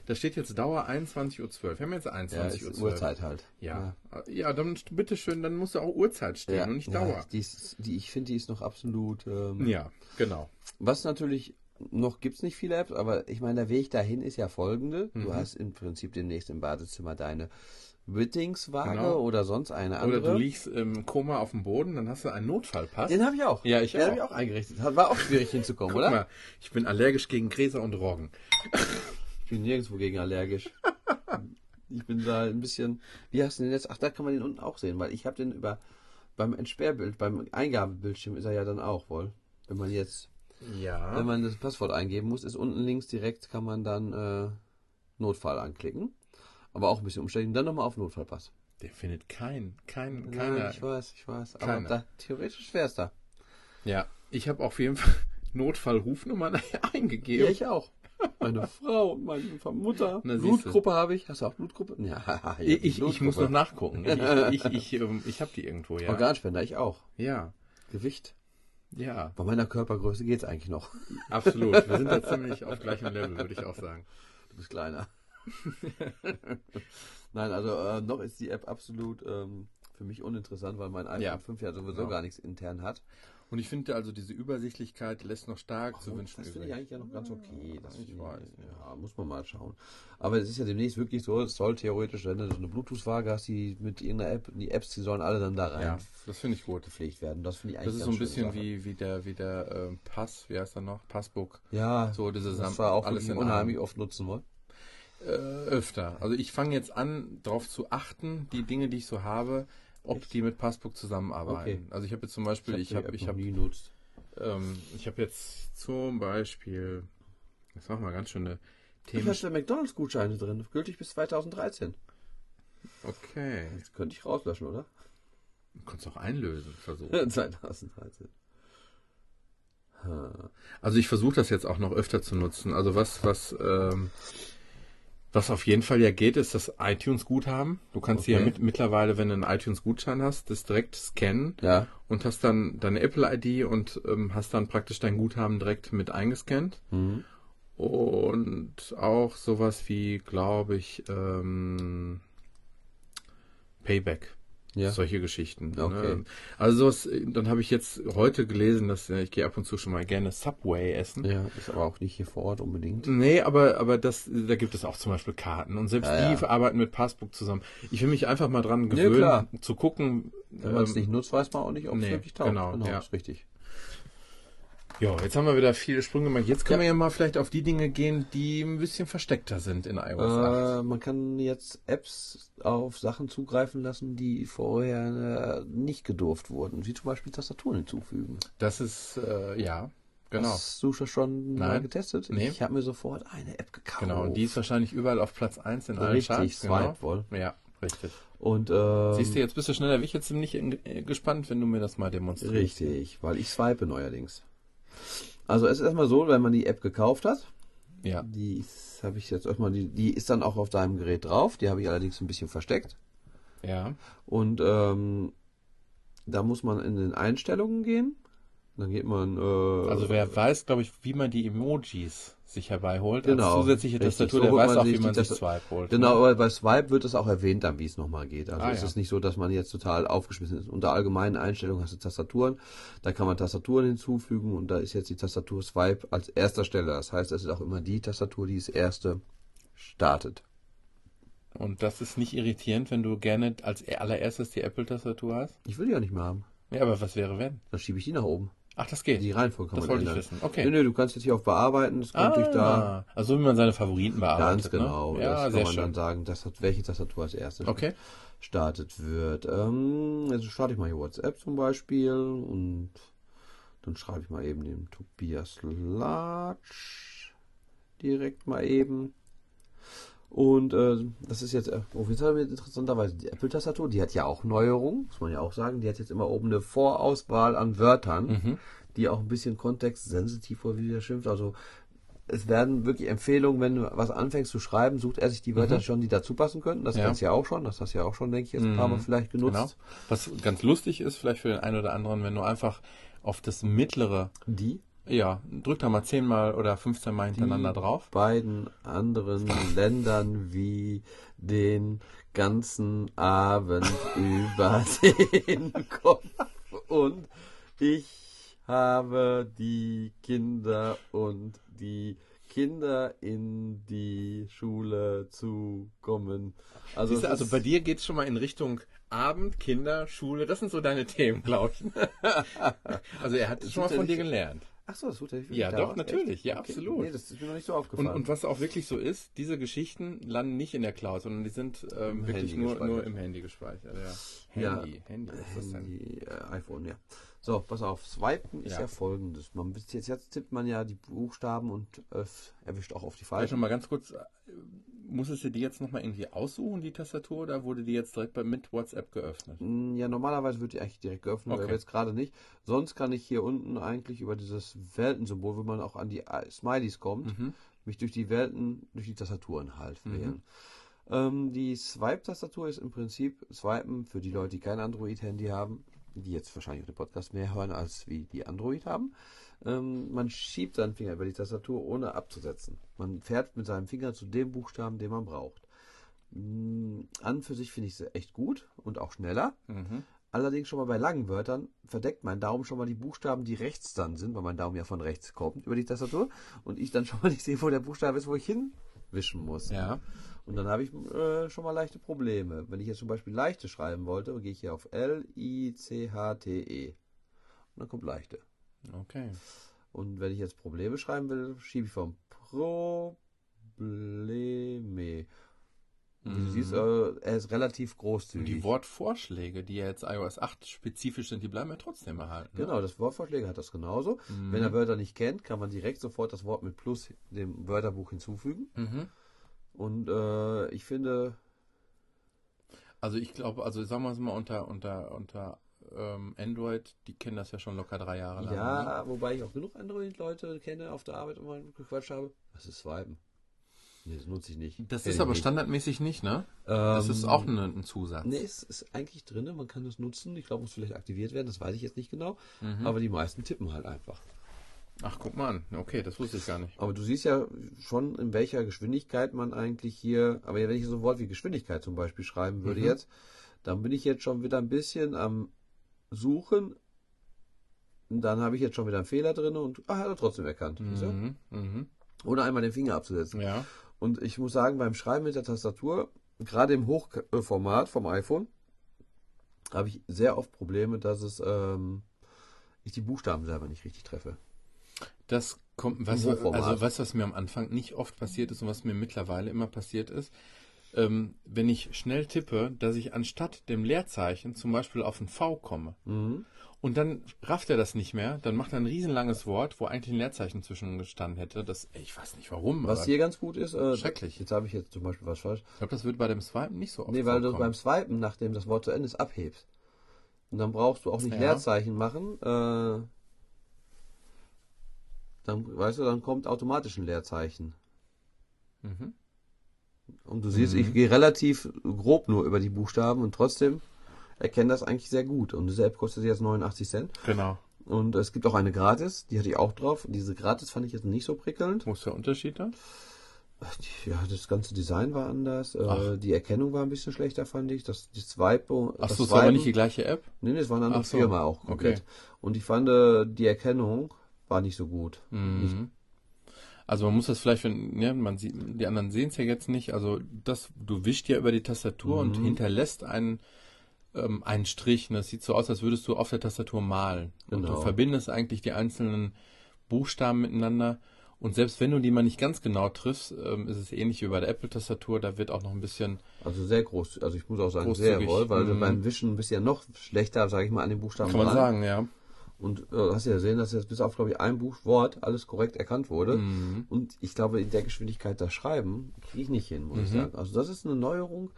Da steht jetzt Dauer 21.12 Uhr. Wir haben jetzt ja, 21.12 ist Uhr. Uhrzeit halt. Ja. ja, dann bitteschön, dann muss da auch Uhrzeit stehen Ja. und nicht ja, Dauer. Die, ist, die ich finde, die ist noch absolut. Ähm, Ja, genau. Was natürlich noch gibt's nicht viele Apps, aber ich meine, der Weg dahin ist ja folgende. Mhm. Du hast im Prinzip demnächst im Badezimmer deine Wittingswaage Genau. oder sonst eine Oder andere. du liegst im Koma auf dem Boden, dann hast du einen Notfallpass. Den habe ich auch. Ja, ich Den habe ich auch eingerichtet. War auch schwierig hinzukommen, Guck oder? mal, ich bin allergisch gegen Gräser und Roggen. Ich bin nirgendwo gegen allergisch. ich bin da ein bisschen. Wie hast du den jetzt? Ach, da kann man den unten auch sehen, weil ich habe den über beim Entsperrbild, beim Eingabebildschirm ist er ja dann auch wohl. Wenn man jetzt, Ja. wenn man das Passwort eingeben muss, ist unten links direkt kann man dann äh, Notfall anklicken. Aber auch ein bisschen umständlich. Und dann nochmal auf Notfallpass. Der findet kein, kein, Nein, keiner. ich weiß, ich weiß. Aber Keiner. da, theoretisch wäre es da. Ja, ich habe auf jeden Fall Notfallrufnummern eingegeben. Ja, ich auch. Meine Frau und meine Mutter. Na. Blutgruppe habe ich. Hast du auch Blutgruppe? Ja, ich, ich, ich muss Blutgruppe. noch nachgucken. Ich, ich, ich, ähm, ich habe die irgendwo, ja. Organspender, ich auch. Ja, Gewicht. Ja, Bei meiner Körpergröße geht's eigentlich noch. absolut. Wir sind da ziemlich auf gleichem Level, würde ich auch sagen. Du bist kleiner. Nein, also äh, noch ist die App absolut ähm, für mich uninteressant, weil mein iPhone Ja. 5 ja sowieso Genau. gar nichts intern hat. Und ich finde also diese Übersichtlichkeit lässt noch stark Ach, zu wünschen das finde ich eigentlich ja noch ganz okay. Das ich weiß, Ja, muss man mal schauen. Aber es ist ja demnächst wirklich so, es soll theoretisch, wenn du so eine Bluetooth-Waage hast, die mit irgendeiner App, die Apps, die sollen alle dann da rein Ja, das finde ich gut. gepflegt werden. Das finde ich Das eigentlich ist so ein bisschen Sache. wie, wie der, wie der ähm, Pass, wie heißt er noch? Passbook. Ja, So, diese das war auch alles in unheimlich oft nutzen wollen. Äh, öfter. Also ich fange jetzt an, darauf zu achten, die Dinge, die ich so habe, ob die mit Passbook zusammenarbeiten. Okay. Also ich habe jetzt zum Beispiel, ich habe ich habe ähm, ich habe jetzt zum Beispiel, jetzt machen wir ganz schöne Ich Themen. hatte McDonalds-Gutscheine drin, gültig bis 2013. Okay. Das könnte ich rauslöschen, oder? Du kannst auch einlösen, versuchen. 2013. Ha. Also ich versuche das jetzt auch noch öfter zu nutzen. Also was, was, ähm, was auf jeden Fall ja geht, ist das iTunes-Guthaben. Du kannst hier Okay. mit, mittlerweile, wenn du einen iTunes-Gutschein hast, das direkt scannen Ja. und hast dann deine Apple-ID und ähm, hast dann praktisch dein Guthaben direkt mit eingescannt. Mhm. Und auch sowas wie, glaube ich, ähm, Payback. Ja. Solche Geschichten. Okay. Ne? Also sowas, dann habe ich jetzt heute gelesen, dass äh, ich gehe ab und zu schon mal gerne Subway essen. Ja, ist aber auch nicht hier vor Ort unbedingt. Nee, aber, aber das, da gibt es auch zum Beispiel Karten. Und selbst Ja, die ja. arbeiten mit Passbook zusammen. Ich will mich einfach mal dran Ja, gewöhnen, klar. zu gucken. Wenn man es ähm, nicht nutzt, weiß man auch nicht, ob es nee, wirklich taugt. genau, ja. ist richtig. Ja, jetzt haben wir wieder viele Sprünge gemacht. Jetzt können Ja. wir ja mal vielleicht auf die Dinge gehen, die ein bisschen versteckter sind in iOS 8. Äh, man kann jetzt Apps auf Sachen zugreifen lassen, die vorher äh, nicht gedurft wurden, wie zum Beispiel Tastaturen hinzufügen. Das ist, äh, ja, genau. Hast du schon mal Nein. getestet? Nee. Ich habe mir sofort eine App gekauft. Genau, und die ist wahrscheinlich überall auf Platz 1 in allen Richtig, Charts. Swipe Genau. wohl. Ja, richtig. Und ähm, Siehst du, jetzt bist du schneller. Ich jetzt ziemlich äh, gespannt, wenn du mir das mal demonstrierst. richtig, weil ich swipe neuerdings. Also es ist erstmal so, wenn man die App gekauft hat, Ja. die habe ich jetzt erstmal, die, die ist dann auch auf deinem Gerät drauf, die habe ich allerdings ein bisschen versteckt. Ja. Und ähm, da muss man in den Einstellungen gehen. Dann geht man. Äh, Also wer weiß, glaube ich, wie man die Emojis sich herbeiholt Genau, als zusätzliche richtig. Tastatur, So der holt weiß auch, wie man sich Swipe holt. Genau, ne? aber bei Swipe wird es auch erwähnt, dann wie es nochmal geht. Also Ah, es ja. ist nicht so, dass man jetzt total aufgeschmissen ist. Unter allgemeinen Einstellungen hast du Tastaturen. Da kann man Tastaturen hinzufügen und da ist jetzt die Tastatur Swipe als erster Stelle. Das heißt, es ist auch immer die Tastatur, die das erste startet. Und das ist nicht irritierend, wenn du gerne als allererstes die Apple-Tastatur hast? Ich will die ja nicht mehr haben. Ja, aber was wäre wenn? Dann schiebe ich die nach oben. Ach, das geht. Die Reihenfolge kann Das man wollte ich ändern. wissen. Okay. Nö, nö, du kannst jetzt hier auf Bearbeiten, das kommt ah, durch da. Also wie man seine Favoriten bearbeitet. Ganz genau. Ne? Ja, das kann man schön. dann sagen, das hat, welche Tastatur als erstes Okay. startet wird. Ähm, also starte ich mal hier WhatsApp zum Beispiel und dann schreibe ich mal eben dem Tobias Latsch direkt mal eben. Und äh, das ist jetzt, äh, jetzt haben wir interessanterweise die Apple-Tastatur, die hat ja auch Neuerungen, muss man ja auch sagen. Die hat jetzt immer oben eine Vorauswahl an Wörtern, Mhm. die auch ein bisschen kontextsensitiv oder wie der schimpft. Also es werden wirklich Empfehlungen, wenn du was anfängst zu schreiben, sucht er sich die Wörter schon, die dazu passen könnten. Das Mhm. Ja. kennst du ja auch schon, das hast du ja auch schon, denke ich, jetzt ein paar Mal Mhm. vielleicht genutzt. Genau. Was ganz lustig ist, vielleicht für den einen oder anderen, wenn du einfach auf das mittlere, Die ja, drück da mal zehnmal oder 15 Mal hintereinander die drauf. beiden anderen Ländern wie den ganzen Abend über den Kopf. Und ich habe die Kinder und die Kinder in die Schule zu kommen. Also, du, also bei dir geht es schon mal in Richtung Abend, Kinder, Schule. Das sind so deine Themen, glaube ich. also er hat schon mal von dir gelernt. Ach so, das tut wirklich Ja, doch, natürlich. Echt? Ja, absolut. Nee, das ist mir noch nicht so Und, aufgefallen. und was auch wirklich so ist, diese Geschichten landen nicht in der Cloud, sondern die sind ähm, wirklich Handy nur, nur im Handy gespeichert. Ja. Ja. Handy, Handy, was ist das denn? Handy, äh, iPhone, ja. So, pass auf. Swipen ist Ja. ja, folgendes. Man, bis jetzt, jetzt tippt man ja die Buchstaben und äh, erwischt auch auf die falschen. mal ganz kurz, äh, musstest du die jetzt noch mal irgendwie aussuchen, die Tastatur, oder wurde die jetzt direkt bei, mit WhatsApp geöffnet? Ja, normalerweise wird die eigentlich direkt geöffnet, Okay. aber jetzt gerade nicht. Sonst kann ich hier unten eigentlich über dieses Weltensymbol, wo man auch an die äh, Smileys kommt, Mhm. mich durch die Welten, durch die Tastaturen halt wählen. Ähm, die Swipe-Tastatur ist im Prinzip Swipen für die Leute, die kein Android-Handy haben, die jetzt wahrscheinlich den Podcast mehr hören, als wie die Android haben. Ähm, man schiebt seinen Finger über die Tastatur, ohne abzusetzen. Man fährt mit seinem Finger zu dem Buchstaben, den man braucht. Mm, An für sich finde ich sie echt gut und auch schneller. Mhm. Allerdings schon mal bei langen Wörtern verdeckt mein Daumen schon mal die Buchstaben, die rechts dann sind, weil mein Daumen ja von rechts kommt über die Tastatur und ich dann schon mal nicht sehe, wo der Buchstabe ist, wo ich hinwischen muss. Ja. Und dann habe ich äh, schon mal leichte Probleme. Wenn ich jetzt zum Beispiel leichte schreiben wollte, gehe ich hier auf L-I-C-H-T-E. Und dann kommt leichte. Okay. Und wenn ich jetzt Probleme schreiben will, schiebe ich vom Probleme. Wie du siehst, äh, er ist relativ Und großzügig. die Wortvorschläge, die ja jetzt iOS 8 spezifisch sind, die bleiben ja trotzdem erhalten. ne? Genau, das Wortvorschläge hat das genauso. Wenn er Wörter nicht kennt, kann man direkt sofort das Wort mit Plus dem Wörterbuch hinzufügen. Mhm. Und äh, ich finde, Also ich glaube, also sagen wir es mal unter, unter, unter ähm, Android, die kennen das ja schon locker drei Jahre lang. ne? ja, wobei ich auch genug Android-Leute kenne auf der Arbeit und mal gequatscht habe. Was ist Swipen? Nee, das nutze ich nicht. Das Kenn ist aber nicht. standardmäßig nicht, ne? Das Ähm, ist auch ne- ein Zusatz. Nee, es ist eigentlich drin, man kann es nutzen. Ich glaube, muss vielleicht aktiviert werden, das weiß ich jetzt nicht genau. Mhm. Aber die meisten tippen halt einfach. Ach, guck mal an. Okay, das wusste ich gar nicht. Aber du siehst ja schon, in welcher Geschwindigkeit man eigentlich hier, aber wenn ich so ein Wort wie Geschwindigkeit zum Beispiel schreiben würde Mhm. jetzt, dann bin ich jetzt schon wieder ein bisschen am Suchen. Dann habe ich jetzt schon wieder einen Fehler drin und ah, hat er trotzdem erkannt. Mhm. Mhm. Ohne einmal den Finger abzusetzen. Ja. Und ich muss sagen, beim Schreiben mit der Tastatur, gerade im Hochformat vom iPhone, habe ich sehr oft Probleme, dass es ähm, ich die Buchstaben selber nicht richtig treffe. Das kommt, was, also was, was mir am Anfang nicht oft passiert ist und was mir mittlerweile immer passiert ist, ähm, wenn ich schnell tippe, dass ich anstatt dem Leerzeichen zum Beispiel auf ein V komme Mhm. und dann rafft er das nicht mehr, dann macht er ein riesenlanges Wort, wo eigentlich ein Leerzeichen zwischen gestanden hätte. Das, ich weiß nicht warum. Was hier ganz gut ist, äh, Schrecklich. Jetzt habe ich jetzt zum Beispiel was falsch. ich glaube, das wird bei dem Swipen nicht so oft Nee, weil du vorkommen. beim Swipen, nachdem das Wort zu Ende ist, abhebst. Und dann brauchst du auch nicht Ja. Leerzeichen machen. Äh, dann, weißt du, dann kommt automatisch ein Leerzeichen. Mhm. Und du siehst, ich gehe relativ grob nur über die Buchstaben und trotzdem erkenne das eigentlich sehr gut. Und diese App kostet jetzt 89 Cent. Genau. Und es gibt auch eine gratis, die hatte ich auch drauf. Diese gratis fand ich jetzt nicht so prickelnd. Wo ist der Unterschied da? Ja, das ganze Design war anders. Äh, Ach. die Erkennung war ein bisschen schlechter, fand ich. Das, die Swipe, Ach das so, ist aber Swipen- nicht die gleiche App? Nee, nee, es war eine andere so, Firma auch komplett. okay. Und ich fand, äh, die Erkennung war nicht so gut. Nicht, Mhm. Also man muss das vielleicht, wenn, ja, man sieht, die anderen sehen es ja jetzt nicht. Also das, du wischst ja über die Tastatur und Mhm. hinterlässt einen, ähm, einen Strich. Und das sieht so aus, als würdest du auf der Tastatur malen. Und Genau. du verbindest eigentlich die einzelnen Buchstaben miteinander. Und selbst wenn du die mal nicht ganz genau triffst, ähm, ist es ähnlich wie bei der Apple-Tastatur. Da wird auch noch ein bisschen, also sehr groß. Also ich muss auch sagen, sehr wohl, weil du Mhm. beim Wischen bist ja noch schlechter, sage ich mal, an den Buchstaben kann man dran. sagen, ja. Und äh, hast ja gesehen, dass jetzt bis auf, glaube ich, ein Buchwort alles korrekt erkannt wurde. Mhm. Und ich glaube, in der Geschwindigkeit das Schreiben kriege ich nicht hin, muss ich Mhm. sagen. Also das ist eine Neuerung,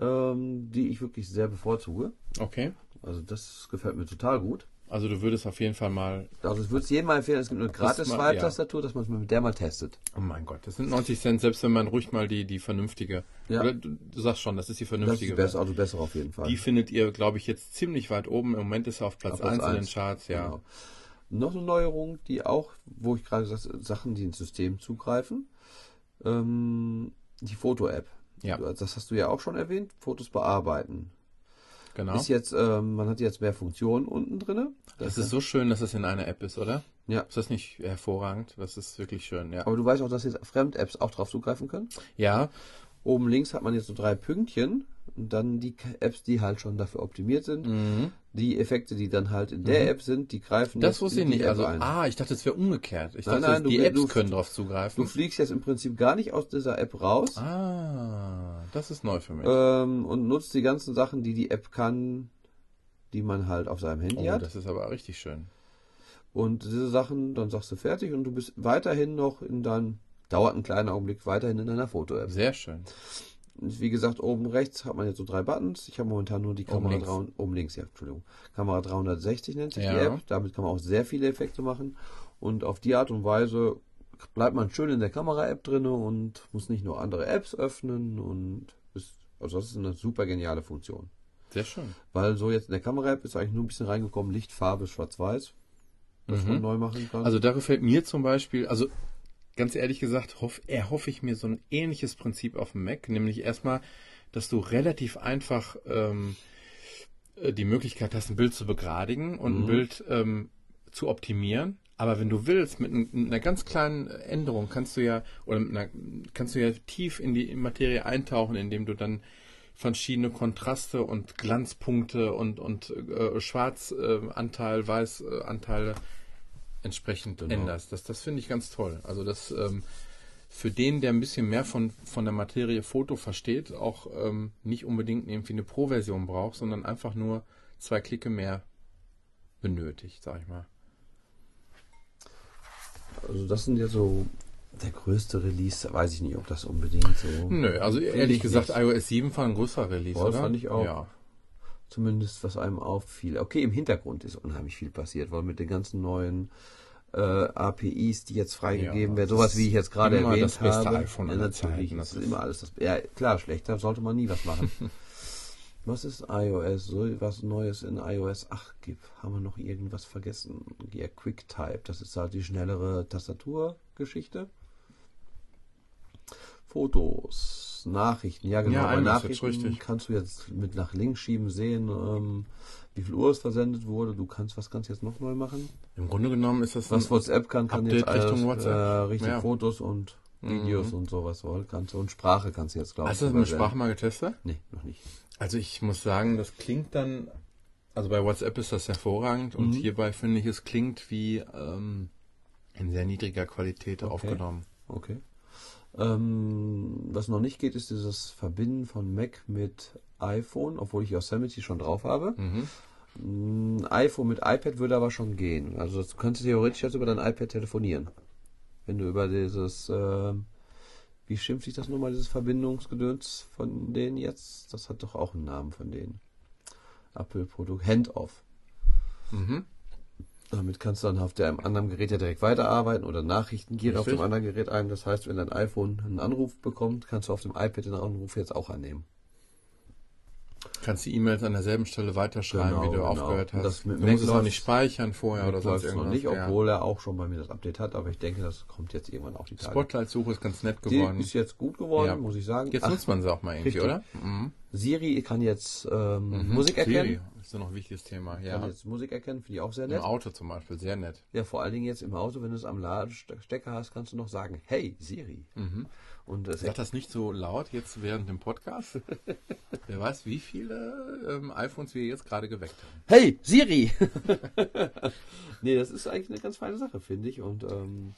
ähm, die ich wirklich sehr bevorzuge. Okay. Also das gefällt mir total gut. Also du würdest auf jeden Fall mal, Also ich würde es jedem mal empfehlen, es gibt eine gratis Swipe-Tastatur, dass man es mit der mal testet. oh mein Gott, das sind 90 Cent, selbst wenn man ruhig mal die, die vernünftige, Ja. oder du, du sagst schon, das ist die Das ist vernünftige die bessere, also besser auf jeden Fall. Die findet ihr, glaube ich, jetzt ziemlich weit oben. Im Moment ist er auf Platz Auf Platz 1 in den. Charts, ja. Genau. Noch eine Neuerung, die auch, wo ich gerade gesagt Sachen, die ins System zugreifen, ähm, die Foto-App. Ja. Das hast du ja auch schon erwähnt, Fotos bearbeiten. Genau. Ist jetzt, ähm, man hat jetzt mehr Funktionen unten drin. Das ist so schön, dass es in einer App ist, oder? Ja. Ist das nicht hervorragend? Das ist wirklich schön, ja. Aber du weißt auch, dass jetzt Fremd-Apps auch drauf zugreifen können. Ja, Oben links hat man jetzt so drei Pünktchen und dann die Apps, die halt schon dafür optimiert sind. mhm. Die Effekte, die dann halt in der App sind, die greifen das wusste ich die nicht. App Also, ein. ah, ich dachte, es wäre umgekehrt. Ich Nein, dachte, nein, die du- Apps du- können drauf Du zugreifen. fliegst jetzt im Prinzip gar nicht aus dieser App raus. Ah, das ist neu für mich. ähm, und nutzt die ganzen Sachen, die die App kann, die man halt auf seinem Handy oh, hat. das ist aber richtig schön. Und diese Sachen, dann sagst du fertig und du bist weiterhin noch in deinem, dauert einen kleinen Augenblick, weiterhin in deiner Foto-App. Sehr schön. Wie gesagt, oben rechts hat man jetzt so drei Buttons. Ich habe momentan nur die Oben Kamera links. 300, oben links, ja, Entschuldigung. Kamera 360 nennt sich die Ja. App. Damit kann man auch sehr viele Effekte machen. Und auf die Art und Weise bleibt man schön in der Kamera-App drin und muss nicht nur andere Apps öffnen und ist, also das ist eine super geniale Funktion. Sehr schön. Weil so jetzt in der Kamera-App ist eigentlich nur ein bisschen reingekommen, Licht, Farbe, Schwarz-Weiß, was Mhm. man neu machen kann. Also da gefällt mir zum Beispiel, also ganz ehrlich gesagt, hoff, erhoffe ich mir so ein ähnliches Prinzip auf dem Mac, nämlich erstmal, dass du relativ einfach ähm, äh, die Möglichkeit hast, ein Bild zu begradigen und Mhm. ein Bild ähm, zu optimieren. Aber wenn du willst, mit, n- mit einer ganz kleinen Änderung kannst du ja, oder einer, kannst du ja tief in die Materie eintauchen, indem du dann verschiedene Kontraste und Glanzpunkte und, und äh, Schwarzanteil, äh, Anteil, Weißanteile entsprechend Genau. änderst. Das, das finde ich ganz toll. Also das ähm, für den, der ein bisschen mehr von, von der Materie Foto versteht, auch ähm, nicht unbedingt irgendwie eine Pro-Version braucht, sondern einfach nur zwei Klicke mehr benötigt, sag ich mal. Also das sind ja so der größte Release, weiß ich nicht, ob das unbedingt so. Nö, also ehrlich ich gesagt, nicht. iOS 7 war ein größerer Release, Ja, oder? fand ich auch. Ja. Zumindest was einem auffiel. Okay, im Hintergrund ist unheimlich viel passiert, weil mit den ganzen neuen äh, APIs, die jetzt freigegeben Ja, werden, sowas wie ich jetzt gerade erwähnt das beste habe. iPhone ja, natürlich, Zeiten, das ist- immer alles das. Ja, klar, schlechter sollte man nie was machen. was ist iOS? So was Neues in iOS 8 gibt? Haben wir noch irgendwas vergessen? Ja, QuickType, das ist halt die schnellere Tastaturgeschichte. Fotos, Nachrichten, ja genau. Ja, bei Nachrichten richtig. kannst du jetzt mit nach links schieben sehen, ähm, wie viel Uhr es versendet wurde. Du kannst, was kannst du jetzt noch neu machen? Im Grunde genommen ist das Was WhatsApp kann, kann Update jetzt alles. Äh, Richtung Ja. Fotos und Videos Mhm. und sowas. Kannst und Sprache kannst du jetzt, glaube ich. Hast du das mit. Sprache mal getestet? Nee, noch nicht. Also ich muss sagen, das klingt dann, also bei WhatsApp ist das hervorragend und Mhm. hierbei finde ich, es klingt wie ähm, in sehr niedriger Qualität Okay. aufgenommen. Okay. Ähm, was noch nicht geht, ist dieses Verbinden von Mac mit iPhone, obwohl ich Yosemite schon drauf habe. Mhm. Ein iPhone mit iPad würde aber schon gehen. Also das könntest du theoretisch jetzt über dein iPad telefonieren. Wenn du über dieses, ähm, wie schimpft sich das nochmal, dieses Verbindungsgedöns von denen jetzt? Das hat doch auch einen Namen von denen. Apple-Produkt, Handoff. Mhm. Damit kannst du dann auf dem anderen Gerät ja direkt weiterarbeiten oder Nachrichten gehen auf dem anderen Gerät ein. Das heißt, wenn dein iPhone einen Anruf bekommt, kannst du auf dem iPad den Anruf jetzt auch annehmen. Kannst die E-Mails an derselben Stelle weiterschreiben, Genau, wie du genau. aufgehört hast. das du Mac musst es auch nicht speichern vorher oder sonst läuft's noch irgendwas. nicht, obwohl er auch schon bei mir das Update hat, aber ich denke, das kommt jetzt irgendwann auch die Tage. Spotlight-Suche ist ganz nett Die geworden. ist jetzt gut geworden, Ja. muss ich sagen. Jetzt Ach, nutzt man sie auch mal irgendwie, richtig. oder? Mhm. Siri kann jetzt ähm, Mhm. Musik erkennen. Siri ist ja noch ein wichtiges Thema. Kann Ja. jetzt Musik erkennen, finde ich auch sehr Im nett. Auto zum Beispiel, sehr nett. Ja, vor allen Dingen jetzt im Auto, wenn du es am Ladestecker hast, kannst du noch sagen, hey Siri. Mhm. Und das Sag das nicht so laut jetzt während dem Podcast. Wer weiß, wie viele ähm, iPhones wir jetzt gerade geweckt haben. Hey, Siri! nee, das ist eigentlich eine ganz feine Sache, finde ich. Und ähm,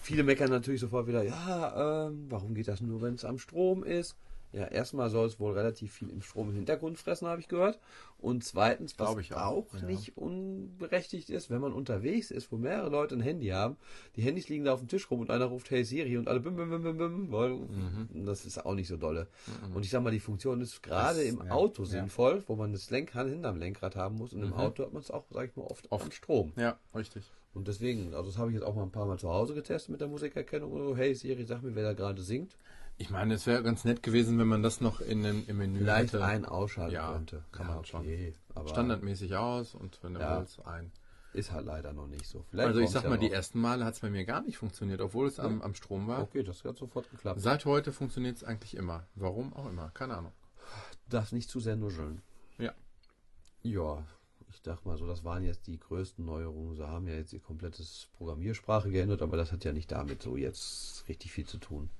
viele meckern natürlich sofort wieder, ja, ähm, warum geht das nur, wenn es am Strom ist? Ja, erstmal soll es wohl relativ viel im Strom im Hintergrund fressen, habe ich gehört. Und zweitens, was auch, auch ja. nicht unberechtigt ist, wenn man unterwegs ist, wo mehrere Leute ein Handy haben, die Handys liegen da auf dem Tisch rum und einer ruft Hey Siri und alle bim bim bim bim bim, Mhm. das ist auch nicht so dolle. Und ich sag mal, die Funktion ist gerade Das- im ja, Auto ja. sinnvoll, wo man das Lenkrad hinterm Lenkrad haben muss und im Mhm. Auto hat man es auch, sag ich mal, oft, Oft. an Strom. Ja, richtig. Und deswegen, also das habe ich jetzt auch mal ein paar Mal zu Hause getestet mit der Musikerkennung. Oh, hey Siri, sag mir, wer da gerade singt. Ich meine, es wäre ganz nett gewesen, wenn man das noch in den, im Menü Vielleicht hätte. ein ausschalten Ja, könnte. kann man schon. Aber standardmäßig aus und wenn du Ja. willst, ein. ist halt leider noch nicht so. Vielleicht Also ich sag ja mal, die ersten Male hat es bei mir gar nicht funktioniert, obwohl es am, am Strom war. Okay, das hat sofort geklappt. Seit heute funktioniert es eigentlich immer. Warum auch immer, keine Ahnung. Darf nicht zu sehr nuscheln. Ja. Ja, ich dachte mal so, das waren jetzt die größten Neuerungen. Sie haben ja jetzt die komplette Programmiersprache geändert, aber das hat ja nicht damit so jetzt richtig viel zu tun.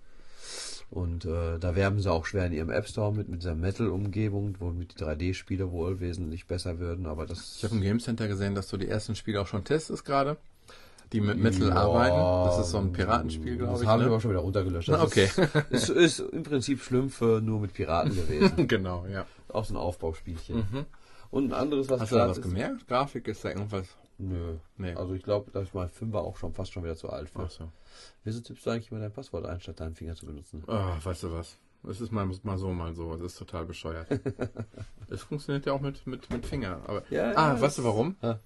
Und äh, da werben sie auch schwer in ihrem App Store mit, mit dieser Metal-Umgebung, womit die 3D-Spiele wohl wesentlich besser würden, aber das... Ich habe im Game Center gesehen, dass du die ersten Spiele auch schon testest gerade. Die mit Metal Ja, arbeiten. Das ist so ein Piratenspiel, glaube Das ich. habe ich ne? aber schon wieder runtergelöscht. Na, Das okay. Ist, ist, ist im Prinzip Schlümpfe nur mit Piraten gewesen. genau, ja. auch so ein Aufbauspielchen. Mhm. Und ein anderes, was Hast du da was ist- gemerkt? Grafik ist da irgendwas. Nö. Nee. Also ich glaube, dass ich mein Fünfer auch schon fast schon wieder zu alt für. Ach so. Wieso tippst du eigentlich immer dein Passwort ein, statt deinen Finger zu benutzen? Ah, weißt du was? Es ist mal, mal so, mal so. Das ist total bescheuert. es funktioniert ja auch mit, mit, mit Finger. Aber, Ja, ah, ja, weißt du warum? Ah.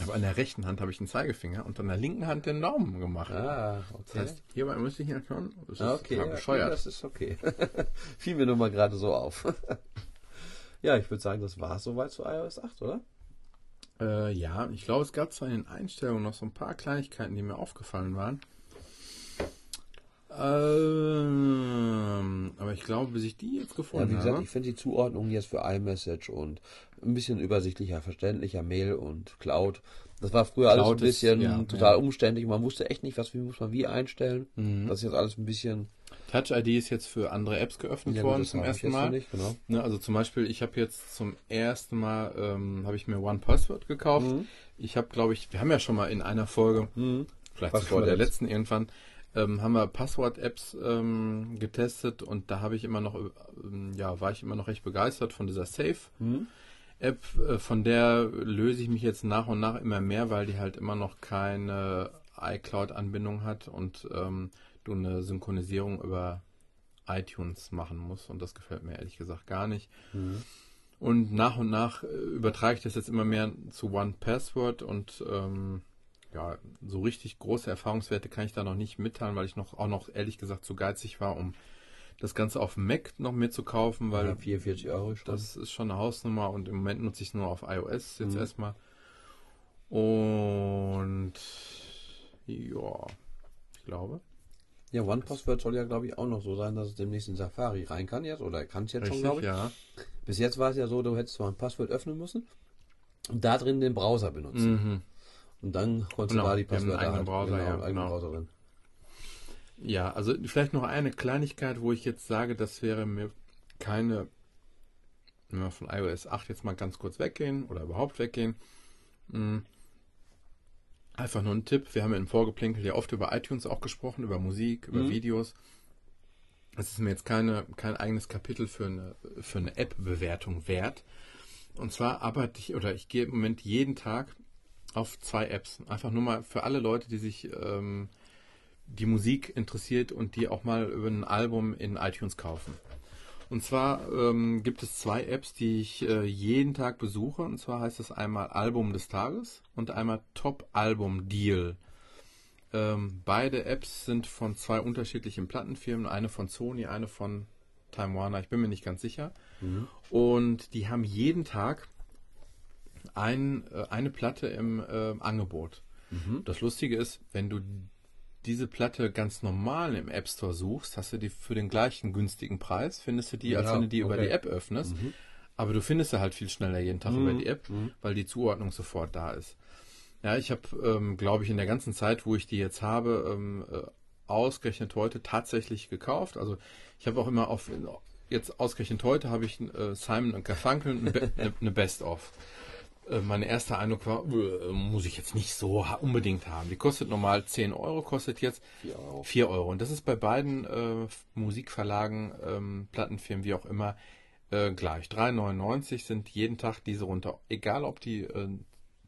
Aber an der rechten Hand habe ich einen Zeigefinger und an der linken Hand den Daumen gemacht. Ah, Das okay. heißt, hierbei müsste ich ja schon. Das ist Ah, okay, total okay, bescheuert. das ist okay. Fiel mir nur mal gerade so auf. ja, ich würde sagen, das war es soweit zu iOS 8, oder? Äh, ja, ich glaube, es gab zwar in den Einstellungen noch so ein paar Kleinigkeiten, die mir aufgefallen waren. Ähm, aber ich glaube, bis ich die jetzt gefunden Ja, wie gesagt, habe. ich finde die Zuordnung jetzt für iMessage und ein bisschen übersichtlicher, verständlicher Mail und Cloud. Das war früher alles Cloud ein bisschen ist- ja, total ja. umständlich. Man wusste echt nicht, was wie muss man wie einstellen. Mhm. Das ist jetzt alles ein bisschen Touch ID ist jetzt für andere Apps geöffnet Ja, worden zum ersten Mal. Nicht, genau. Ne, also zum Beispiel, ich habe jetzt zum ersten Mal, ähm, habe ich mir One Password gekauft. Mhm. Ich habe, glaube ich, wir haben ja schon mal in einer Folge, vielleicht Passwort vor der letzten irgendwann, ähm, haben wir Passwort-Apps ähm, getestet und da habe ich immer noch, ähm, ja, war ich immer noch recht begeistert von dieser Safe. App, äh, von der löse ich mich jetzt nach und nach immer mehr, weil die halt immer noch keine iCloud-Anbindung hat und ähm, du eine Synchronisierung über iTunes machen musst und das gefällt mir ehrlich gesagt gar nicht. Und nach und nach äh, übertrage ich das jetzt immer mehr zu One Password und ähm, ja, so richtig große Erfahrungswerte kann ich da noch nicht mitteilen, weil ich noch auch noch ehrlich gesagt zu geizig war, um das Ganze auf Mac noch mitzukaufen, weil Ja, 44 Euro schon. das ist schon eine Hausnummer und im Moment nutze ich es nur auf iOS jetzt Mhm. erstmal. Und ja, ich glaube. Ja, OnePassword soll ja, glaube ich, auch noch so sein, dass es demnächst in Safari rein kann jetzt. Oder kann es jetzt schon, Richtig, glaube ich. ja. Bis jetzt war es ja so, du hättest zwar ein Passwort öffnen müssen und da drin den Browser benutzen. Mhm. Und dann konntest Genau, du da die haben Passwörter eigenen halt, Browser, ja, einen eigenen genau. Browser drin. Ja, also vielleicht noch eine Kleinigkeit, wo ich jetzt sage, das wäre mir keine, wenn wir von iOS 8 jetzt mal ganz kurz weggehen oder überhaupt weggehen. Einfach nur ein Tipp. Wir haben im Vorgeplänkel ja oft über iTunes auch gesprochen, über Musik, über Mhm. Videos. Es ist mir jetzt keine, kein eigenes Kapitel für eine, für eine App-Bewertung wert. Und zwar arbeite ich, oder ich gehe im Moment jeden Tag auf zwei Apps. Einfach nur mal für alle Leute, die sich ähm, die Musik interessiert und die auch mal über ein Album in iTunes kaufen. Und zwar ähm, gibt es zwei Apps, die ich äh, jeden Tag besuche. Und zwar heißt es einmal Album des Tages und einmal Top Album Deal. Ähm, beide Apps sind von zwei unterschiedlichen Plattenfirmen. Eine von Sony, eine von Time Warner. Ich bin mir nicht ganz sicher. Und die haben jeden Tag ein, äh, eine Platte im äh, Angebot. Das Lustige ist, wenn du diese Platte ganz normal im App Store suchst, hast du die für den gleichen günstigen Preis, findest du die, als Ja, wenn du die über okay. die App öffnest. Aber du findest sie halt viel schneller jeden Tag über die App, weil die Zuordnung sofort da ist. Ja, ich habe, ähm, glaube ich, in der ganzen Zeit, wo ich die jetzt habe, ähm, äh, ausgerechnet heute tatsächlich gekauft. Also ich habe auch immer auf, jetzt ausgerechnet heute habe ich äh, Simon und Garfunkel eine, Be eine Best-of. Äh, Mein erster Eindruck war, äh, muss ich jetzt nicht so unbedingt haben. Die kostet normal 10 Euro, kostet jetzt 4 Euro. 4 Euro. Und das ist bei beiden äh, Musikverlagen, ähm, Plattenfirmen, wie auch immer, äh, gleich. 3,99 sind jeden Tag diese runter. Egal, ob die äh,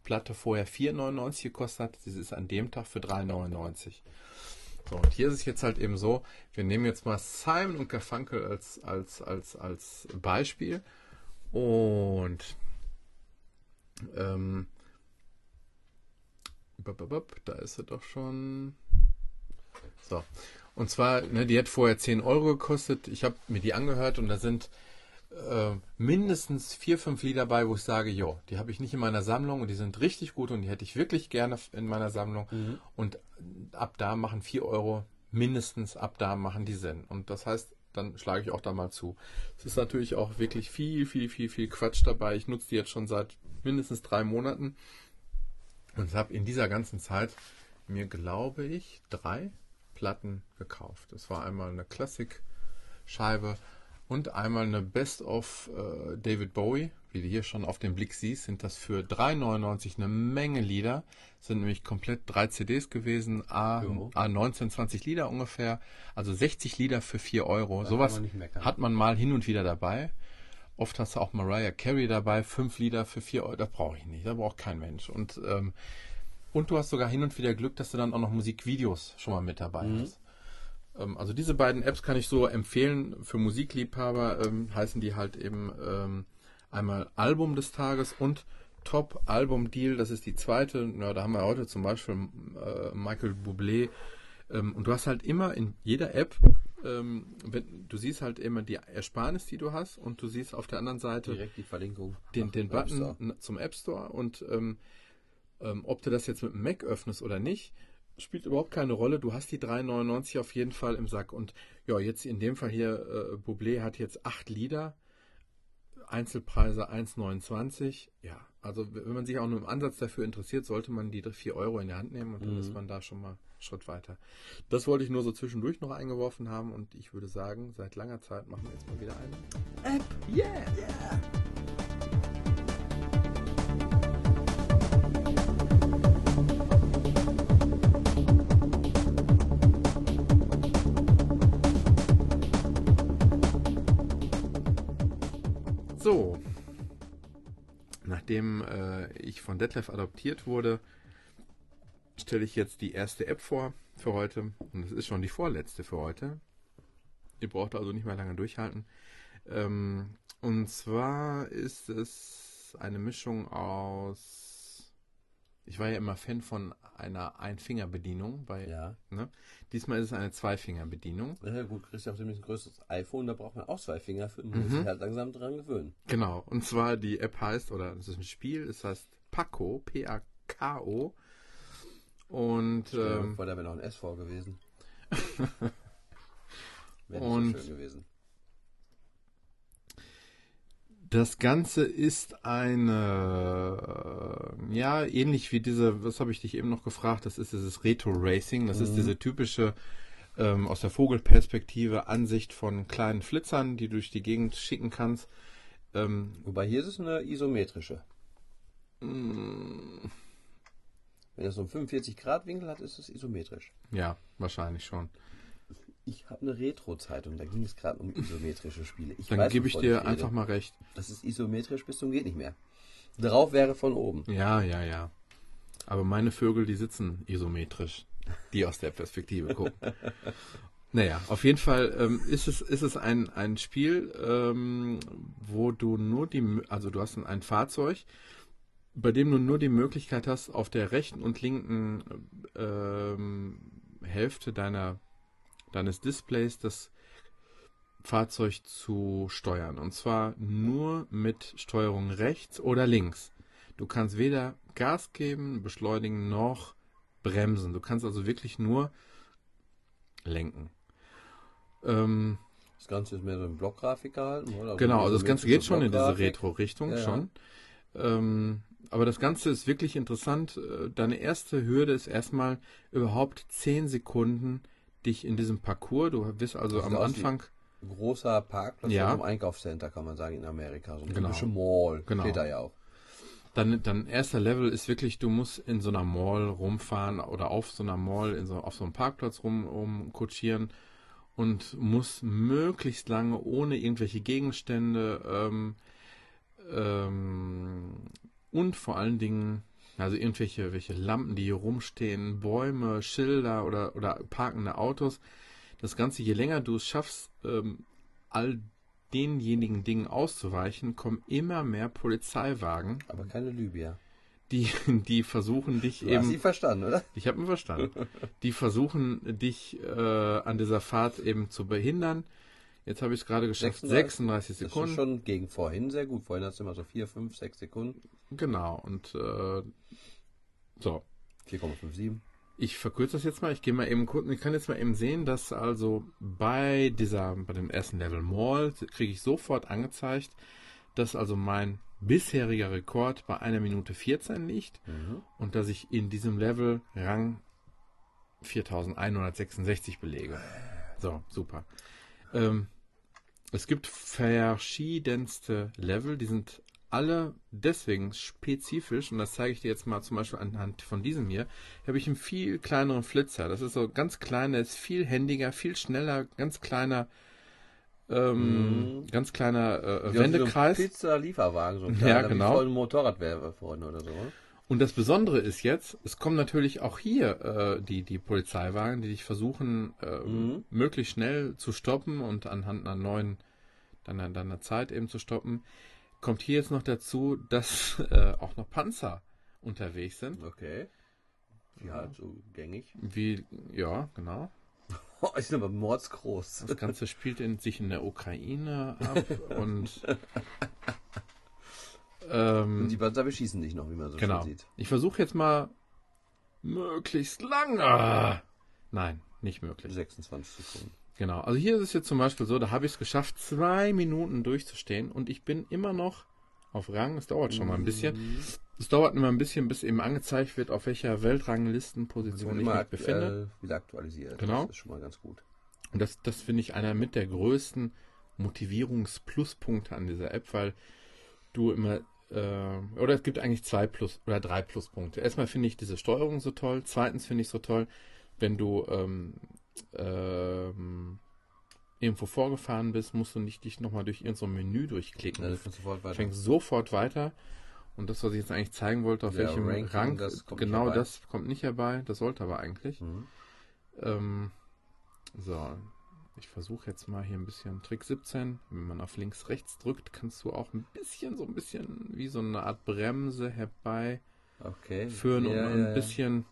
Platte vorher 4,99 gekostet hat, sie ist an dem Tag für 3,99. So, und hier ist es jetzt halt eben so, wir nehmen jetzt mal Simon und Garfunkel als, als, als, als Beispiel. Und ähm, da ist sie doch schon. So. Und zwar, ne, die hat vorher 10 Euro gekostet. Ich habe mir die angehört und da sind äh, mindestens vier, fünf Lieder dabei, wo ich sage, jo, die habe ich nicht in meiner Sammlung und die sind richtig gut und die hätte ich wirklich gerne in meiner Sammlung. Und ab da machen 4 Euro mindestens, ab da machen die Sinn. Und das heißt, dann schlage ich auch da mal zu. Es ist natürlich auch wirklich viel, viel, viel, viel Quatsch dabei. Ich nutze die jetzt schon seit mindestens drei Monaten und habe in dieser ganzen Zeit mir, glaube ich, drei Platten gekauft. Das war einmal eine Klassikscheibe und einmal eine Best of äh, David Bowie. Wie du hier schon auf den Blick siehst, sind das für 3,99 eine Menge Lieder. Sind nämlich komplett drei CDs gewesen, A, Jo. A 19, 20 Lieder ungefähr. Also 60 Lieder für 4 Euro. Da Sowas man hat man mal hin und wieder dabei. Oft hast du auch Mariah Carey dabei, fünf Lieder für 4 Euro. Das brauche ich nicht, da braucht kein Mensch. Und, ähm, und du hast sogar hin und wieder Glück, dass du dann auch noch Musikvideos schon mal mit dabei hast. Ähm, also diese beiden Apps kann ich so empfehlen für Musikliebhaber. Ähm, heißen die halt eben ähm, einmal Album des Tages und Top Album Deal. Das ist die zweite. Ja, da haben wir heute zum Beispiel äh, Michael Bublé. Ähm, und du hast halt immer in jeder App, ähm, wenn, du siehst halt immer die Ersparnis, die du hast, und du siehst auf der anderen Seite Direkt die Verlinkung. den, den Button zum App Store und ähm, ähm, ob du das jetzt mit dem Mac öffnest oder nicht, spielt überhaupt keine Rolle. Du hast die 3,99 auf jeden Fall im Sack. Und ja, jetzt in dem Fall hier, äh, Bublé hat jetzt acht Lieder. Einzelpreise 1,29. Ja, also wenn man sich auch nur im Ansatz dafür interessiert, sollte man die 4 Euro in die Hand nehmen und dann Mhm. ist man da schon mal einen Schritt weiter. Das wollte ich nur so zwischendurch noch eingeworfen haben und ich würde sagen, seit langer Zeit machen wir jetzt mal wieder eine App. Yeah! So, nachdem äh, ich von Detlef adoptiert wurde, stelle ich jetzt die erste App vor für heute. Und es ist schon die vorletzte für heute. Ihr braucht also nicht mehr lange durchhalten. Ähm, und zwar ist es eine Mischung aus. Ich war ja immer Fan von einer Einfingerbedienung. Bei, Ja. ne? Diesmal ist es eine Zweifingerbedienung. Ja, gut, Christian hat nämlich ein größeres iPhone, da braucht man auch zwei Finger für, muss Mhm. sich halt langsam dran gewöhnen. Genau. Und zwar die App heißt, oder es ist ein Spiel, es heißt Paco, P-A-K-O. Und dir ähm, vor, da wäre noch ein S vor gewesen. wäre Und- nicht so schön gewesen. Das Ganze ist eine, äh, ja, ähnlich wie diese, was habe ich dich eben noch gefragt, das ist dieses Retro Racing, das ist Mhm. diese typische ähm, aus der Vogelperspektive Ansicht von kleinen Flitzern, die du durch die Gegend schicken kannst. Ähm, Wobei hier ist es eine isometrische. mm, Wenn das so einen 45 Grad Winkel hat, ist es isometrisch. ja, wahrscheinlich schon. Ich habe eine Retro-Zeitung, da ging es gerade um isometrische Spiele. Ich Dann gebe ich dir rede. einfach mal recht. Das ist isometrisch bis zum geht nicht mehr. Drauf wäre von oben. Ja, ja, ja. Aber meine Vögel, die sitzen isometrisch, die aus der Perspektive gucken. naja, auf jeden Fall ähm, ist es, ist es ein, ein Spiel, ähm, wo du nur die, also du hast ein, ein Fahrzeug, bei dem du nur die Möglichkeit hast, auf der rechten und linken ähm, Hälfte deiner, deines Displays das Fahrzeug zu steuern. Und zwar nur mit Steuerung rechts oder links. Du kannst weder Gas geben, beschleunigen noch bremsen. Du kannst also wirklich nur lenken. Ähm, Das Ganze ist mehr so in Blockgrafik gehalten, oder? genau, also das Ganze geht schon in diese. Retro-Richtung Ja, ja. schon. Ähm, aber das Ganze ist wirklich interessant. Äh, Deine erste Hürde ist erstmal überhaupt 10 Sekunden dich in diesem Parcours. Du bist also Das am Anfang. Großer Parkplatz Ja. im Einkaufscenter, kann man sagen, in Amerika. So eine Genau. typische Mall. Genau. Steht da ja auch. Dann, dann erster Level ist wirklich, du musst in so einer Mall rumfahren oder auf so einer Mall, in so, auf so einem Parkplatz rum, rumkutschieren und musst möglichst lange ohne irgendwelche Gegenstände ähm, ähm, und vor allen Dingen, also irgendwelche welche Lampen, die hier rumstehen, Bäume, Schilder oder, oder parkende Autos. Das Ganze, je länger du es schaffst, ähm, all denjenigen Dingen auszuweichen, kommen immer mehr Polizeiwagen, Aber keine Libya. die, die versuchen dich Du hast sie eben, verstanden, oder? ich habe ihn verstanden, die versuchen dich äh, an dieser Fahrt eben zu behindern. Jetzt habe ich es gerade geschafft, 36 36 Das ist Sekunden. schon gegen vorhin sehr gut. Vorhin hast du immer so 4, 5, 6 Sekunden. Genau, und äh, so. 4,57. Ich verkürze das jetzt mal. Ich gehe mal eben kurz. Ich kann jetzt mal eben sehen, dass also bei dieser, bei dem ersten Level Mall kriege ich sofort angezeigt, dass also mein bisheriger Rekord bei einer Minute 14 liegt Mhm. und dass ich in diesem Level Rang 4166 belege. So, super. Ähm, es gibt verschiedenste Level, die sind alle deswegen spezifisch, und das zeige ich dir jetzt mal zum Beispiel anhand von diesem hier, hier habe ich einen viel kleineren Flitzer. Das ist so ganz kleiner, ist viel händiger, viel schneller, ganz kleiner, ähm, Mhm. ganz kleiner äh, Wendekreis. So ein Pizza-Lieferwagen. So ein Ja, kleiner, genau. Wie voll ein Motorrad wäre vorhin oder so. Und das Besondere ist jetzt, es kommen natürlich auch hier äh, die, die Polizeiwagen, die dich versuchen, äh, Mhm. möglichst schnell zu stoppen und anhand einer neuen, deiner, deiner Zeit eben zu stoppen. Kommt hier jetzt noch dazu, dass äh, auch noch Panzer unterwegs sind. Okay. Halt so gängig. Wie, ja, genau. Oh, ist aber mordsgroß. Das Ganze spielt in, sich in der Ukraine ab und ähm, Und die Panzer beschießen dich noch, wie man so Genau. schön sieht. Ich versuche jetzt mal möglichst lang. Ah. Nein, nicht möglich. 26 Sekunden. Genau. Also hier ist es jetzt zum Beispiel so, da habe ich es geschafft, zwei Minuten durchzustehen und ich bin immer noch auf Rang. Es dauert schon mal ein bisschen. Es dauert immer ein bisschen, bis eben angezeigt wird, auf welcher Weltranglistenposition ich immer mich befinde. aktuell wieder aktualisiert. Genau. Das ist schon mal ganz gut. Und das, das finde ich einer mit der größten Motivierungspluspunkte an dieser App, weil du immer, äh, oder es gibt eigentlich zwei Plus oder drei Pluspunkte. Erstmal finde ich diese Steuerung so toll. Zweitens finde ich so toll, wenn du ähm, ähm, irgendwo vorgefahren bist, musst du nicht dich nochmal durch irgendein so Menü durchklicken. Ja, geht sofort Du weiter. fängst sofort weiter. Und das, was ich jetzt eigentlich zeigen wollte, auf Ja, welchem Ranking, Rang, das genau das kommt nicht herbei. Das sollte aber eigentlich. Mhm. Ähm, so, ich versuche jetzt mal hier ein bisschen Trick 17. Wenn man auf links, rechts drückt, kannst du auch ein bisschen, so ein bisschen wie so eine Art Bremse herbeiführen Okay. und Ja, ein ja, ja. bisschen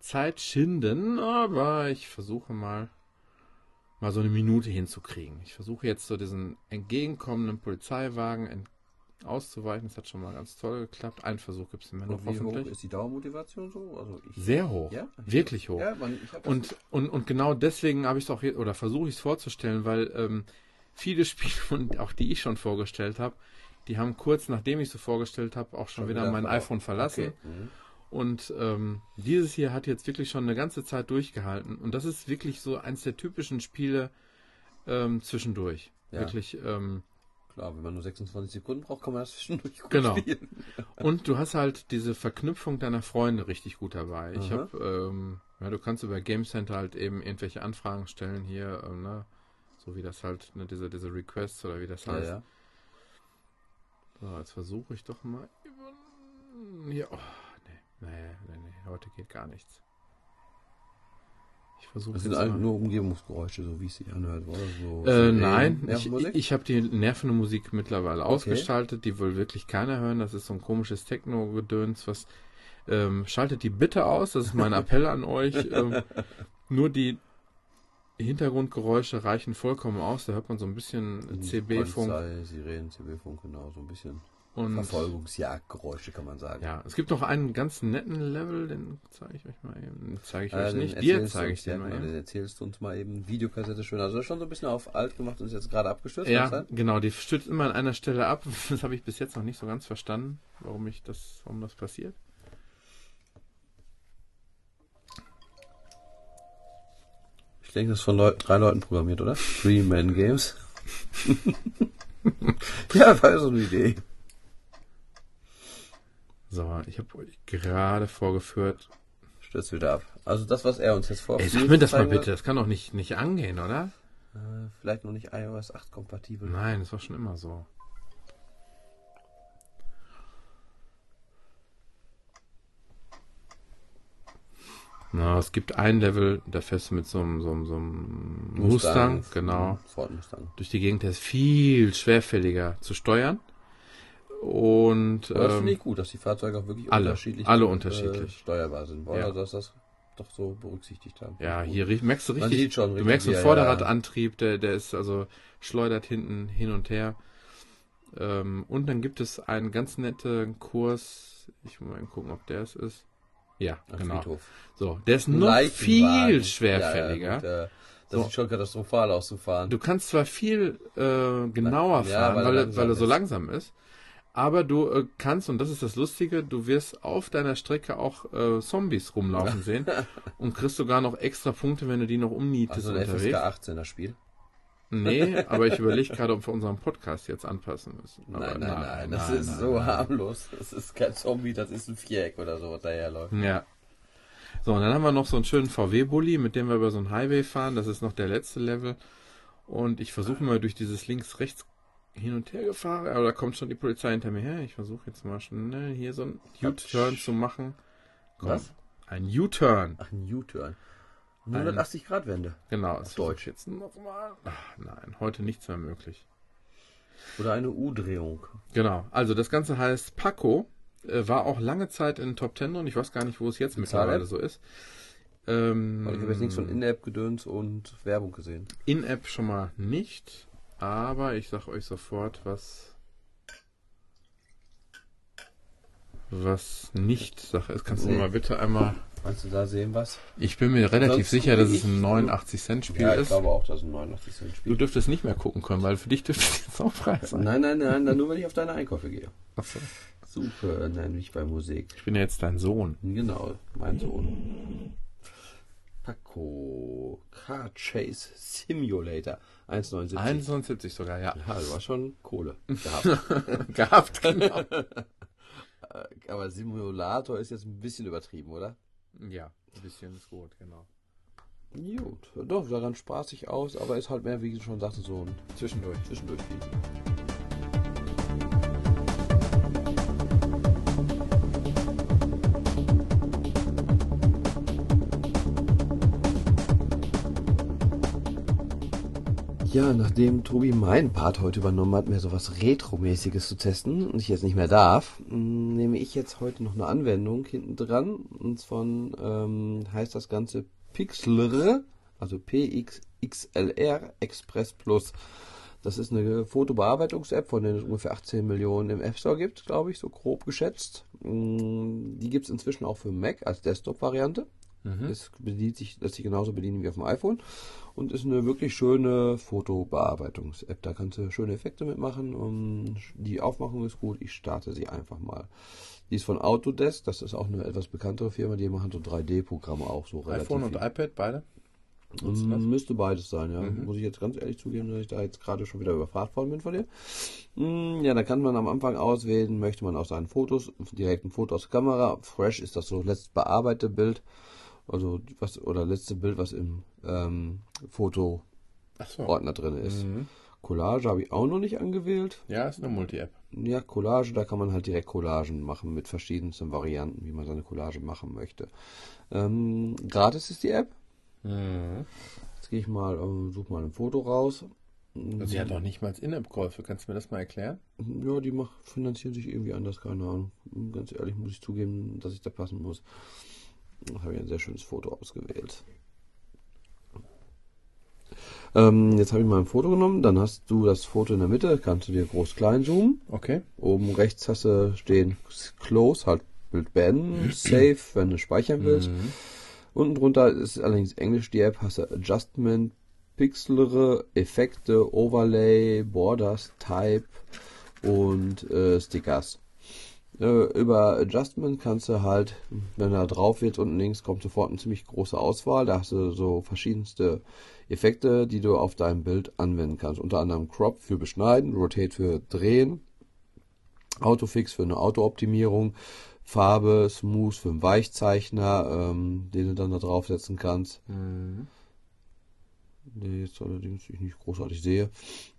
Zeit schinden. Aber ich versuche mal, mal so eine Minute hinzukriegen. Ich versuche jetzt so diesen entgegenkommenden Polizeiwagen auszuweichen. Das hat schon mal ganz toll geklappt. Einen Versuch gibt es immer noch wie hoch hoffentlich. ist die Dauermotivation so? Also ich, Sehr hoch. Ja? Wirklich hoch. Ja, man, Und, und, und genau deswegen habe ich es auch hier, oder versuche ich es vorzustellen, weil ähm, viele Spiele, und auch die ich schon vorgestellt habe, die haben kurz nachdem ich sie vorgestellt habe, auch schon, Schon wieder, wieder mein iPhone verlassen. Okay. Mhm. Und ähm, dieses hier hat jetzt wirklich schon eine ganze Zeit durchgehalten. Und das ist wirklich so eins der typischen Spiele ähm, zwischendurch. Ja. Wirklich. Ähm, Klar, wenn man nur 26 Sekunden braucht, kann man das zwischendurch gut Genau. spielen. Und du hast halt diese Verknüpfung deiner Freunde richtig gut dabei. Ich Aha. habe, ähm, ja, du kannst über Game Center halt eben irgendwelche Anfragen stellen hier, ähm, ne, so wie das halt, ne, diese, diese Requests oder wie das Ja, heißt. ja. So, jetzt versuche ich doch mal hier, oh, nee, nee, nee, nee, heute geht gar nichts. Ich versuche Das sind eigentlich mal. nur Umgebungsgeräusche, so wie es sich anhört, oder? So Äh, nein, ich, ich habe die nervende Musik mittlerweile ausgeschaltet, die will wirklich keiner hören. Das ist so ein komisches Techno-Gedöns, was ähm, schaltet die bitte aus. Das ist mein Appell an euch. Ähm, nur die Hintergrundgeräusche reichen vollkommen aus. Da hört man so ein bisschen CB-Funk Sirenen, CB-Funk, genau, so ein bisschen und Verfolgungsjagdgeräusche, kann man sagen. ja, es gibt noch einen ganz netten Level, den zeige ich euch mal eben. Zeige ich Äh, euch nicht. Dir zeige ich den mal genau, eben. Den erzählst du uns mal eben. Videokassette schön. Also schon so ein bisschen auf alt gemacht und ist jetzt gerade abgestürzt. Ja, genau, die stützt immer an einer Stelle ab. Das habe ich bis jetzt noch nicht so ganz verstanden, warum ich das, warum das passiert. Ich denke, das ist von Leu drei Leuten programmiert, oder? Three Man Games. ja, war so eine Idee. So, ich habe euch gerade vorgeführt. Stürzt wieder ab. Also das, was er uns jetzt Ey, vorführt. sag mir das mal bitte, das kann doch nicht, nicht angehen, oder? Äh, vielleicht noch nicht iOS 8 kompatibel. Nein, das war schon immer so. Na, es gibt ein Level, da fährst du mit so einem, so einem, so einem Mustang, genau, Ford Mustang. durch die Gegend, der ist viel schwerfälliger zu steuern. Und Aber das ähm, finde ich gut, dass die Fahrzeuge auch wirklich alle, unterschiedlich, alle äh, unterschiedlich. steuerbar sind. Wollen Ja. also, dass das doch so berücksichtigt haben. Ja, hier merkst du richtig, schon du richtig, merkst ja, Vorderradantrieb, der, der ist also schleudert hinten hin und her. Ähm, und dann gibt es einen ganz netten Kurs, ich muss mal gucken, ob der es ist. Ja, Am genau. Friedhof. So, der ist noch viel schwerfälliger. Ja, ja, gut, äh, das So. sieht schon katastrophal aus zu fahren. Du kannst zwar viel äh, genauer Ja, fahren, weil er weil, er- weil er so langsam ist, aber du äh, kannst, und das ist das Lustige, du wirst auf deiner Strecke auch äh, Zombies rumlaufen sehen und kriegst sogar noch extra Punkte, wenn du die noch umnietest also ein unterwegs. FSK 18er Spiel. Nee, aber ich überlege gerade, ob wir unseren Podcast jetzt anpassen müssen. Aber Nein, nein, nein, das nein, ist nein, so nein. harmlos. Das ist kein Zombie, das ist ein Viereck oder so, was daherläuft. Ja. So, und dann haben wir noch so einen schönen VW-Bully, mit dem wir über so einen Highway fahren. Das ist noch der letzte Level. Und ich versuche mal durch dieses links-rechts hin und her gefahren. Aber da kommt schon die Polizei hinter mir her. Ich versuche jetzt mal schnell hier so einen U-Turn zu machen. Komm, Was? Ein U-Turn. Ach, ein U-Turn. 180 Grad Wende. Genau, das Deutsch. Jetzt nochmal. Ach, nein, heute nichts mehr möglich. Oder eine U-Drehung. Genau, also das Ganze heißt Paco, äh, war auch lange Zeit in Top Ten und ich weiß gar nicht, wo es jetzt mittlerweile Bezahl-App? so ist. Ähm, ich habe jetzt nichts von In-App-Gedöns und Werbung gesehen. In-App schon mal nicht, aber ich sag euch sofort, was was nicht Sache ist. Kannst du Nee. mal bitte einmal Kannst du da sehen was? Ich bin mir relativ Sonst sicher, dass es ein 89-Cent-Spiel ja, ist. ich glaube auch, dass es ein 89-Cent-Spiel Du dürftest nicht mehr gucken können, weil für dich dürfte es jetzt auch frei sein. Nein, nein, nein, dann nur, wenn ich auf deine Einkäufe gehe. Achso. Super, nein, nicht bei Musik. Ich bin ja jetzt dein Sohn. Genau, mein Sohn. Paco Car Chase Simulator 1,79. 1,79 sogar, ja. Ja, das war schon Kohle. Gehabt. Gehabt, genau. Aber Simulator ist jetzt ein bisschen übertrieben, oder? Ja, ein bisschen ist gut, genau. Gut, doch, sah ganz spaßig aus, aber ist halt mehr, wie du schon sagte, so ein Zwischendurch. Zwischendurch. Ja, nachdem Tobi meinen Part heute übernommen hat, mir sowas Retro-mäßiges zu testen und ich jetzt nicht mehr darf, mm, nehme ich jetzt heute noch eine Anwendung hinten dran. Und zwar ähm, heißt das Ganze Pixlr, also PXLR Express Plus. Das ist eine Fotobearbeitungs-App, von der es ungefähr 18 Millionen im App Store gibt, glaube ich, so grob geschätzt. Mm, die gibt es inzwischen auch für Mac als Desktop-Variante. Mhm. Das bedient sich, lässt sich genauso bedienen wie auf dem iPhone und ist eine wirklich schöne Fotobearbeitungs-App. Da kannst du schöne Effekte mitmachen und die Aufmachung ist gut. Ich starte sie einfach mal. Die ist von Autodesk, das ist auch eine etwas bekanntere Firma, die machen so 3D-Programme auch so relativ. iPhone und iPad beide? Müsste beides sein, ja. Mhm. Muss ich jetzt ganz ehrlich zugeben, dass ich da jetzt gerade schon wieder überfragt worden bin von dir. Mm, ja, da kann man am Anfang auswählen, möchte man aus seinen Fotos direkt ein Foto aus der Kamera. Fresh ist das so letzt bearbeitete Bild. Also was oder letzte Bild, was im ähm, Foto-Ordner so. drin ist. Mhm. Collage habe ich auch noch nicht angewählt. Ja, ist eine Multi-App. Ja, Collage, da kann man halt direkt Collagen machen mit verschiedensten Varianten, wie man seine Collage machen möchte. Ähm, gratis ist die App. Mhm. Jetzt gehe ich mal, äh, suche mal ein Foto raus. Also sie hat auch nicht mal In-App-Käufe. Kannst du mir das mal erklären? Ja, die mach, finanzieren sich irgendwie anders, keine Ahnung. Ganz ehrlich muss ich zugeben, dass ich da passen muss. Da habe ich ein sehr schönes Foto ausgewählt. Ähm, jetzt habe ich mal ein Foto genommen, dann hast du das Foto in der Mitte, kannst du dir groß klein zoomen. Okay. Oben rechts hast du stehen Close, halt Bild beenden, Save, wenn du speichern willst. Mhm. Unten drunter ist allerdings Englisch die App, hast du Adjustment, Pixelere, Effekte, Overlay, Borders, Type und äh, Stickers. Äh, über Adjustment kannst du halt, wenn er drauf wird, unten links kommt sofort eine ziemlich große Auswahl. Da hast du so verschiedenste Effekte, die du auf deinem Bild anwenden kannst. Unter anderem Crop für Beschneiden, Rotate für Drehen, Autofix für eine Autooptimierung, Farbe, Smooth für einen Weichzeichner, ähm, den du dann da draufsetzen kannst. Mhm der jetzt allerdings ich nicht großartig sehe.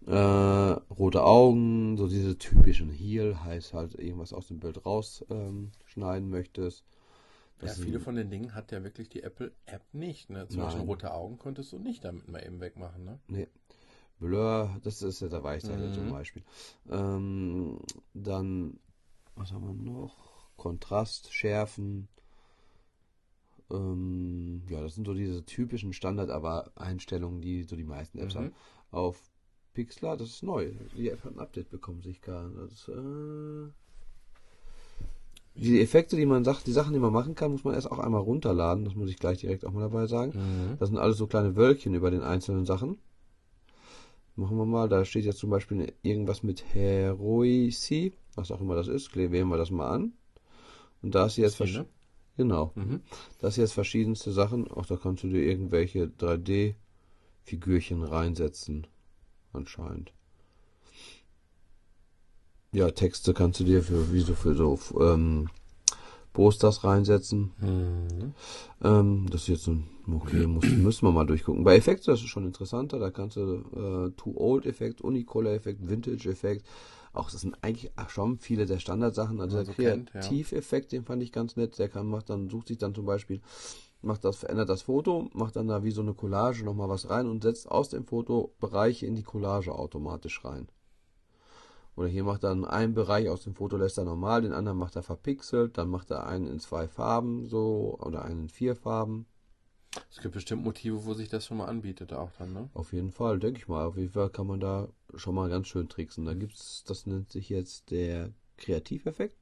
Äh, rote Augen, so diese typischen Heel, heißt halt irgendwas aus dem Bild rausschneiden ähm, möchtest. Das ja, viele von den Dingen hat ja wirklich die Apple-App nicht. Ne? Zum Nein. Beispiel rote Augen konntest du nicht damit mal eben wegmachen. Ne? Nee. Blur, das ist ja der Weichzeichner mhm. zum Beispiel. Ähm, dann, was haben wir noch? Kontrast, Schärfen, ähm, ja, das sind so diese typischen Standard-Einstellungen, die so die meisten Apps mhm. haben. Auf Pixlar, das ist neu. Die App hat ein Update bekommen, sich gar. Das, äh, die Effekte, die man sagt, die Sachen, die man machen kann, muss man erst auch einmal runterladen. Das muss ich gleich direkt auch mal dabei sagen. Mhm. Das sind alles so kleine Wölkchen über den einzelnen Sachen. Machen wir mal, da steht jetzt zum Beispiel irgendwas mit Heroici, was auch immer das ist. Wählen wir das mal an. Und da ist jetzt ne? Genau. Mhm. Das jetzt verschiedenste Sachen. Auch da kannst du dir irgendwelche 3D-Figürchen reinsetzen. Anscheinend. Ja, Texte kannst du dir für wie so für so ähm, Posters reinsetzen. Mhm. Ähm, das ist jetzt so okay, muss, müssen wir mal durchgucken. Bei Effekten, das ist schon interessanter. Da kannst du äh, Too Old Effekt, Unicolor Effekt, Vintage Effekt, auch das sind eigentlich schon viele der Standardsachen. Also der so Kreativeffekt, ja. den fand ich ganz nett. Der kann macht dann sucht sich dann zum Beispiel macht das verändert das Foto, macht dann da wie so eine Collage nochmal was rein und setzt aus dem Foto Bereiche in die Collage automatisch rein. Oder hier macht er einen Bereich aus dem Foto lässt er normal, den anderen macht er verpixelt, dann macht er einen in zwei Farben so oder einen in vier Farben. Es gibt bestimmt Motive, wo sich das schon mal anbietet, auch dann, ne? Auf jeden Fall, denke ich mal. Auf jeden Fall kann man da schon mal ganz schön tricksen. Da gibt's, das nennt sich jetzt der Kreativeffekt.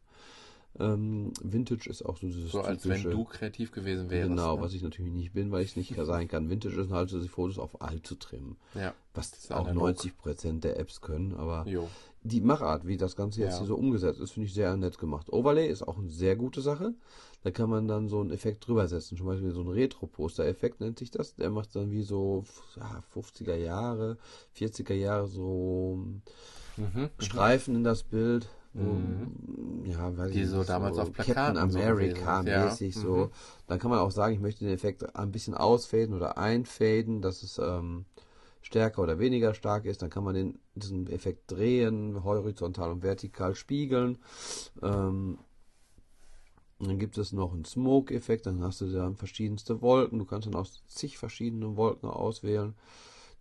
Ähm, Vintage ist auch so dieses So als wenn du kreativ gewesen wärst. Genau, ne? was ich natürlich nicht bin, weil ich es nicht sein kann. Vintage ist halt so, die Fotos auf alt zu trimmen. Ja. Was auch analog. 90% der Apps können, aber Jo. Die Machart, wie das Ganze jetzt Ja. hier so umgesetzt ist, finde ich sehr nett gemacht. Overlay ist auch eine sehr gute Sache. Da kann man dann so einen Effekt drüber setzen. Zum Beispiel so ein Retro-Poster-Effekt nennt sich das. Der macht dann wie so ja, 50er Jahre, 40er Jahre so Mhm. Streifen in das Bild. Mhm. Ja, weiß Die so damals auf Captain Plakaten so America gewesen ist, ja. mäßig so. Mhm. Dann kann man auch sagen, ich möchte den Effekt ein bisschen ausfaden oder einfaden, dass es ähm, stärker oder weniger stark ist. Dann kann man den, diesen Effekt drehen, horizontal und vertikal spiegeln. Ähm, dann gibt es noch einen Smoke-Effekt, dann hast du dann verschiedenste Wolken. Du kannst dann aus zig verschiedenen Wolken auswählen,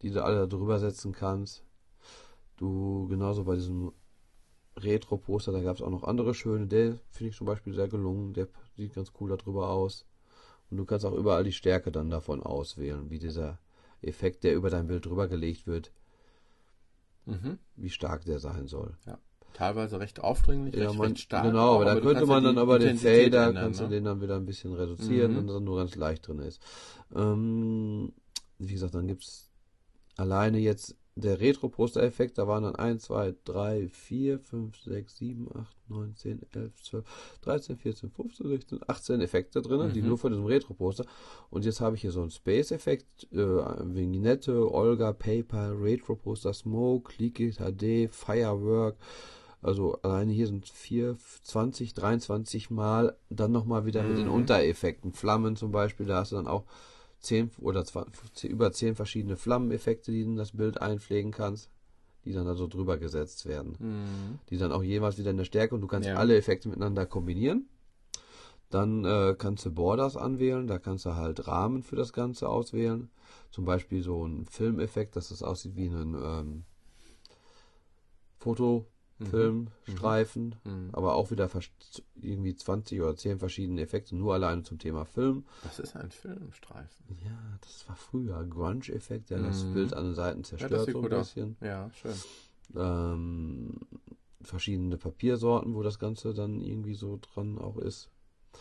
die du alle drüber setzen kannst. Du, genauso bei diesem Retro-Poster, da gab es auch noch andere schöne. Der finde ich zum Beispiel sehr gelungen, der sieht ganz cool darüber aus. Und du kannst auch überall die Stärke dann davon auswählen, wie dieser Effekt, der über dein Bild drüber gelegt wird, Mhm. wie stark der sein soll. Ja. Teilweise recht aufdringlich, Ja, recht, man, recht stark. genau, aber da du könnte man dann aber den Fader, ändern, kannst du ne? den dann wieder ein bisschen reduzieren Mhm. und dann nur ganz leicht drin ist. Ähm, wie gesagt, dann gibt's alleine jetzt der Retro-Poster-Effekt, da waren dann 1, 2, 3, 4, 5, 6, 7, 8, 9, 10, 11, 12, 13, 14, 15, 16, 18 Effekte drin, die Mhm. nur von diesem Retro-Poster. Und jetzt habe ich hier so einen Space-Effekt, äh, Vignette, Olga, Paper, Retro-Poster, Smoke, Liquid HD, Firework. Also alleine hier sind 4, 20, 23 Mal, dann nochmal wieder mit den Mhm. Untereffekten. Flammen zum Beispiel, da hast du dann auch 10 oder 20, über 10 verschiedene Flammeneffekte, die du in das Bild einpflegen kannst, die dann da so drüber gesetzt werden. Mhm. Die dann auch jeweils wieder in der Stärke und du kannst Ja. alle Effekte miteinander kombinieren. Dann äh, kannst du Borders anwählen, da kannst du halt Rahmen für das Ganze auswählen. Zum Beispiel so ein Filmeffekt, dass es aussieht wie ein ähm, Fotofilmstreifen, Mhm. aber auch wieder irgendwie 20 oder 10 verschiedene Effekte, nur alleine zum Thema Film. Was ist ein Filmstreifen? Ja, das war früher Grunge-Effekt, der das Mhm. Bild an den Seiten Ja, zerstört das sieht so ein gut aus. bisschen. Ja, schön. Ähm, verschiedene Papiersorten, wo das Ganze dann irgendwie so dran auch ist.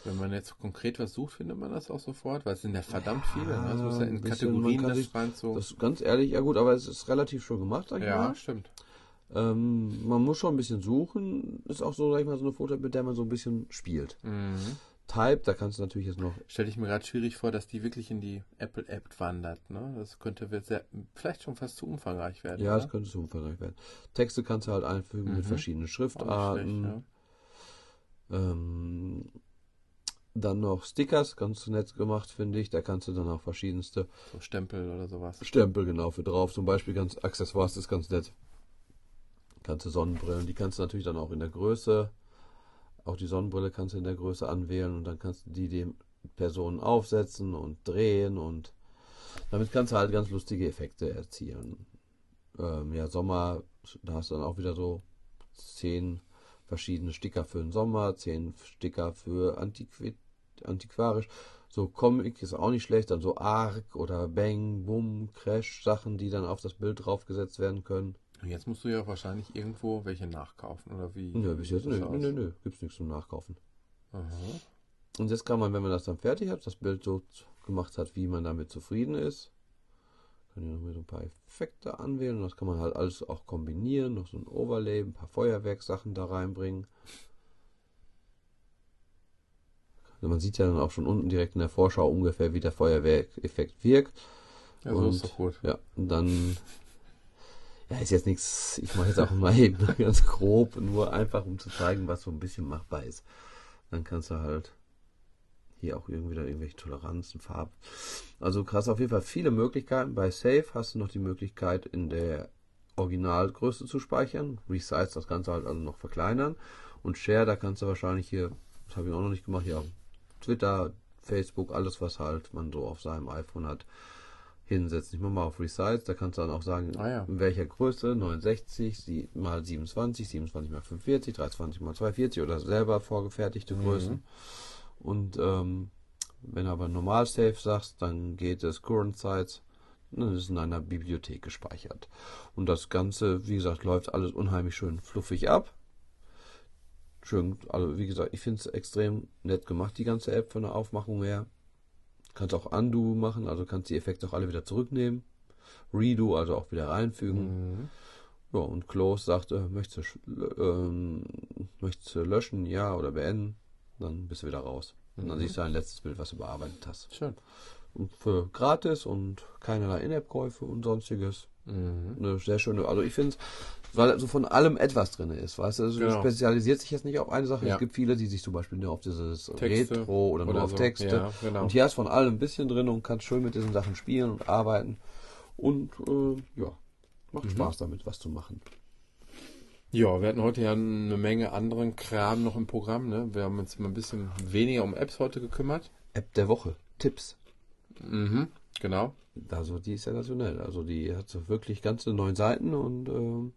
Wenn man jetzt konkret was sucht, findet man das auch sofort, weil es sind ja verdammt Ja, viele. Ne? Es muss ja in bisschen, Kategorien das sich- rein so. Das ist ganz ehrlich, ja gut, aber es ist relativ schon gemacht, sag ich ja, mal. stimmt. Ähm, man muss schon ein bisschen suchen. Ist auch so, sag ich mal, so eine Foto, mit der man so ein bisschen spielt. Mhm. Type, da kannst du natürlich jetzt noch Stelle ich mir gerade schwierig vor, dass die wirklich in die Apple-App wandert. Ne? Das könnte sehr, vielleicht schon fast zu umfangreich werden. Ja, oder? das könnte so umfangreich werden. Texte kannst du halt einfügen mit Mhm. verschiedenen Auch nicht Schriftarten. schlecht, ähm, dann noch Stickers, ganz nett gemacht, finde ich. Da kannst du dann auch verschiedenste. So Stempel oder sowas. Stempel genau für drauf. Zum Beispiel ganz Accessoires, das ist ganz nett. Kannst du Sonnenbrillen, die kannst du natürlich dann auch in der Größe. Auch die Sonnenbrille kannst du in der Größe anwählen und dann kannst du die dem Personen aufsetzen und drehen und damit kannst du halt ganz lustige Effekte erzielen. Ähm, ja, Sommer, da hast du dann auch wieder so zehn verschiedene Sticker für den Sommer, zehn Sticker für Antiqui antiquarisch. So Comic ist auch nicht schlecht, dann so Arc oder Bang, Boom, Crash, Sachen, die dann auf das Bild draufgesetzt werden können. Jetzt musst du ja wahrscheinlich irgendwo welche nachkaufen, oder wie? Nö, bis jetzt nö, nö, nö, gibt's nichts zum Nachkaufen. Aha. Und jetzt kann man, wenn man das dann fertig hat, das Bild so gemacht hat, wie man damit zufrieden ist, kann ich noch mit so ein paar Effekte anwählen und das kann man halt alles auch kombinieren, noch so ein Overlay, ein paar Feuerwerkssachen da reinbringen. Also man sieht ja dann auch schon unten direkt in der Vorschau ungefähr, wie der Feuerwerkeffekt wirkt. Ja, so Und- ist doch gut. Ja, und dann. Ja, ist jetzt nichts. Ich mache jetzt auch mal eben ganz grob, nur einfach um zu zeigen, was so ein bisschen machbar ist. Dann kannst du halt hier auch irgendwie wieder irgendwelche Toleranzen, Farben. Also krass, auf jeden Fall viele Möglichkeiten. Bei Save hast du noch die Möglichkeit, in der Originalgröße zu speichern. Resize das Ganze halt also noch verkleinern. Und Share, da kannst du wahrscheinlich hier, das habe ich auch noch nicht gemacht, auf Twitter, Facebook, alles, was halt man so auf seinem iPhone hat, hinsetzen. Ich mache mal auf Resize, da kannst du dann auch sagen, Ah ja. in welcher Größe, 69 sie- mal 27, 27 mal 45, 320 mal 240 oder selber vorgefertigte Mhm. Größen. Und ähm, wenn du aber normal Save sagst, dann geht es Current Size, dann ist es in einer Bibliothek gespeichert. Und das Ganze, wie gesagt, läuft alles unheimlich schön fluffig ab. schön, also wie gesagt, ich finde es extrem nett gemacht, die ganze App von der Aufmachung her. Kannst auch Undo machen, also kannst die Effekte auch alle wieder zurücknehmen. Redo, also auch wieder reinfügen. Mhm. Ja, und Close sagt, äh, möchtest, du, ähm, möchtest du löschen, ja oder beenden, dann bist du wieder raus. Und dann mhm. siehst du ein letztes Bild, was du bearbeitet hast. Schön. Und für gratis und keinerlei In-App-Käufe und sonstiges. Mhm. Eine sehr schöne, also ich finde es, weil also von allem etwas drin ist, weißt du, also genau. spezialisiert sich jetzt nicht auf eine Sache. Ja. Es gibt viele, die sich zum Beispiel nur auf dieses Texte Retro oder, oder nur auf so. Texte. Ja, genau. Und hier ist von allem ein bisschen drin und kannst schön mit diesen Sachen spielen und arbeiten. Und äh, ja, macht mhm. Spaß damit, was zu machen. Ja, wir hatten heute ja eine Menge anderen Kram noch im Programm. Ne? Wir haben uns mal ein bisschen weniger um Apps heute gekümmert. App der Woche, Tipps. Mhm, genau. Also die ist sensationell. Also die hat so wirklich ganze neun Seiten und ähm,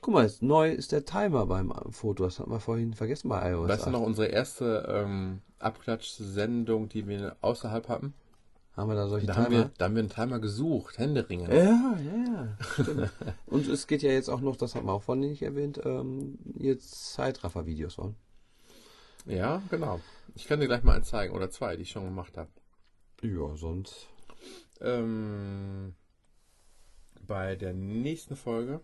guck mal, jetzt neu ist der Timer beim Foto. Das hatten wir vorhin vergessen bei iOS. Weißt du noch unsere erste ähm, Abklatsch-Sendung, die wir außerhalb hatten? Haben wir da solche da Timer? Haben wir, da haben wir einen Timer gesucht, Händeringen. Ja, ja, ja. und es geht ja jetzt auch noch, das haben wir auch vorhin nicht erwähnt, ähm, jetzt Zeitraffer-Videos waren. Ja, genau. Ich kann dir gleich mal einen zeigen oder zwei, die ich schon gemacht habe. Ja, sonst. Ähm, bei der nächsten Folge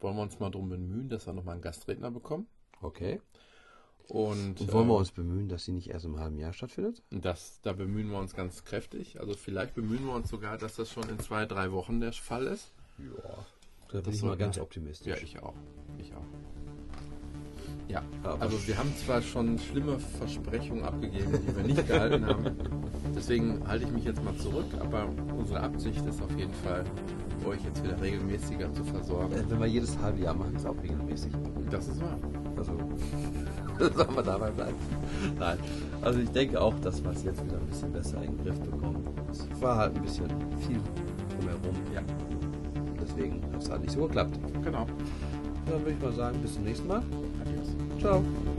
wollen wir uns mal darum bemühen, dass wir nochmal einen Gastredner bekommen. Okay. Und, Und wollen wir ähm, uns bemühen, dass sie nicht erst im halben Jahr stattfindet? Das, da bemühen wir uns ganz kräftig. Also vielleicht bemühen wir uns sogar, dass das schon in zwei, drei Wochen der Fall ist. Ja, da bin das ich mal ganz optimistisch. Ja, ich auch. Ich auch. Ja, also wir haben zwar schon schlimme Versprechungen abgegeben, die wir nicht gehalten haben. Deswegen halte ich mich jetzt mal zurück, aber unsere Absicht ist auf jeden Fall, euch jetzt wieder regelmäßiger zu versorgen. Äh, wenn wir jedes halbe Jahr machen, ist es auch regelmäßig. Das ist wahr. Also, sollen wir dabei bleiben? Nein. Also ich denke auch, dass wir es jetzt wieder ein bisschen besser in den Griff bekommen. Es war halt ein bisschen viel drumherum. Ja. Deswegen hat es halt nicht so geklappt. Genau. Dann würde ich mal sagen, bis zum nächsten Mal. Ciao.